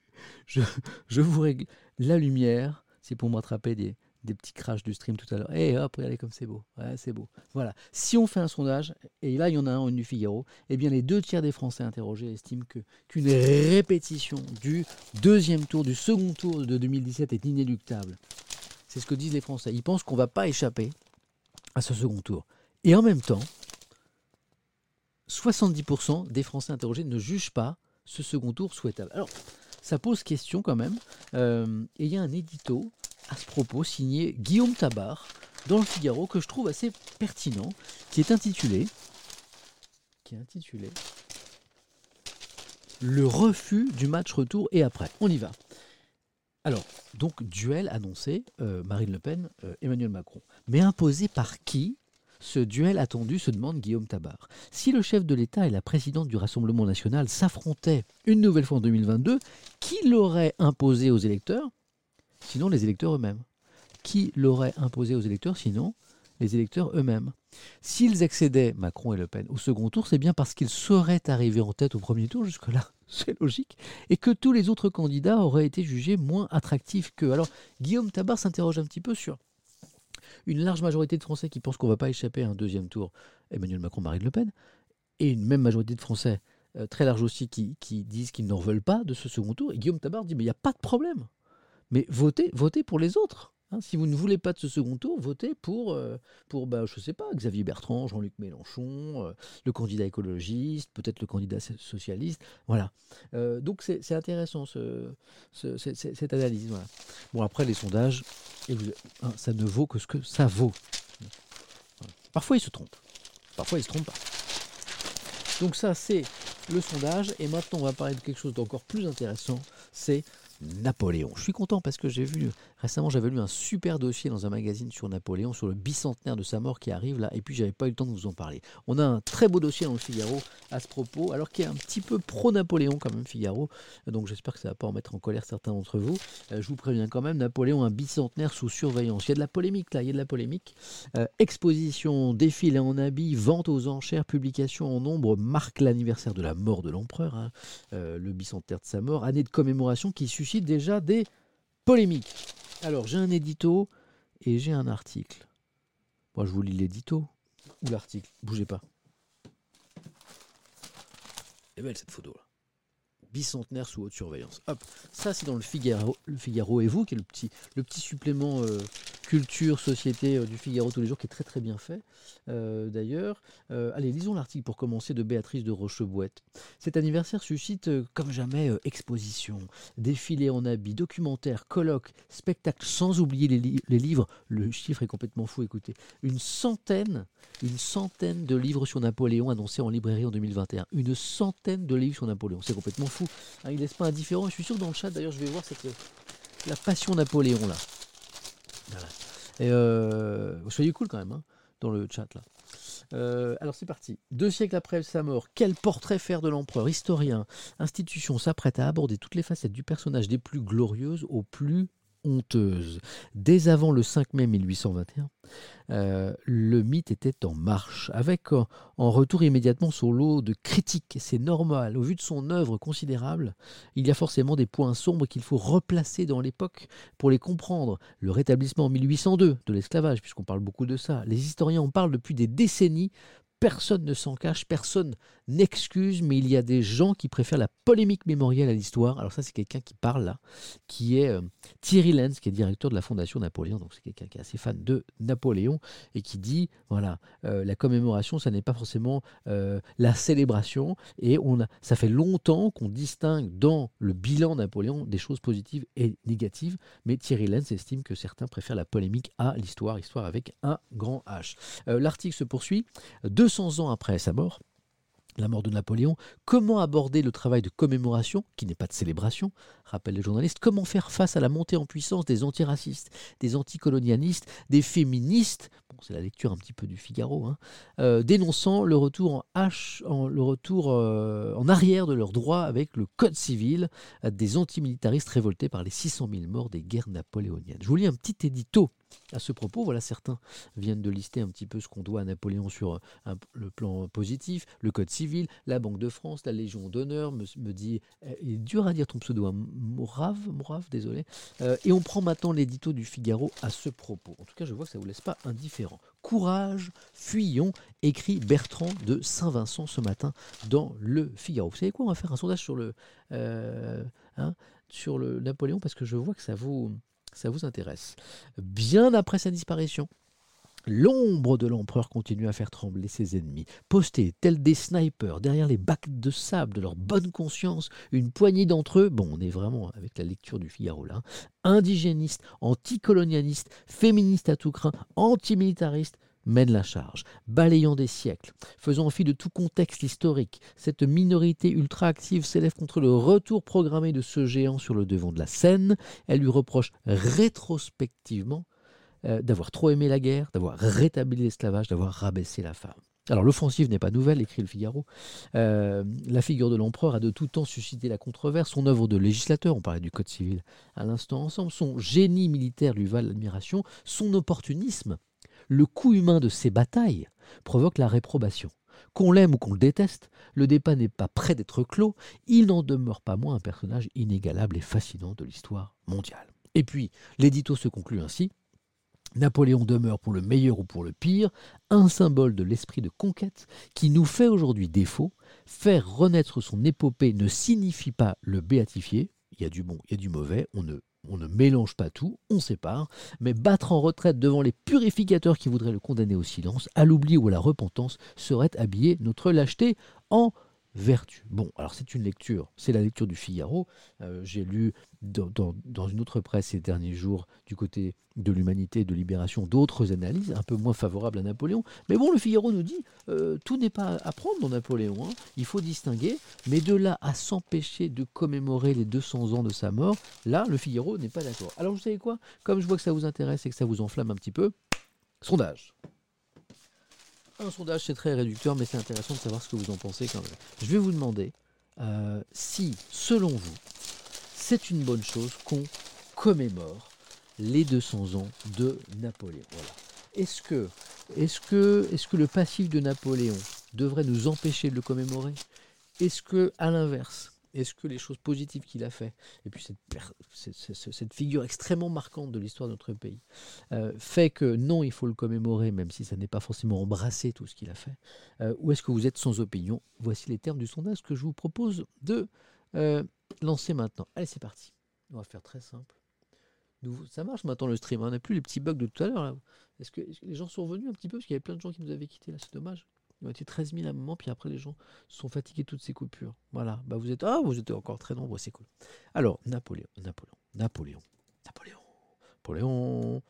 je, je vous règle la lumière. C'est pour me rattraper des, des petits crashs du stream tout à l'heure. Et hop, regardez comme c'est beau. Ouais, c'est beau. Voilà. Si on fait un sondage, et là il y en a un du Figaro, eh bien les deux tiers des Français interrogés estiment que qu'une répétition du deuxième tour, du second tour de 2017 est inéluctable. C'est ce que disent les Français. Ils pensent qu'on ne va pas échapper à ce second tour. Et en même temps, 70% des Français interrogés ne jugent pas ce second tour souhaitable. Alors, ça pose question quand même. Euh, et il y a un édito à ce propos signé Guillaume Tabar dans le Figaro que je trouve assez pertinent, qui est intitulé, Le refus du match retour et après. On y va. Alors, donc, duel annoncé, euh, Marine Le Pen, euh, Emmanuel Macron. Mais imposé par qui? Ce duel attendu se demande Guillaume Tabar. Si le chef de l'État et la présidente du Rassemblement national s'affrontaient une nouvelle fois en 2022, qui l'aurait imposé aux électeurs? Sinon les électeurs eux-mêmes. Qui l'aurait imposé aux électeurs Sinon les électeurs eux-mêmes? S'ils accédaient, Macron et Le Pen, au second tour, c'est bien parce qu'ils seraient arrivés en tête au premier tour, jusque-là, c'est logique, et que tous les autres candidats auraient été jugés moins attractifs qu'eux. Alors, Guillaume Tabar s'interroge un petit peu sur une large majorité de Français qui pensent qu'on ne va pas échapper à un deuxième tour, Emmanuel Macron, Marine Le Pen, et une même majorité de Français, euh, très large aussi, qui, qui disent qu'ils n'en veulent pas de ce second tour. Et Guillaume Tabar dit, mais il n'y a pas de problème. Mais votez, votez pour les autres. Hein, si vous ne voulez pas de ce second tour, votez pour, euh, pour bah, je sais pas, Xavier Bertrand, Jean-Luc Mélenchon, euh, le candidat écologiste, peut-être le candidat so- socialiste. Voilà. Euh, donc c'est intéressant ce, ce- ce- ce- cette analyse. Bon, après, les sondages, hein, ça ne vaut que ce que ça vaut. Parfois, ils se trompent. Parfois, ils se trompent pas. Donc ça, c'est le sondage. Et maintenant, on va parler de quelque chose d'encore plus intéressant. C'est Napoléon. Je suis content parce que j'ai vu récemment, j'avais lu un super dossier dans un magazine sur Napoléon, sur le bicentenaire de sa mort qui arrive là, et puis j'avais pas eu le temps de vous en parler. On a un très beau dossier dans le Figaro à ce propos, alors qui est un petit peu pro-Napoléon quand même Figaro, donc j'espère que ça va pas en mettre en colère certains d'entre vous. Euh, je vous préviens quand même, Napoléon, un bicentenaire sous surveillance. Il y a de la polémique là, il y a de la polémique. Euh, exposition, défilé en habit, vente aux enchères, publication en nombre marque l'anniversaire de la mort de l'empereur, hein, euh, le bicentenaire de sa mort, année de commémoration qui suscite déjà des polémiques. Alors j'ai un édito et j'ai un article. Moi je vous lis l'édito ou l'article, bougez pas. Elle est belle cette photo là. Bicentenaire sous haute surveillance. Hop, ça c'est dans le Figaro, le Figaro et vous, qui est le petit, le petit supplément euh, culture, société euh, du Figaro tous les jours, qui est très très bien fait euh, d'ailleurs. Allez, lisons l'article pour commencer de Béatrice de Rochebouette. Cet anniversaire suscite comme jamais exposition, défilés en habits, documentaires, colloques, spectacles, sans oublier les, les livres. Le chiffre est complètement fou, écoutez. Une centaine, une centaine de livres sur Napoléon annoncés en librairie en 2021. Une centaine de livres sur Napoléon. C'est complètement fou. Hein, il laisse pas indifférent. Je suis sûr dans le chat, d'ailleurs, je vais voir cette, la passion Napoléon là. Euh, soyez cool quand même hein, dans le chat là. Euh, alors c'est parti. Deux siècles après sa mort, quel portrait faire de l'empereur Historien, institution s'apprête à aborder toutes les facettes du personnage des plus glorieuses aux plus Dès avant le 5 mai 1821, euh, le mythe était en marche, avec en, en retour immédiatement son lot de critiques. C'est normal, au vu de son œuvre considérable, il y a forcément des points sombres qu'il faut replacer dans l'époque pour les comprendre. Le rétablissement en 1802 de l'esclavage, puisqu'on parle beaucoup de ça, les historiens en parlent depuis des décennies. Personne ne s'en cache, personne n'excuse, mais il y a des gens qui préfèrent la polémique mémorielle à l'histoire. Alors ça, c'est quelqu'un qui parle là, qui est euh, Thierry Lenz, qui est directeur de la Fondation Napoléon, donc c'est quelqu'un qui est assez fan de Napoléon, et qui dit, voilà, euh, la commémoration, ça n'est pas forcément euh, la célébration, et on a, ça fait longtemps qu'on distingue dans le bilan Napoléon des choses positives et négatives, mais Thierry Lenz estime que certains préfèrent la polémique à l'histoire, histoire avec un grand H. L'article se poursuit. 200 ans après sa mort, la mort de Napoléon, comment aborder le travail de commémoration, qui n'est pas de célébration, rappellent les journalistes, comment faire face à la montée en puissance des antiracistes, des anticolonialistes, des féministes, bon, c'est la lecture un petit peu du Figaro, hein, euh, dénonçant le retour en H, le euh, en arrière de leurs droits avec le Code civil, euh, des antimilitaristes révoltés par les 600 000 morts des guerres napoléoniennes. Je vous lis un petit édito à ce propos. Voilà, certains viennent de lister un petit peu ce qu'on doit à Napoléon sur euh, le plan positif, le Code civil, la Banque de France, la Légion d'honneur, me, dit, euh, il est dur à dire ton pseudo, hein, Morave, Morave, désolé. Euh, et on prend maintenant l'édito du Figaro à ce propos. En tout cas, je vois que ça ne vous laisse pas indifférent. Courage, fuyons, écrit Bertrand de Saint-Vincent ce matin dans le Figaro. Vous savez quoi On va faire un sondage sur le, euh, hein, sur le Napoléon parce que je vois que ça vous, ça vous intéresse. Bien après sa disparition, L'ombre de l'empereur continue à faire trembler ses ennemis. Postés, tels des snipers, derrière les bacs de sable de leur bonne conscience, une poignée d'entre eux, bon, on est vraiment avec la lecture du Figaro là, indigénistes, anticolonialistes, féministes à tout craint, antimilitaristes, mènent la charge, balayant des siècles, faisant fi de tout contexte historique. Cette minorité ultra-active s'élève contre le retour programmé de ce géant sur le devant de la scène. Elle lui reproche rétrospectivement euh, d'avoir trop aimé la guerre, d'avoir rétabli l'esclavage, d'avoir rabaissé la femme. Alors l'offensive n'est pas nouvelle, écrit le Figaro. Euh, la figure de l'empereur a de tout temps suscité la controverse. Son œuvre de législateur, on parlait du Code civil à l'instant ensemble, son génie militaire lui valent l'admiration, son opportunisme, le coût humain de ses batailles provoque la réprobation. Qu'on l'aime ou qu'on le déteste, le débat n'est pas près d'être clos, il n'en demeure pas moins un personnage inégalable et fascinant de l'histoire mondiale. Et puis, l'édito se conclut ainsi. Napoléon demeure pour le meilleur ou pour le pire un symbole de l'esprit de conquête qui nous fait aujourd'hui défaut. Faire renaître son épopée ne signifie pas le béatifier. Il y a du bon, il y a du mauvais. On ne, on ne mélange pas tout, on sépare. Mais battre en retraite devant les purificateurs qui voudraient le condamner au silence, à l'oubli ou à la repentance, serait habiller notre lâcheté en vertu. Bon, alors c'est une lecture, c'est la lecture du Figaro. Euh, j'ai lu dans, une autre presse ces derniers jours, du côté de l'humanité et de libération, d'autres analyses un peu moins favorables à Napoléon. Mais bon, le Figaro nous dit, euh, tout n'est pas à prendre dans Napoléon, hein. il faut distinguer, mais de là à s'empêcher de commémorer les 200 ans de sa mort, là, le Figaro n'est pas d'accord. Alors vous savez quoi? Comme je vois que ça vous intéresse et que ça vous enflamme un petit peu, sondage. Un sondage, c'est très réducteur, mais c'est intéressant de savoir ce que vous en pensez quand même. Je vais vous demander euh, si, selon vous, c'est une bonne chose qu'on commémore les 200 ans de Napoléon. Est-ce que, que le passif de Napoléon devrait nous empêcher de le commémorer? Est-ce que, à l'inverse, est-ce que les choses positives qu'il a fait, et puis cette, figure extrêmement marquante de l'histoire de notre pays, euh, fait que non, il faut le commémorer, même si ça n'est pas forcément embrassé tout ce qu'il a fait, euh, ou est-ce que vous êtes sans opinion? Voici les termes du sondage que je vous propose de euh, lancer maintenant. Allez, c'est parti. On va faire très simple. ça marche maintenant le stream, hein. on n'a plus les petits bugs de tout à l'heure. Est-ce que, les gens sont revenus un petit peu? Parce qu'il y avait plein de gens qui nous avaient quittés là, c'est dommage. Il ont été 13 000 à un moment, puis après les gens sont fatigués de toutes ces coupures. Voilà, bah vous êtes ah vous êtes encore très nombreux, c'est cool. Alors Napoléon, Napoléon, Napoléon, Napoléon, Napoléon.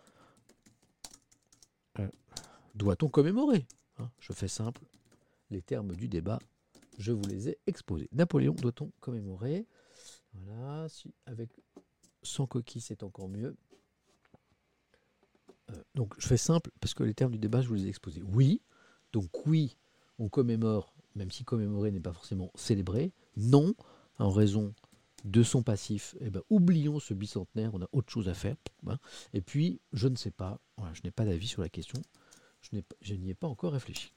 Euh, doit-on commémorer hein? Je fais simple. Les termes du débat, je vous les ai exposés. Napoléon, doit-on commémorer? Voilà, si avec sans coquille, c'est encore mieux. Euh, donc je fais simple parce que les termes du débat, je vous les ai exposés. Oui, donc oui, on commémore, même si commémorer n'est pas forcément célébrer. Non, en raison de son passif, eh ben, oublions ce bicentenaire, on a autre chose à faire. Hein. Et puis, je ne sais pas, je n'ai pas d'avis sur la question, je n'y ai, pas encore réfléchi.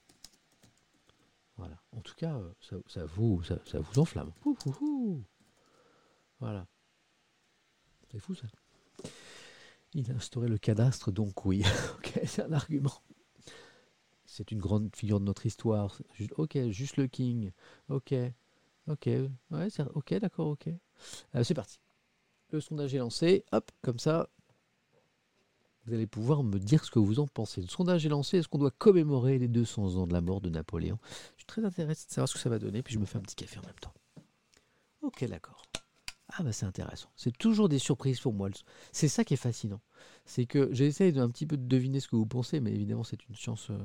Voilà. En tout cas, ça, vous, ça, vous enflamme. Voilà. C'est fou ça. Il a instauré le cadastre, donc oui. ok, c'est un argument c'est une grande figure de notre histoire. ok, juste le King. Ok, ok, ouais, ok, d'accord, ok. Euh, c'est parti. Le sondage est lancé. Hop, comme ça, vous allez pouvoir me dire ce que vous en pensez. Le sondage est lancé. Est-ce qu'on doit commémorer les 200 ans de la mort de Napoléon? Je suis très intéressé de savoir ce que ça va donner. Puis je me fais un petit café en même temps. Ok, d'accord. Ah bah c'est intéressant. C'est toujours des surprises pour moi. C'est ça qui est fascinant. C'est que j'essaye un petit peu de deviner ce que vous pensez, mais évidemment c'est une science euh,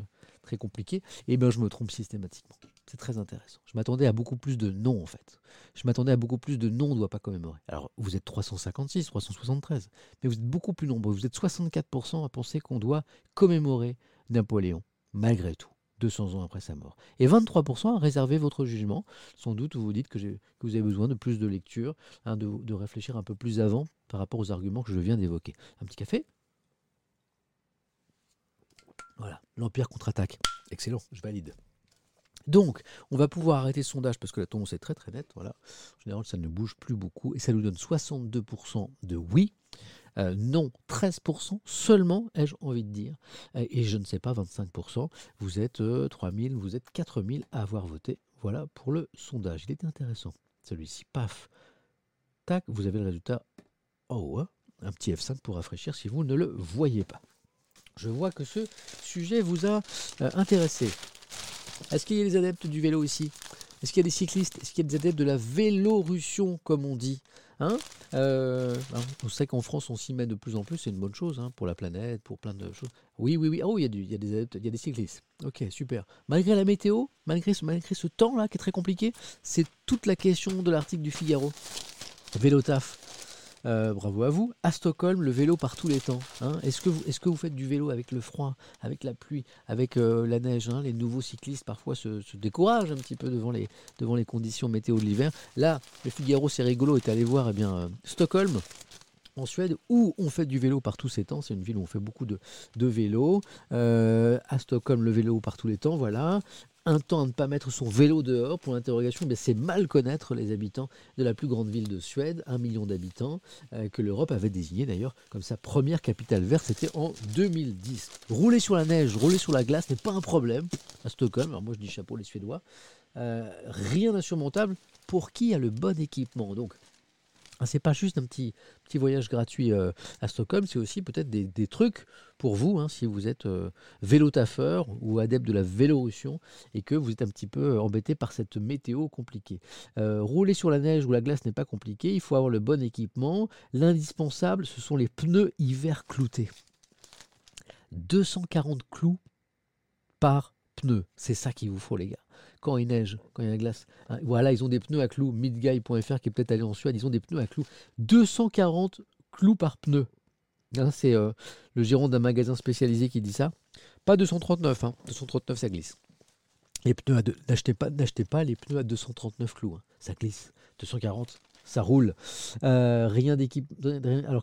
très compliquée. Et bien je me trompe systématiquement. C'est très intéressant. Je m'attendais à beaucoup plus de non en fait. Je m'attendais à beaucoup plus de non, on ne doit pas commémorer. Alors vous êtes 356, 373, mais vous êtes beaucoup plus nombreux. Vous êtes 64% à penser qu'on doit commémorer Napoléon, malgré tout. 200 ans après sa mort. Et 23% réservé votre jugement. Sans doute, vous vous dites que, vous avez besoin de plus de lecture, hein, de, réfléchir un peu plus avant par rapport aux arguments que je viens d'évoquer. Un petit café? Voilà, l'Empire contre-attaque. Excellent, je valide. Donc, on va pouvoir arrêter ce sondage parce que la tendance est très très nette. Voilà. En général, ça ne bouge plus beaucoup et ça nous donne 62% de oui, euh, non, 13% seulement, ai-je envie de dire. Et je ne sais pas, 25%. Vous êtes 3000, euh, vous êtes 4000 à avoir voté. Voilà pour le sondage. Il était intéressant. Celui-ci, paf. Tac, vous avez le résultat. Oh, un petit F5 pour rafraîchir si vous ne le voyez pas. Je vois que ce sujet vous a euh, intéressé. Est-ce qu'il y a des adeptes du vélo ici? Est-ce qu'il y a des cyclistes? Est-ce qu'il y a des adeptes de la vélorussion, comme on dit? Hein Euh, hein, on sait qu'en France, on s'y met de plus en plus, c'est une bonne chose hein, pour la planète, pour plein de choses. Oui, oui, oui. Oh, il y a, il y a des il y a des cyclistes. Ok, super. Malgré la météo, malgré ce, malgré ce temps-là qui est très compliqué, c'est toute la question de l'article du Figaro. Vélo taf. Euh, bravo à vous. À Stockholm, le vélo par tous les temps. hein. Est-ce que, vous- faites du vélo avec le froid, avec la pluie, avec euh, la neige hein? Les nouveaux cyclistes parfois se, découragent un petit peu devant les, conditions météo de l'hiver. Là, le Figaro, c'est rigolo, est allé voir eh bien, euh, Stockholm. En Suède, où on fait du vélo par tous ces temps, c'est une ville où on fait beaucoup de, de vélo. À Stockholm, le vélo par tous les temps, voilà. Un temps à ne pas mettre son vélo dehors, pour l'interrogation, mais c'est mal connaître les habitants de la plus grande ville de Suède, un million d'habitants, euh, que l'Europe avait désigné d'ailleurs comme sa première capitale verte, c'était en 2010. Rouler sur la neige, rouler sur la glace n'est pas un problème à Stockholm, alors moi je dis chapeau les Suédois, Euh, rien d'insurmontable pour qui a le bon équipement? C'est pas juste un petit, voyage gratuit euh, à Stockholm, c'est aussi peut-être des, trucs pour vous, hein, si vous êtes euh, vélo-taffeur ou adepte de la vélorussion et que vous êtes un petit peu embêté par cette météo compliquée. Euh, rouler sur la neige ou la glace n'est pas compliqué, il faut avoir le bon équipement. L'indispensable, ce sont les pneus hiver cloutés. 240 clous par pneu, c'est ça qu'il vous faut les gars. Quand il neige, quand il y a la glace. Hein, voilà, ils ont des pneus à clous, midguy.fr qui est peut-être allé en Suède, ils ont des pneus à clous. 240 clous par pneu. Hein, c'est euh, le gérant d'un magasin spécialisé qui dit ça. Pas 239, hein. 239 ça glisse. Les pneus à n'achetez pas, n'achetez pas les pneus à 239 clous, hein. ça glisse. 240, ça roule. Euh, rien d'équipe. Alors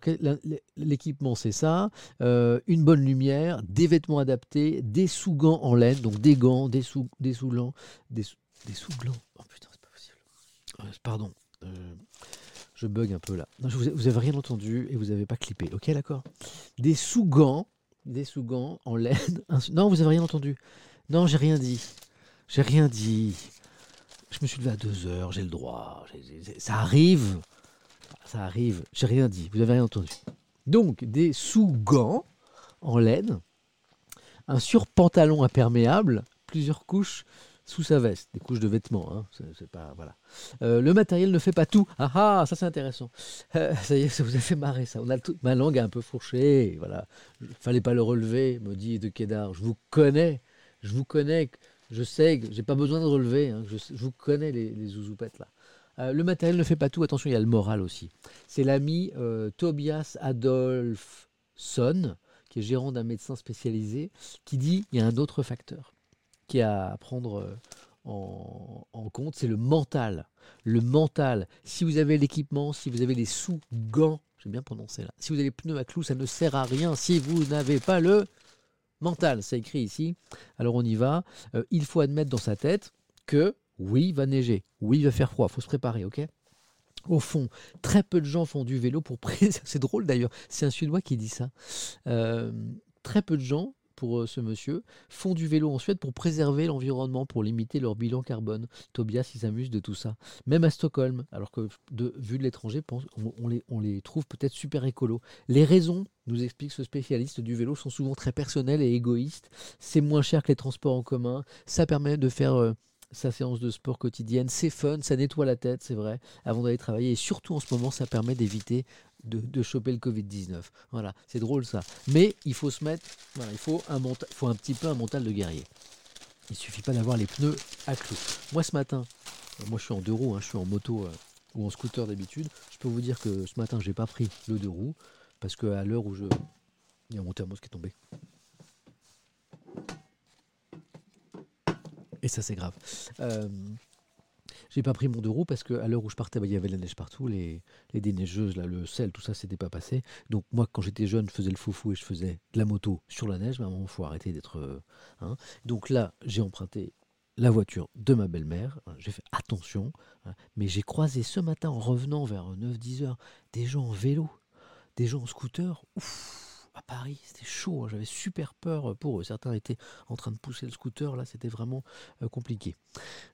l'équipement c'est ça, Euh, une bonne lumière, des vêtements adaptés, des sous-gants en laine, donc des gants, des sous, des sous-glands, des, sous- des sous-glands. Oh putain, c'est pas possible. Euh, pardon. Je bug un peu là. Vous, vous avez rien entendu et vous n'avez pas clippé. Ok, d'accord. Des sous-gants, des sous-gants en laine. non, vous avez rien entendu. Non, j'ai rien dit. J'ai rien dit. Je me suis levé à deux heures, j'ai le droit. ça arrive. Ça arrive. J'ai rien dit. Vous avez rien entendu. Donc, des sous-gants en laine, un surpantalon imperméable, plusieurs couches sous sa veste, des couches de vêtements. hein. Euh, le matériel ne fait pas tout. Ah ah, ça c'est intéressant. Euh, ça y est, ça vous a fait marrer ça. A ma langue est un peu fourchée. Voilà. Fallait pas le relever, me dit de Kédar. Je vous connais. Je vous connais. Je sais que j'ai pas besoin de relever. hein. Je, vous connais les, les zouzoupettes là. Euh, le matériel ne fait pas tout. Attention, il y a le moral aussi. C'est l'ami euh, Tobias Adolfsson, qui est gérant d'un médecin spécialisé, qui dit il y a un autre facteur qui est à prendre euh, en, en compte, c'est le mental. Le mental. Si vous avez l'équipement, si vous avez les sous-gants, j'ai bien prononcé là, si vous avez les pneus à clous, ça ne sert à rien si vous n'avez pas le mental. C'est écrit ici. Alors on y va. Euh, il faut admettre dans sa tête que oui, il va neiger, oui, il va faire froid, il faut se préparer, ok? Au fond, très peu de gens font du vélo pour préserver. C'est drôle d'ailleurs, c'est un Suédois qui dit ça. Euh, très peu de gens, pour euh, ce monsieur, font du vélo en Suède pour préserver l'environnement, pour limiter leur bilan carbone. Tobias, il s'amuse de tout ça. Même à Stockholm, alors que de, vu de l'étranger, on les trouve peut-être super écolos. Les raisons, nous explique ce spécialiste du vélo, sont souvent très personnelles et égoïstes. C'est moins cher que les transports en commun. Ça permet de faire euh, sa séance de sport quotidienne. C'est fun, ça nettoie la tête, c'est vrai, avant d'aller travailler. Et surtout en ce moment, ça permet d'éviter de, choper le Covid-19. Voilà, c'est drôle ça. Mais il faut se mettre, il faut un, faut un petit peu un mental de guerrier. Il suffit pas d'avoir les pneus à clous. Moi ce matin, euh, moi je suis en deux roues, hein, je suis en moto euh, ou en scooter d'habitude. Je peux vous dire que ce matin j'ai pas pris le deux roues parce qu'à l'heure où je, il y a mon thermos qui est tombé. Et ça c'est grave. Euh, j'ai pas pris mon deux roues parce qu'à l'heure où je partais, bah, il y avait la neige partout, les, déneigeuses, là, le sel, tout ça, c'était pas passé. Donc moi, quand j'étais jeune, je faisais le foufou et je faisais de la moto sur la neige. Mais à un moment, faut arrêter d'être. euh, hein. Donc là, j'ai emprunté la voiture de ma belle-mère. J'ai fait attention. hein, mais j'ai croisé ce matin, en revenant vers 9-10 heures, des gens en vélo, des gens en scooter. Ouf, à Paris, c'était chaud. hein, J'avais super peur pour eux. Certains étaient en train de pousser le scooter. Là, c'était vraiment euh, compliqué.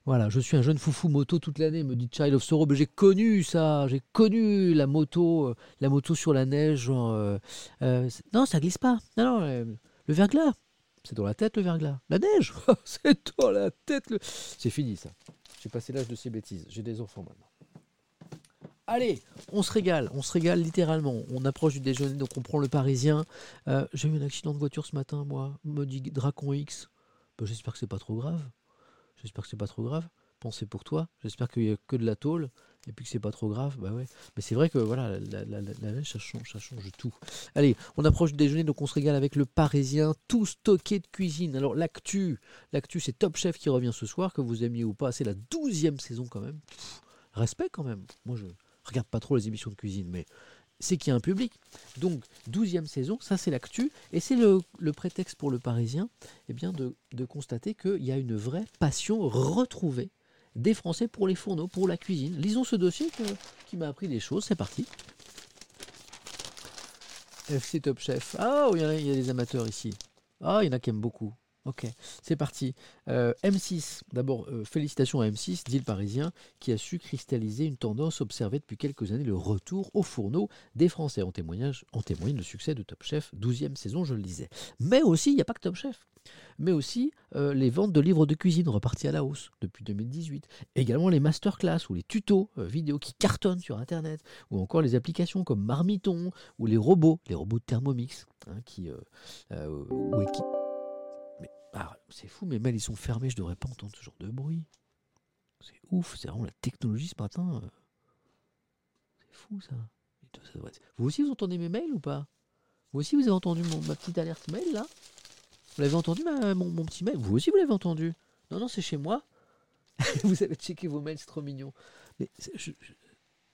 Voilà, je suis un jeune foufou moto toute l'année, me dit Child of Sorrow. Mais j'ai connu ça, j'ai connu la moto, euh, la moto sur la neige. Euh, euh, non, ça glisse pas. Non, non, euh, le verglas. C'est dans la tête le verglas. La neige C'est dans la tête le. C'est fini ça. J'ai passé l'âge de ces bêtises. J'ai des enfants maintenant. Allez, on se régale, on se régale littéralement. On approche du déjeuner, donc on prend le Parisien. Euh, J'ai eu un accident de voiture ce matin, moi. Me dit Dracon X. Ben, J'espère que c'est pas trop grave. J'espère que c'est pas trop grave. Pensez pour toi. J'espère qu'il n'y a que de la tôle et puis que c'est pas trop grave. Bah ouais. Mais c'est vrai que voilà, la, neige, ça change, ça change tout. Allez, on approche du déjeuner, donc on se régale avec le Parisien, tout stocké de cuisine. Alors l'actu, l'actu, c'est Top Chef qui revient ce soir, que vous aimiez ou pas. C'est la douzième saison quand même. Respect quand même. Moi, je regarde pas trop les émissions de cuisine, mais c'est qu'il y a un public. Donc, douzième saison, ça c'est l'actu, et c'est le, prétexte pour le Parisien eh bien, de, constater qu'il y a une vraie passion retrouvée des Français pour les fourneaux, pour la cuisine. Lisons ce dossier qui m'a appris des choses, c'est parti. FC Top Chef. Ah, il y, y a des amateurs ici. Ah, il y en a qui aiment beaucoup. Ok, c'est parti. Euh, M6, d'abord, euh, félicitations à M6, dit le Parisien, qui a su cristalliser une tendance observée depuis quelques années, le retour au fourneau des Français. En, témoignage, en témoigne le succès de Top Chef, 12e saison, je le disais. Mais aussi, il n'y a pas que Top Chef, mais aussi euh, les ventes de livres de cuisine reparties à la hausse depuis 2018. Également les masterclass ou les tutos vidéo qui cartonnent sur Internet, ou encore les applications comme Marmiton ou les robots, les robots Thermomix, hein, qui- mais ah, c'est fou, mes mails ils sont fermés, je devrais pas entendre ce genre de bruit. C'est ouf, c'est vraiment la technologie ce matin. euh. C'est fou ça. Vous aussi vous entendez mes mails ou pas? Vous aussi vous avez entendu ma petite alerte mail là? Vous l'avez entendu mon, petit mail? Vous aussi vous l'avez entendu? Non, non, c'est chez moi. vous avez checké vos mails, c'est trop mignon. Mais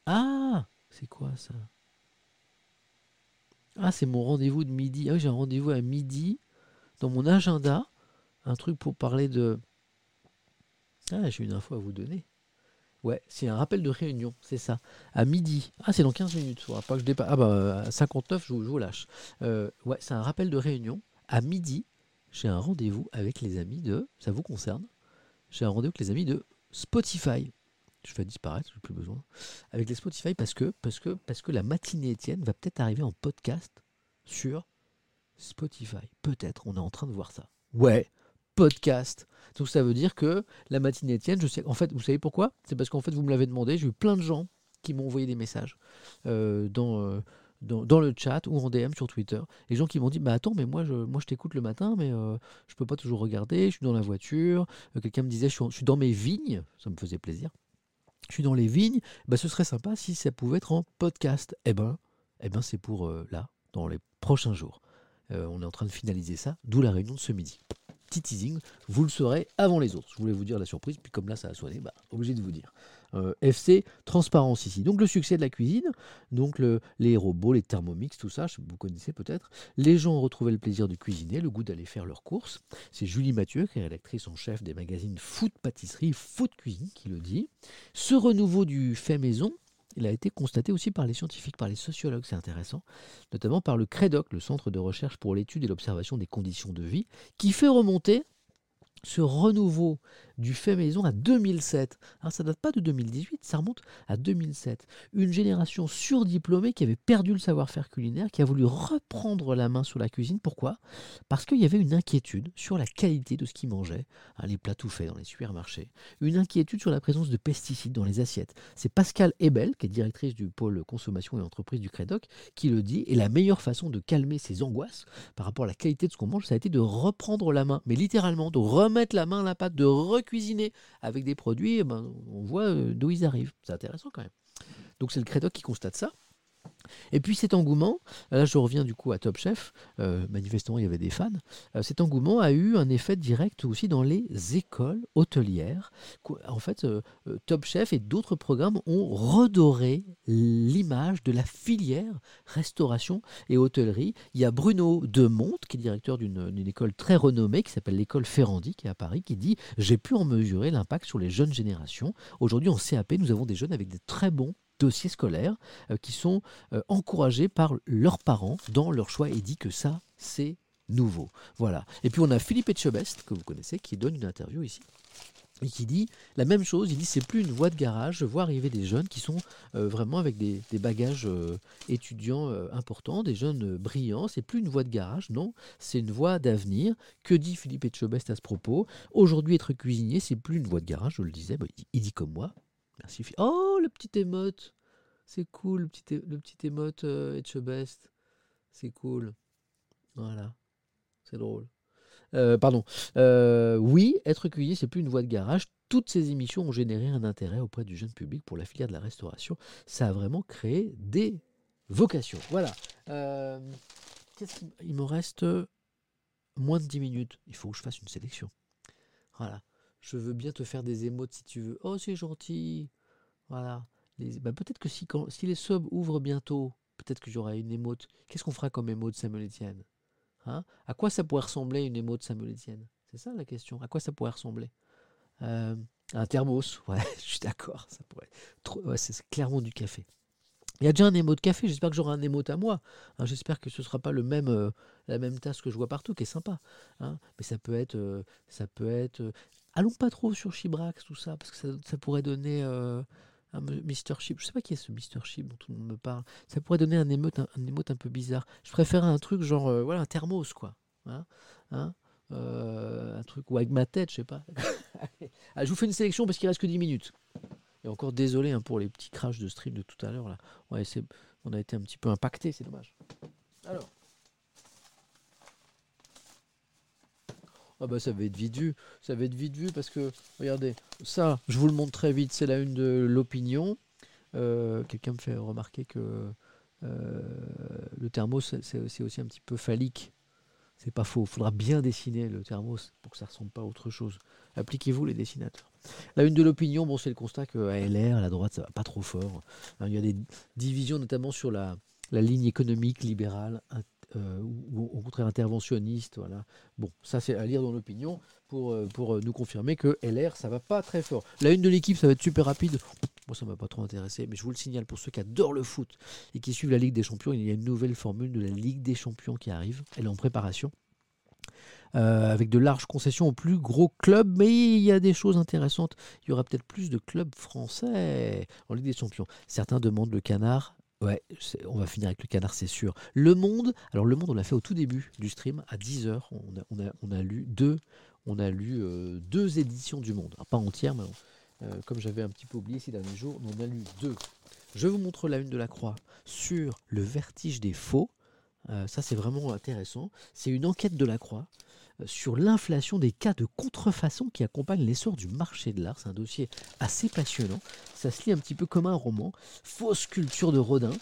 Ah C'est quoi ça? Ah, c'est mon rendez-vous de midi. Ah oui, j'ai un rendez-vous à midi dans mon agenda. Un truc pour parler de. Ah, j'ai une info à vous donner. Ouais, c'est un rappel de réunion, c'est ça. À midi. Ah, c'est dans 15 minutes. Faudra pas que je dépasse. Ah, bah, à 59, je vous, lâche. Euh, ouais, c'est un rappel de réunion. À midi, j'ai un rendez-vous avec les amis de. Ça vous concerne J'ai un rendez-vous avec les amis de Spotify. Je fais disparaître, j'ai plus besoin. Avec les Spotify parce que, parce que, parce que la matinée Étienne va peut-être arriver en podcast sur Spotify. Peut-être, on est en train de voir ça. Ouais, podcast. Donc ça veut dire que la matinée Étienne, je sais. En fait, vous savez pourquoi? C'est parce qu'en fait, vous me l'avez demandé. J'ai eu plein de gens qui m'ont envoyé des messages euh, dans, euh, dans, le chat ou en DM sur Twitter. Les gens qui m'ont dit Bah attends, mais moi je, moi, je t'écoute le matin, mais euh, je peux pas toujours regarder. Je suis dans la voiture. Euh, Quelqu'un me disait je suis, dans mes vignes. Ça me faisait plaisir. Je suis dans les vignes. Bah, ce serait sympa si ça pouvait être en podcast. Eh ben, eh ben c'est pour là, dans les prochains jours. On est en train de finaliser ça, d'où la réunion de ce midi. Petit teasing, vous le saurez avant les autres. Je voulais vous dire la surprise, puis comme là ça a sonné, bah, obligé de vous dire. Euh, FC, transparence ici. Donc le succès de la cuisine, donc le- les robots, les thermomix, tout ça, vous connaissez peut-être. Les gens ont retrouvé le plaisir de cuisiner, le goût d'aller faire leurs courses. C'est Julie Mathieu, qui est rédactrice en chef des magazines Food Pâtisserie, Food Cuisine, qui le dit. Ce renouveau du fait maison, il a été constaté aussi par les scientifiques, par les sociologues, c'est intéressant notamment par le CREDOC, le Centre de recherche pour l'étude et l'observation des conditions de vie, qui fait remonter ce renouveau du fait maison à 2007. Alors ça date pas de 2018, ça remonte à 2007. Une génération surdiplômée qui avait perdu le savoir-faire culinaire, qui a voulu reprendre la main sur la cuisine. Pourquoi? Parce qu'il y avait une inquiétude sur la qualité de ce qu'ils mangeaient, hein, les plats tout faits dans les supermarchés, une inquiétude sur la présence de pesticides dans les assiettes. C'est Pascal Ebel, qui est directrice du pôle consommation et entreprise du CREDOC, qui le dit, et la meilleure façon de calmer ses angoisses par rapport à la qualité de ce qu'on mange, ça a été de reprendre la main, mais littéralement, de remettre la main à la pâte, de recuisiner avec des produits, eh ben, on voit euh, d'où ils arrivent. C'est intéressant quand même. Donc c'est le Crédoc qui constate ça. Et puis cet engouement, là je reviens du coup à Top Chef, euh, manifestement il y avait des fans, euh, cet engouement a eu un effet direct aussi dans les écoles hôtelières. En fait, euh, Top Chef et d'autres programmes ont redoré l'image de la filière restauration et hôtellerie. Il y a Bruno Demonte, qui est directeur d'une école très renommée qui s'appelle l'école Ferrandi, qui est à Paris, qui dit J'ai pu en mesurer l'impact sur les jeunes générations. Aujourd'hui, en CAP, nous avons des jeunes avec des très bons dossiers scolaires euh, qui sont euh, encouragés par leurs parents dans leur choix et dit que ça, c'est nouveau. Voilà. Et puis on a Philippe Etchebest, que vous connaissez, qui donne une interview ici et qui dit la même chose. Il dit c'est plus une voie de garage. Je vois arriver des jeunes qui sont euh, vraiment avec des, bagages étudiants importants, des jeunes brillants. C'est plus une voie de garage, non. C'est une voie d'avenir. Que dit Philippe Etchebest à ce propos? Aujourd'hui, être cuisinier, c'est plus une voie de garage. Je le disais. Bah, il dit comme moi. Merci. Oh, le petit émote. C'est cool, le petit, le petit émote euh, Etchebest. C'est cool. Voilà. C'est drôle. Euh, pardon. Euh, oui, être cuisinier, c'est plus une voie de garage. Toutes ces émissions ont généré un intérêt auprès du jeune public pour la filière de la restauration. Ça a vraiment créé des vocations. Voilà. Euh, me reste moins de 10 minutes. Il faut que je fasse une sélection. Voilà. Je veux bien te faire des émotes si tu veux. Oh, c'est gentil. Voilà. Bah, peut-être que si, les subs ouvrent bientôt, peut-être que j'aurai une émote. Qu'est-ce qu'on fera comme émote, Samuel Hein? À quoi ça pourrait ressembler une émote Samuel C'est ça la question. À quoi ça pourrait ressembler? Euh, Un thermos. Ouais, je suis d'accord. Ça pourrait. c'est clairement du café. Il y a déjà un émote café. J'espère que j'aurai un émote à moi. Hein, J'espère que ce ne sera pas euh, la même tasse que je vois partout, qui est sympa. hein. Mais ça peut être, euh, ça peut être. Allons pas trop sur Chibrax, tout ça, parce que ça, pourrait donner euh, un Mr. Chip. Je sais pas qui est ce Mr. Chip dont tout le monde me parle. Ça pourrait donner un émote, un, un un peu bizarre. Je préfère un truc genre, euh, voilà, un thermos, quoi. Hein, hein, euh, un truc, ou avec ma tête, je sais pas. Ah, je vous fais une sélection parce qu'il reste que 10 minutes. Et encore désolé hein, pour les petits crashs de stream de tout à l'heure. là. Ouais, on a été un petit peu impacté, c'est dommage. Alors. Ah bah ça va être vite vu. Ça va être vite vu parce que, regardez, ça, je vous le montre très vite, c'est la une de l'opinion. Euh, quelqu'un me fait remarquer que euh, le thermos, c'est- aussi un petit peu phallique. C'est pas faux. Il faudra bien dessiner le thermos pour que ça ressemble pas à autre chose. Appliquez-vous les dessinateurs. La une de l'opinion, bon, c'est le constat que à LR, la droite, ça va pas trop fort. Hein, Il y a des divisions notamment sur la, la ligne économique libérale euh, ou, au contraire interventionniste. Voilà. Bon, ça c'est à lire dans l'opinion pour, euh, euh, nous confirmer que LR, ça va pas très fort. La une de l'équipe, ça va être super rapide. Moi, ça m'a pas trop intéressé, mais je vous le signale pour ceux qui adorent le foot et qui suivent la Ligue des Champions, il y a une nouvelle formule de la Ligue des Champions qui arrive. Elle est en préparation. Avec de larges concessions aux plus gros clubs, mais il y a des choses intéressantes. Il y aura peut-être plus de clubs français en Ligue des Champions. Certains demandent le canard. Ouais, on va finir avec le canard, c'est sûr. Le Monde, alors Le Monde, on l'a fait au tout début du stream, à 10h. On a, lu deux, on a lu euh, deux éditions du Monde. Pas entières, mais euh, comme j'avais un petit peu oublié ces derniers jours, on a lu deux. Je vous montre la une de la Croix sur le vertige des faux. Euh, ça, c'est vraiment intéressant. C'est une enquête de la Croix sur l'inflation des cas de contrefaçon qui accompagnent l'essor du marché de l'art. C'est un dossier assez passionnant. Ça se lit un petit peu comme un roman. Fausse sculpture de Rodin.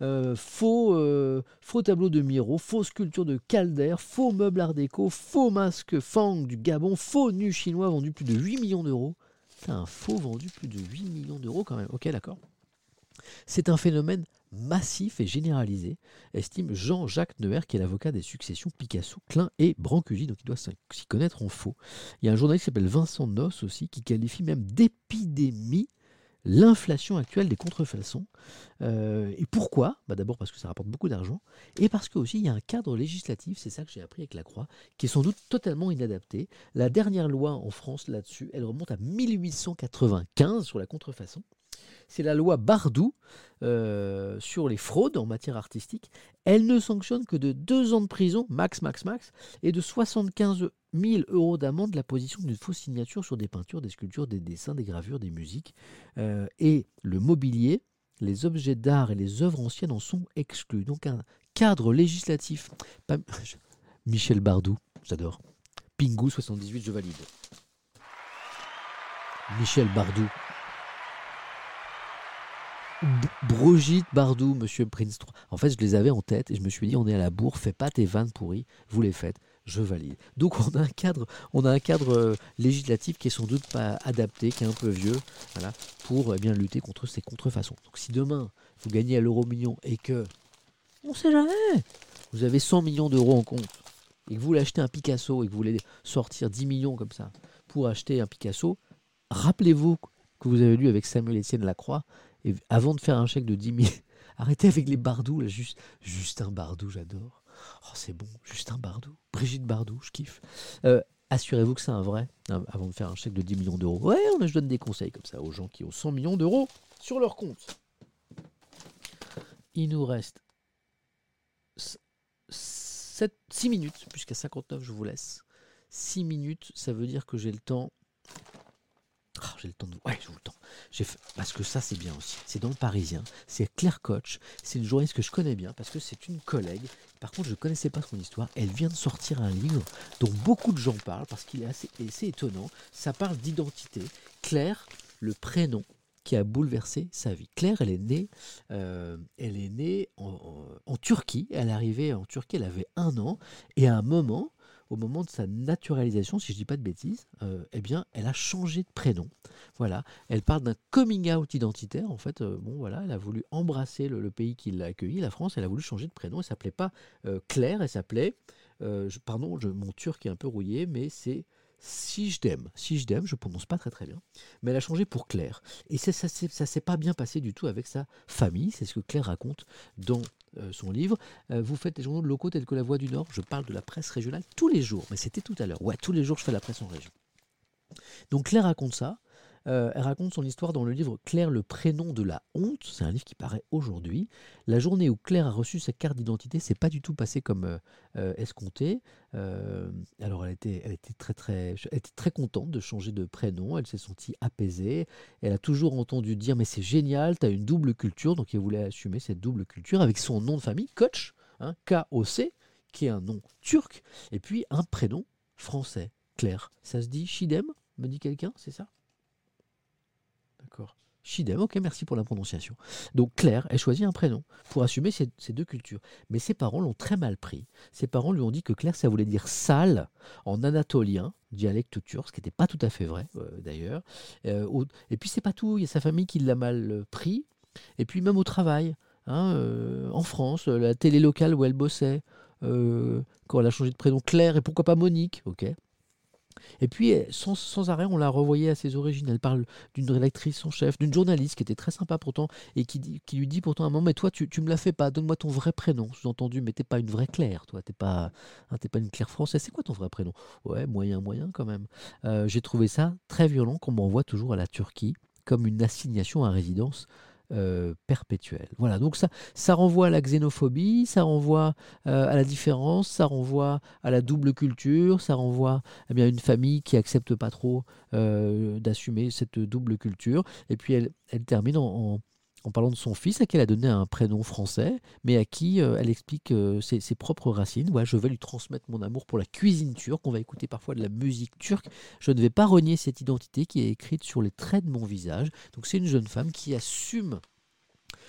euh, faux, euh, faux tableau de Miro, fausse sculpture de Calder, faux meuble art déco, faux masque Fang du Gabon, faux nu chinois vendu plus de 8 millions d'euros. Putain, Un faux vendu plus de 8 millions d'euros quand même. Ok, d'accord. C'est un phénomène massif et généralisé, estime Jean-Jacques Neuer, qui est l'avocat des successions Picasso, Klein et Brancusi, donc il doit s'y connaître en faux. Il y a un journaliste qui s'appelle Vincent Noss aussi, qui qualifie même d'épidémie l'inflation actuelle des contrefaçons. Euh, et pourquoi? Bah D'abord parce que ça rapporte beaucoup d'argent, et parce que aussi il y a un cadre législatif, c'est ça que j'ai appris avec la Croix, qui est sans doute totalement inadapté. La dernière loi en France là-dessus, elle remonte à 1895 sur la contrefaçon. C'est la loi Bardou euh, sur les fraudes en matière artistique. Elle ne sanctionne que de deux ans de prison, max, max, max, et de 75 000 euros d'amende la position d'une fausse signature sur des peintures, des sculptures, des dessins, des gravures, des musiques. Euh, et le mobilier, les objets d'art et les œuvres anciennes en sont exclus. Donc un cadre législatif. Michel Bardou, j'adore. Pingu 78, je valide. Michel Bardou. Brigitte Bardou, Monsieur Prince 3. En fait, je les avais en tête et je me suis dit, on est à la bourre, fais pas tes vannes pourries, vous les faites, je valide. Donc on a un cadre, on a un cadre euh, législatif qui est sans doute pas adapté, qui est un peu vieux, voilà, pour eh bien lutter contre ces contrefaçons. Donc si demain vous gagnez à l'euro million et que, on sait jamais, vous avez 100 millions d'euros en compte et que vous voulez acheter un Picasso et que vous voulez sortir 10 millions comme ça pour acheter un Picasso, rappelez-vous que vous avez lu avec Samuel Etienne Lacroix et avant de faire un chèque de 10 000, arrêtez avec les Bardou, là, juste, Justin Bardou, j'adore. Oh, c'est bon, Justin Bardou, Brigitte Bardou, je kiffe. Euh, Assurez-vous que c'est un vrai. hein, avant de faire un chèque de 10 millions d'euros. Ouais, je donne des conseils comme ça aux gens qui ont 100 millions d'euros sur leur compte. Il nous reste 6 minutes, puisqu'à 59 je vous laisse. 6 minutes, ça veut dire que j'ai le temps. Ah, j'ai le temps de. Ouais, j'ai le temps. Parce que ça, c'est bien aussi. C'est dans le Parisien. C'est Claire Koch. C'est une journaliste que je connais bien parce que c'est une collègue. Par contre, je ne connaissais pas son histoire. Elle vient de sortir un livre dont beaucoup de gens parlent parce qu'il est assez, étonnant. Ça parle d'identité. Claire, le prénom qui a bouleversé sa vie. Claire, elle est née, euh, elle en, en, Turquie. Elle est arrivée en Turquie, elle avait un an. Et à un moment, au moment de sa naturalisation, si je ne dis pas de bêtises, euh, eh bien, elle a changé de prénom. Voilà, elle parle d'un coming out identitaire. En fait, euh, bon, voilà, elle a voulu embrasser le, pays qui l'a accueilli, la France. Elle a voulu changer de prénom. Elle s'appelait pas Claire, elle s'appelait, pardon, je, mon turc est un peu rouillé, mais c'est si je t'aime, si je prononce pas très très bien, mais elle a changé pour Claire. Et ça, ça, ça s'est pas bien passé du tout avec sa famille, c'est ce que Claire raconte dans euh, son livre. Euh, vous faites des journaux locaux tels que La Voix du Nord, je parle de la presse régionale tous les jours, mais c'était tout à l'heure. Ouais, tous les jours je fais la presse en région. Donc Claire raconte ça, euh, elle raconte son histoire dans le livre Claire, le prénom de la honte. C'est un livre qui paraît aujourd'hui. La journée où Claire a reçu sa carte d'identité, c'est pas du tout passé comme euh, euh, escompté. alors elle était, très très, était très contente de changer de prénom. Elle s'est sentie apaisée. Elle a toujours entendu dire mais c'est génial, tu as une double culture. Donc elle voulait assumer cette double culture avec son nom de famille, Koch, hein, K-O-C, qui est un nom turc, et puis un prénom français, Claire. Ça se dit Shidem me dit quelqu'un, c'est ça? D'accord. Shidem, ok, merci pour la prononciation. Donc Claire, elle choisit un prénom pour assumer ces, deux cultures. Mais ses parents l'ont très mal pris. Ses parents lui ont dit que Claire, ça voulait dire sale en anatolien, dialecte turc, ce qui n'était pas tout à fait vrai euh, d'ailleurs. Euh, et puis c'est pas tout, il y a sa famille qui l'a mal euh, pris. Et puis même au travail, hein, en France, la télé locale où elle bossait, quand elle a changé de prénom Claire et pourquoi pas Monique, ok. Et puis, sans, arrêt, on l'a revoyée à ses origines. Elle parle d'une rédactrice en chef, d'une journaliste qui était très sympa pourtant, et qui, lui dit pourtant à un moment, mais toi, tu, tu me la fais pas, donne-moi ton vrai prénom. Sous-entendu, mais t'es pas une vraie Claire, toi, t'es pas, hein, pas une Claire française. C'est quoi ton vrai prénom? Ouais, moyen, moyen quand même. Euh, j'ai trouvé ça très violent qu'on m'envoie toujours à la Turquie comme une assignation à résidence euh, perpétuelle. Voilà, donc ça, ça renvoie à la xénophobie, ça renvoie euh, à la différence, ça renvoie à la double culture, ça renvoie eh bien, à une famille qui accepte pas trop euh, d'assumer cette double culture. Et puis elle, elle termine en, en, parlant de son fils, à qui elle a donné un prénom français, mais à qui elle explique ses, ses, propres racines. Je vais lui transmettre mon amour pour la cuisine turque. On va écouter parfois de la musique turque. Je ne vais pas renier cette identité qui est écrite sur les traits de mon visage. Donc c'est une jeune femme qui assume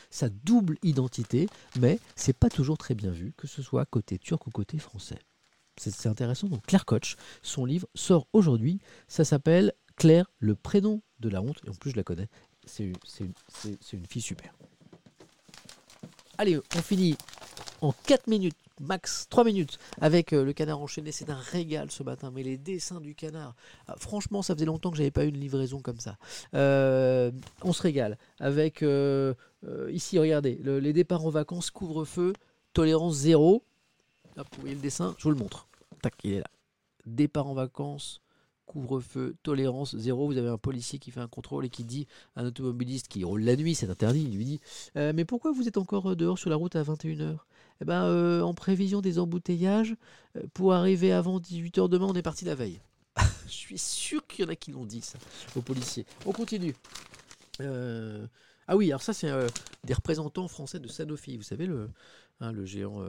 sa double identité, mais c'est pas toujours très bien vu, que ce soit côté turc ou côté français. C'est intéressant. Donc Claire Koch, son livre sort aujourd'hui. Ça s'appelle Claire, le prénom de la honte. Et en plus, je la connais. C'est une, fille super. Allez, on finit en 4 minutes max 3 minutes avec euh, le canard enchaîné. C'est un régal ce matin, mais les dessins du canard, ah, franchement, ça faisait longtemps que j'avais pas eu une livraison comme ça. Euh, on se régale avec euh, ici, regardez, les départs en vacances, couvre-feu, tolérance zéro. vous voyez le dessin, je vous le montre. Tac, il est là. Départ en vacances, couvre-feu, tolérance zéro. Vous avez un policier qui fait un contrôle et qui dit à un automobiliste qui roule la nuit, c'est interdit, il lui dit Mais pourquoi vous êtes encore dehors sur la route à 21h eh ben, euh, en prévision des embouteillages, euh, pour arriver avant 18h demain, on est parti la veille. Je suis sûr qu'il y en a qui l'ont dit ça aux policiers. On continue. Euh, ah oui, alors ça c'est des représentants français de Sanofi. Vous savez le, hein, le géant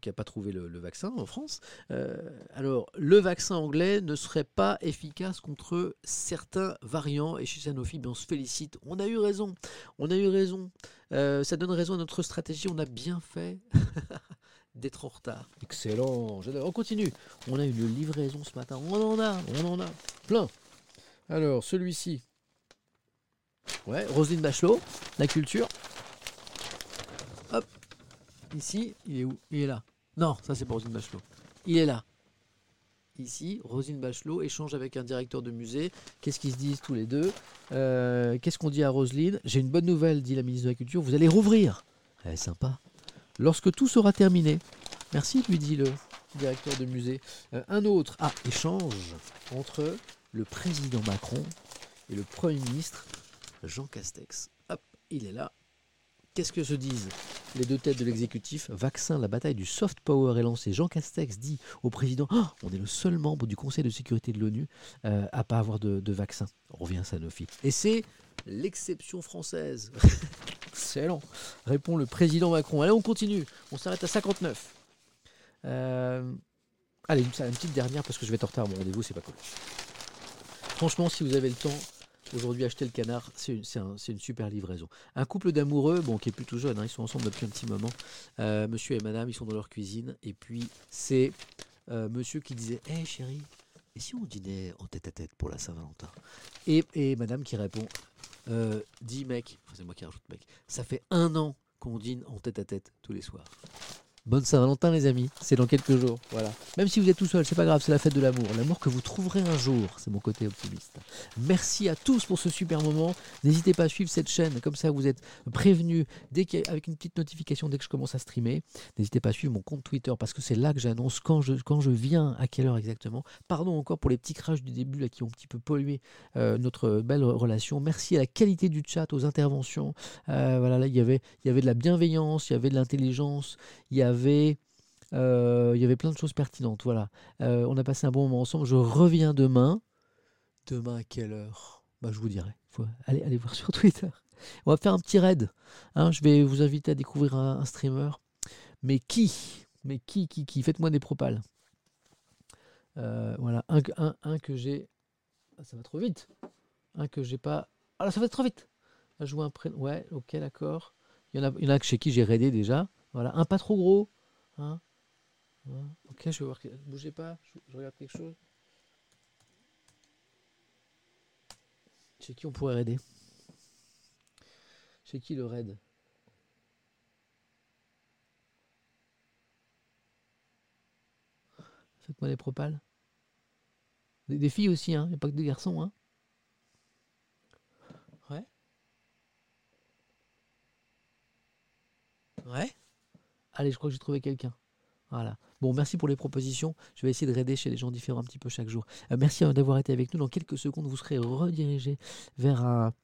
qui n'a pas trouvé le, vaccin en France. alors, le vaccin anglais ne serait pas efficace contre certains variants et chez Sanofi, ben, on se félicite. On a eu raison. On a eu raison. Euh, ça donne raison à notre stratégie. On a bien fait d'être en retard. Excellent. On continue. On a une livraison ce matin. On en a, on en a plein. Alors, celui-ci. Ouais, Roselyne Bachelot, la culture. Hop. Ici, il est où? Il est là. Non, ça c'est pas Roselyne Bachelot. Il est là ici, Rosine Bachelot échange avec un directeur de musée. Qu'est-ce qu'ils se disent tous les deux? Euh, Qu'est-ce qu'on dit à Roselyne? J'ai une bonne nouvelle, dit la ministre de la Culture, vous allez rouvrir. Eh, sympa. Lorsque tout sera terminé. Merci, lui dit le, directeur de musée. Euh, un autre, ah, échange entre le président Macron et le Premier ministre Jean Castex. Hop, il est là. Qu'est-ce que se disent les deux têtes de l'exécutif Vaccin, la bataille du soft power est lancée. Jean Castex dit au président Ah, On est le seul membre du Conseil de sécurité de l'ONU euh, à pas avoir de, vaccin. On revient à Sanofi. Et c'est l'exception française. Excellent. Répond le président Macron. Allez, on continue. On s'arrête à 59. Euh, Allez, une, une petite dernière parce que je vais être en retard à mon rendez-vous, c'est pas cool. Franchement, si vous avez le temps, aujourd'hui, acheter le canard, c'est une, super livraison. Un couple d'amoureux, bon, qui est plutôt jeune, hein, ils sont ensemble depuis un petit moment. Euh, monsieur et madame, ils sont dans leur cuisine. Et puis, c'est euh, monsieur qui disait Hé chérie, et si on dînait en tête à tête pour la Saint-Valentin? Et, madame qui répond euh, Dis mec, c'est moi qui rajoute mec, ça fait un an qu'on dîne en tête à tête tous les soirs. Bonne Saint-Valentin les amis, c'est dans quelques jours, voilà. Même si vous êtes tout seul, c'est pas grave, c'est la fête de l'amour, l'amour que vous trouverez un jour, c'est mon côté optimiste. Merci à tous pour ce super moment. N'hésitez pas à suivre cette chaîne, comme ça vous êtes prévenus dès avec une petite notification dès que je commence à streamer. N'hésitez pas à suivre mon compte Twitter parce que c'est là que j'annonce quand je, quand je viens, à quelle heure exactement. Pardon encore pour les petits crashs du début qui ont un petit peu pollué euh, notre belle relation. Merci à la qualité du chat, aux interventions. Euh, voilà, là il y avait, il y avait de la bienveillance, il y avait de l'intelligence, il y avait, euh, il y avait plein de choses pertinentes. Voilà, Euh, on a passé un bon moment ensemble. Je reviens demain. Demain à quelle heure? Bah, Je vous dirai. Faut, allez voir sur Twitter. On va faire un petit raid. hein. je vais vous inviter à découvrir un, streamer. Mais qui? Mais qui, qui, qui? Faites-moi des propales. Euh, voilà, un, un, un que j'ai. Ah, ça va trop vite. Un que j'ai pas. Ah ça va trop vite. Vois un prénom. Ouais, ok, d'accord. Il y en a, il y en a chez qui j'ai raidé déjà. Voilà, un pas trop gros. Hein. Ok, je vais voir. Bougez pas, je, regarde quelque chose. Chez qui on pourrait raider? Chez qui le raid? Faites-moi des propales. Des, des filles aussi, hein. Il n'y a pas que des garçons, hein. Ouais. Ouais. Allez, je crois que j'ai trouvé quelqu'un. Voilà. Bon, merci pour les propositions. Je vais essayer de raider chez les gens différents un petit peu chaque jour. Euh, merci euh, d'avoir été avec nous. Dans quelques secondes, vous serez redirigé vers un,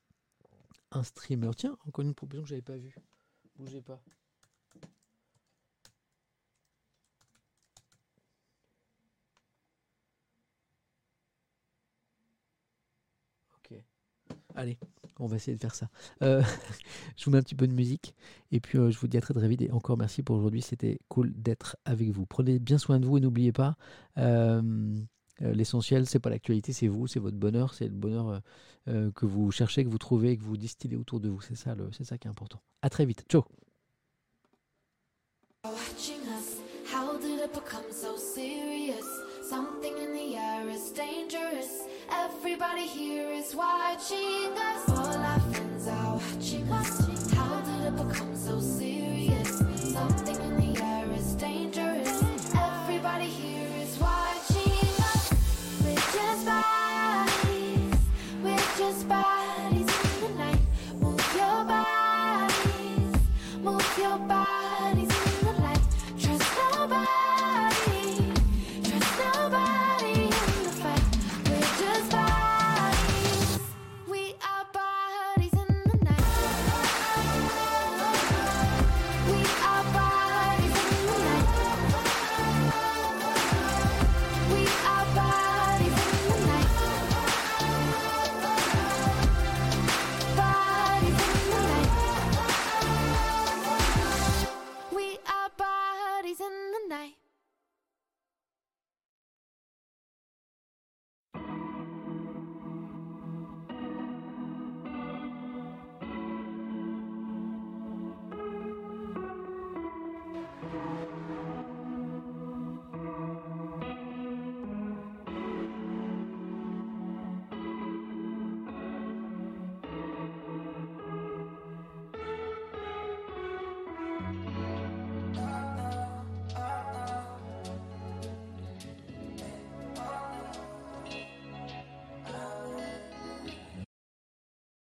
un streamer. Tiens, encore une proposition que j'avais pas vue. Bougez pas. Ok. Allez, on va essayer de faire ça. Euh, je vous mets un petit peu de musique et puis euh, je vous dis à très très vite. Et encore merci pour aujourd'hui. C'était cool d'être avec vous. Prenez bien soin de vous et n'oubliez pas. euh, euh, L'essentiel, c'est pas l'actualité, c'est vous, c'est votre bonheur, c'est le bonheur que vous cherchez, que vous trouvez, que vous distillez autour de vous. C'est ça, c'est ça qui est important. À très vite. Ciao. Everybody is so serious.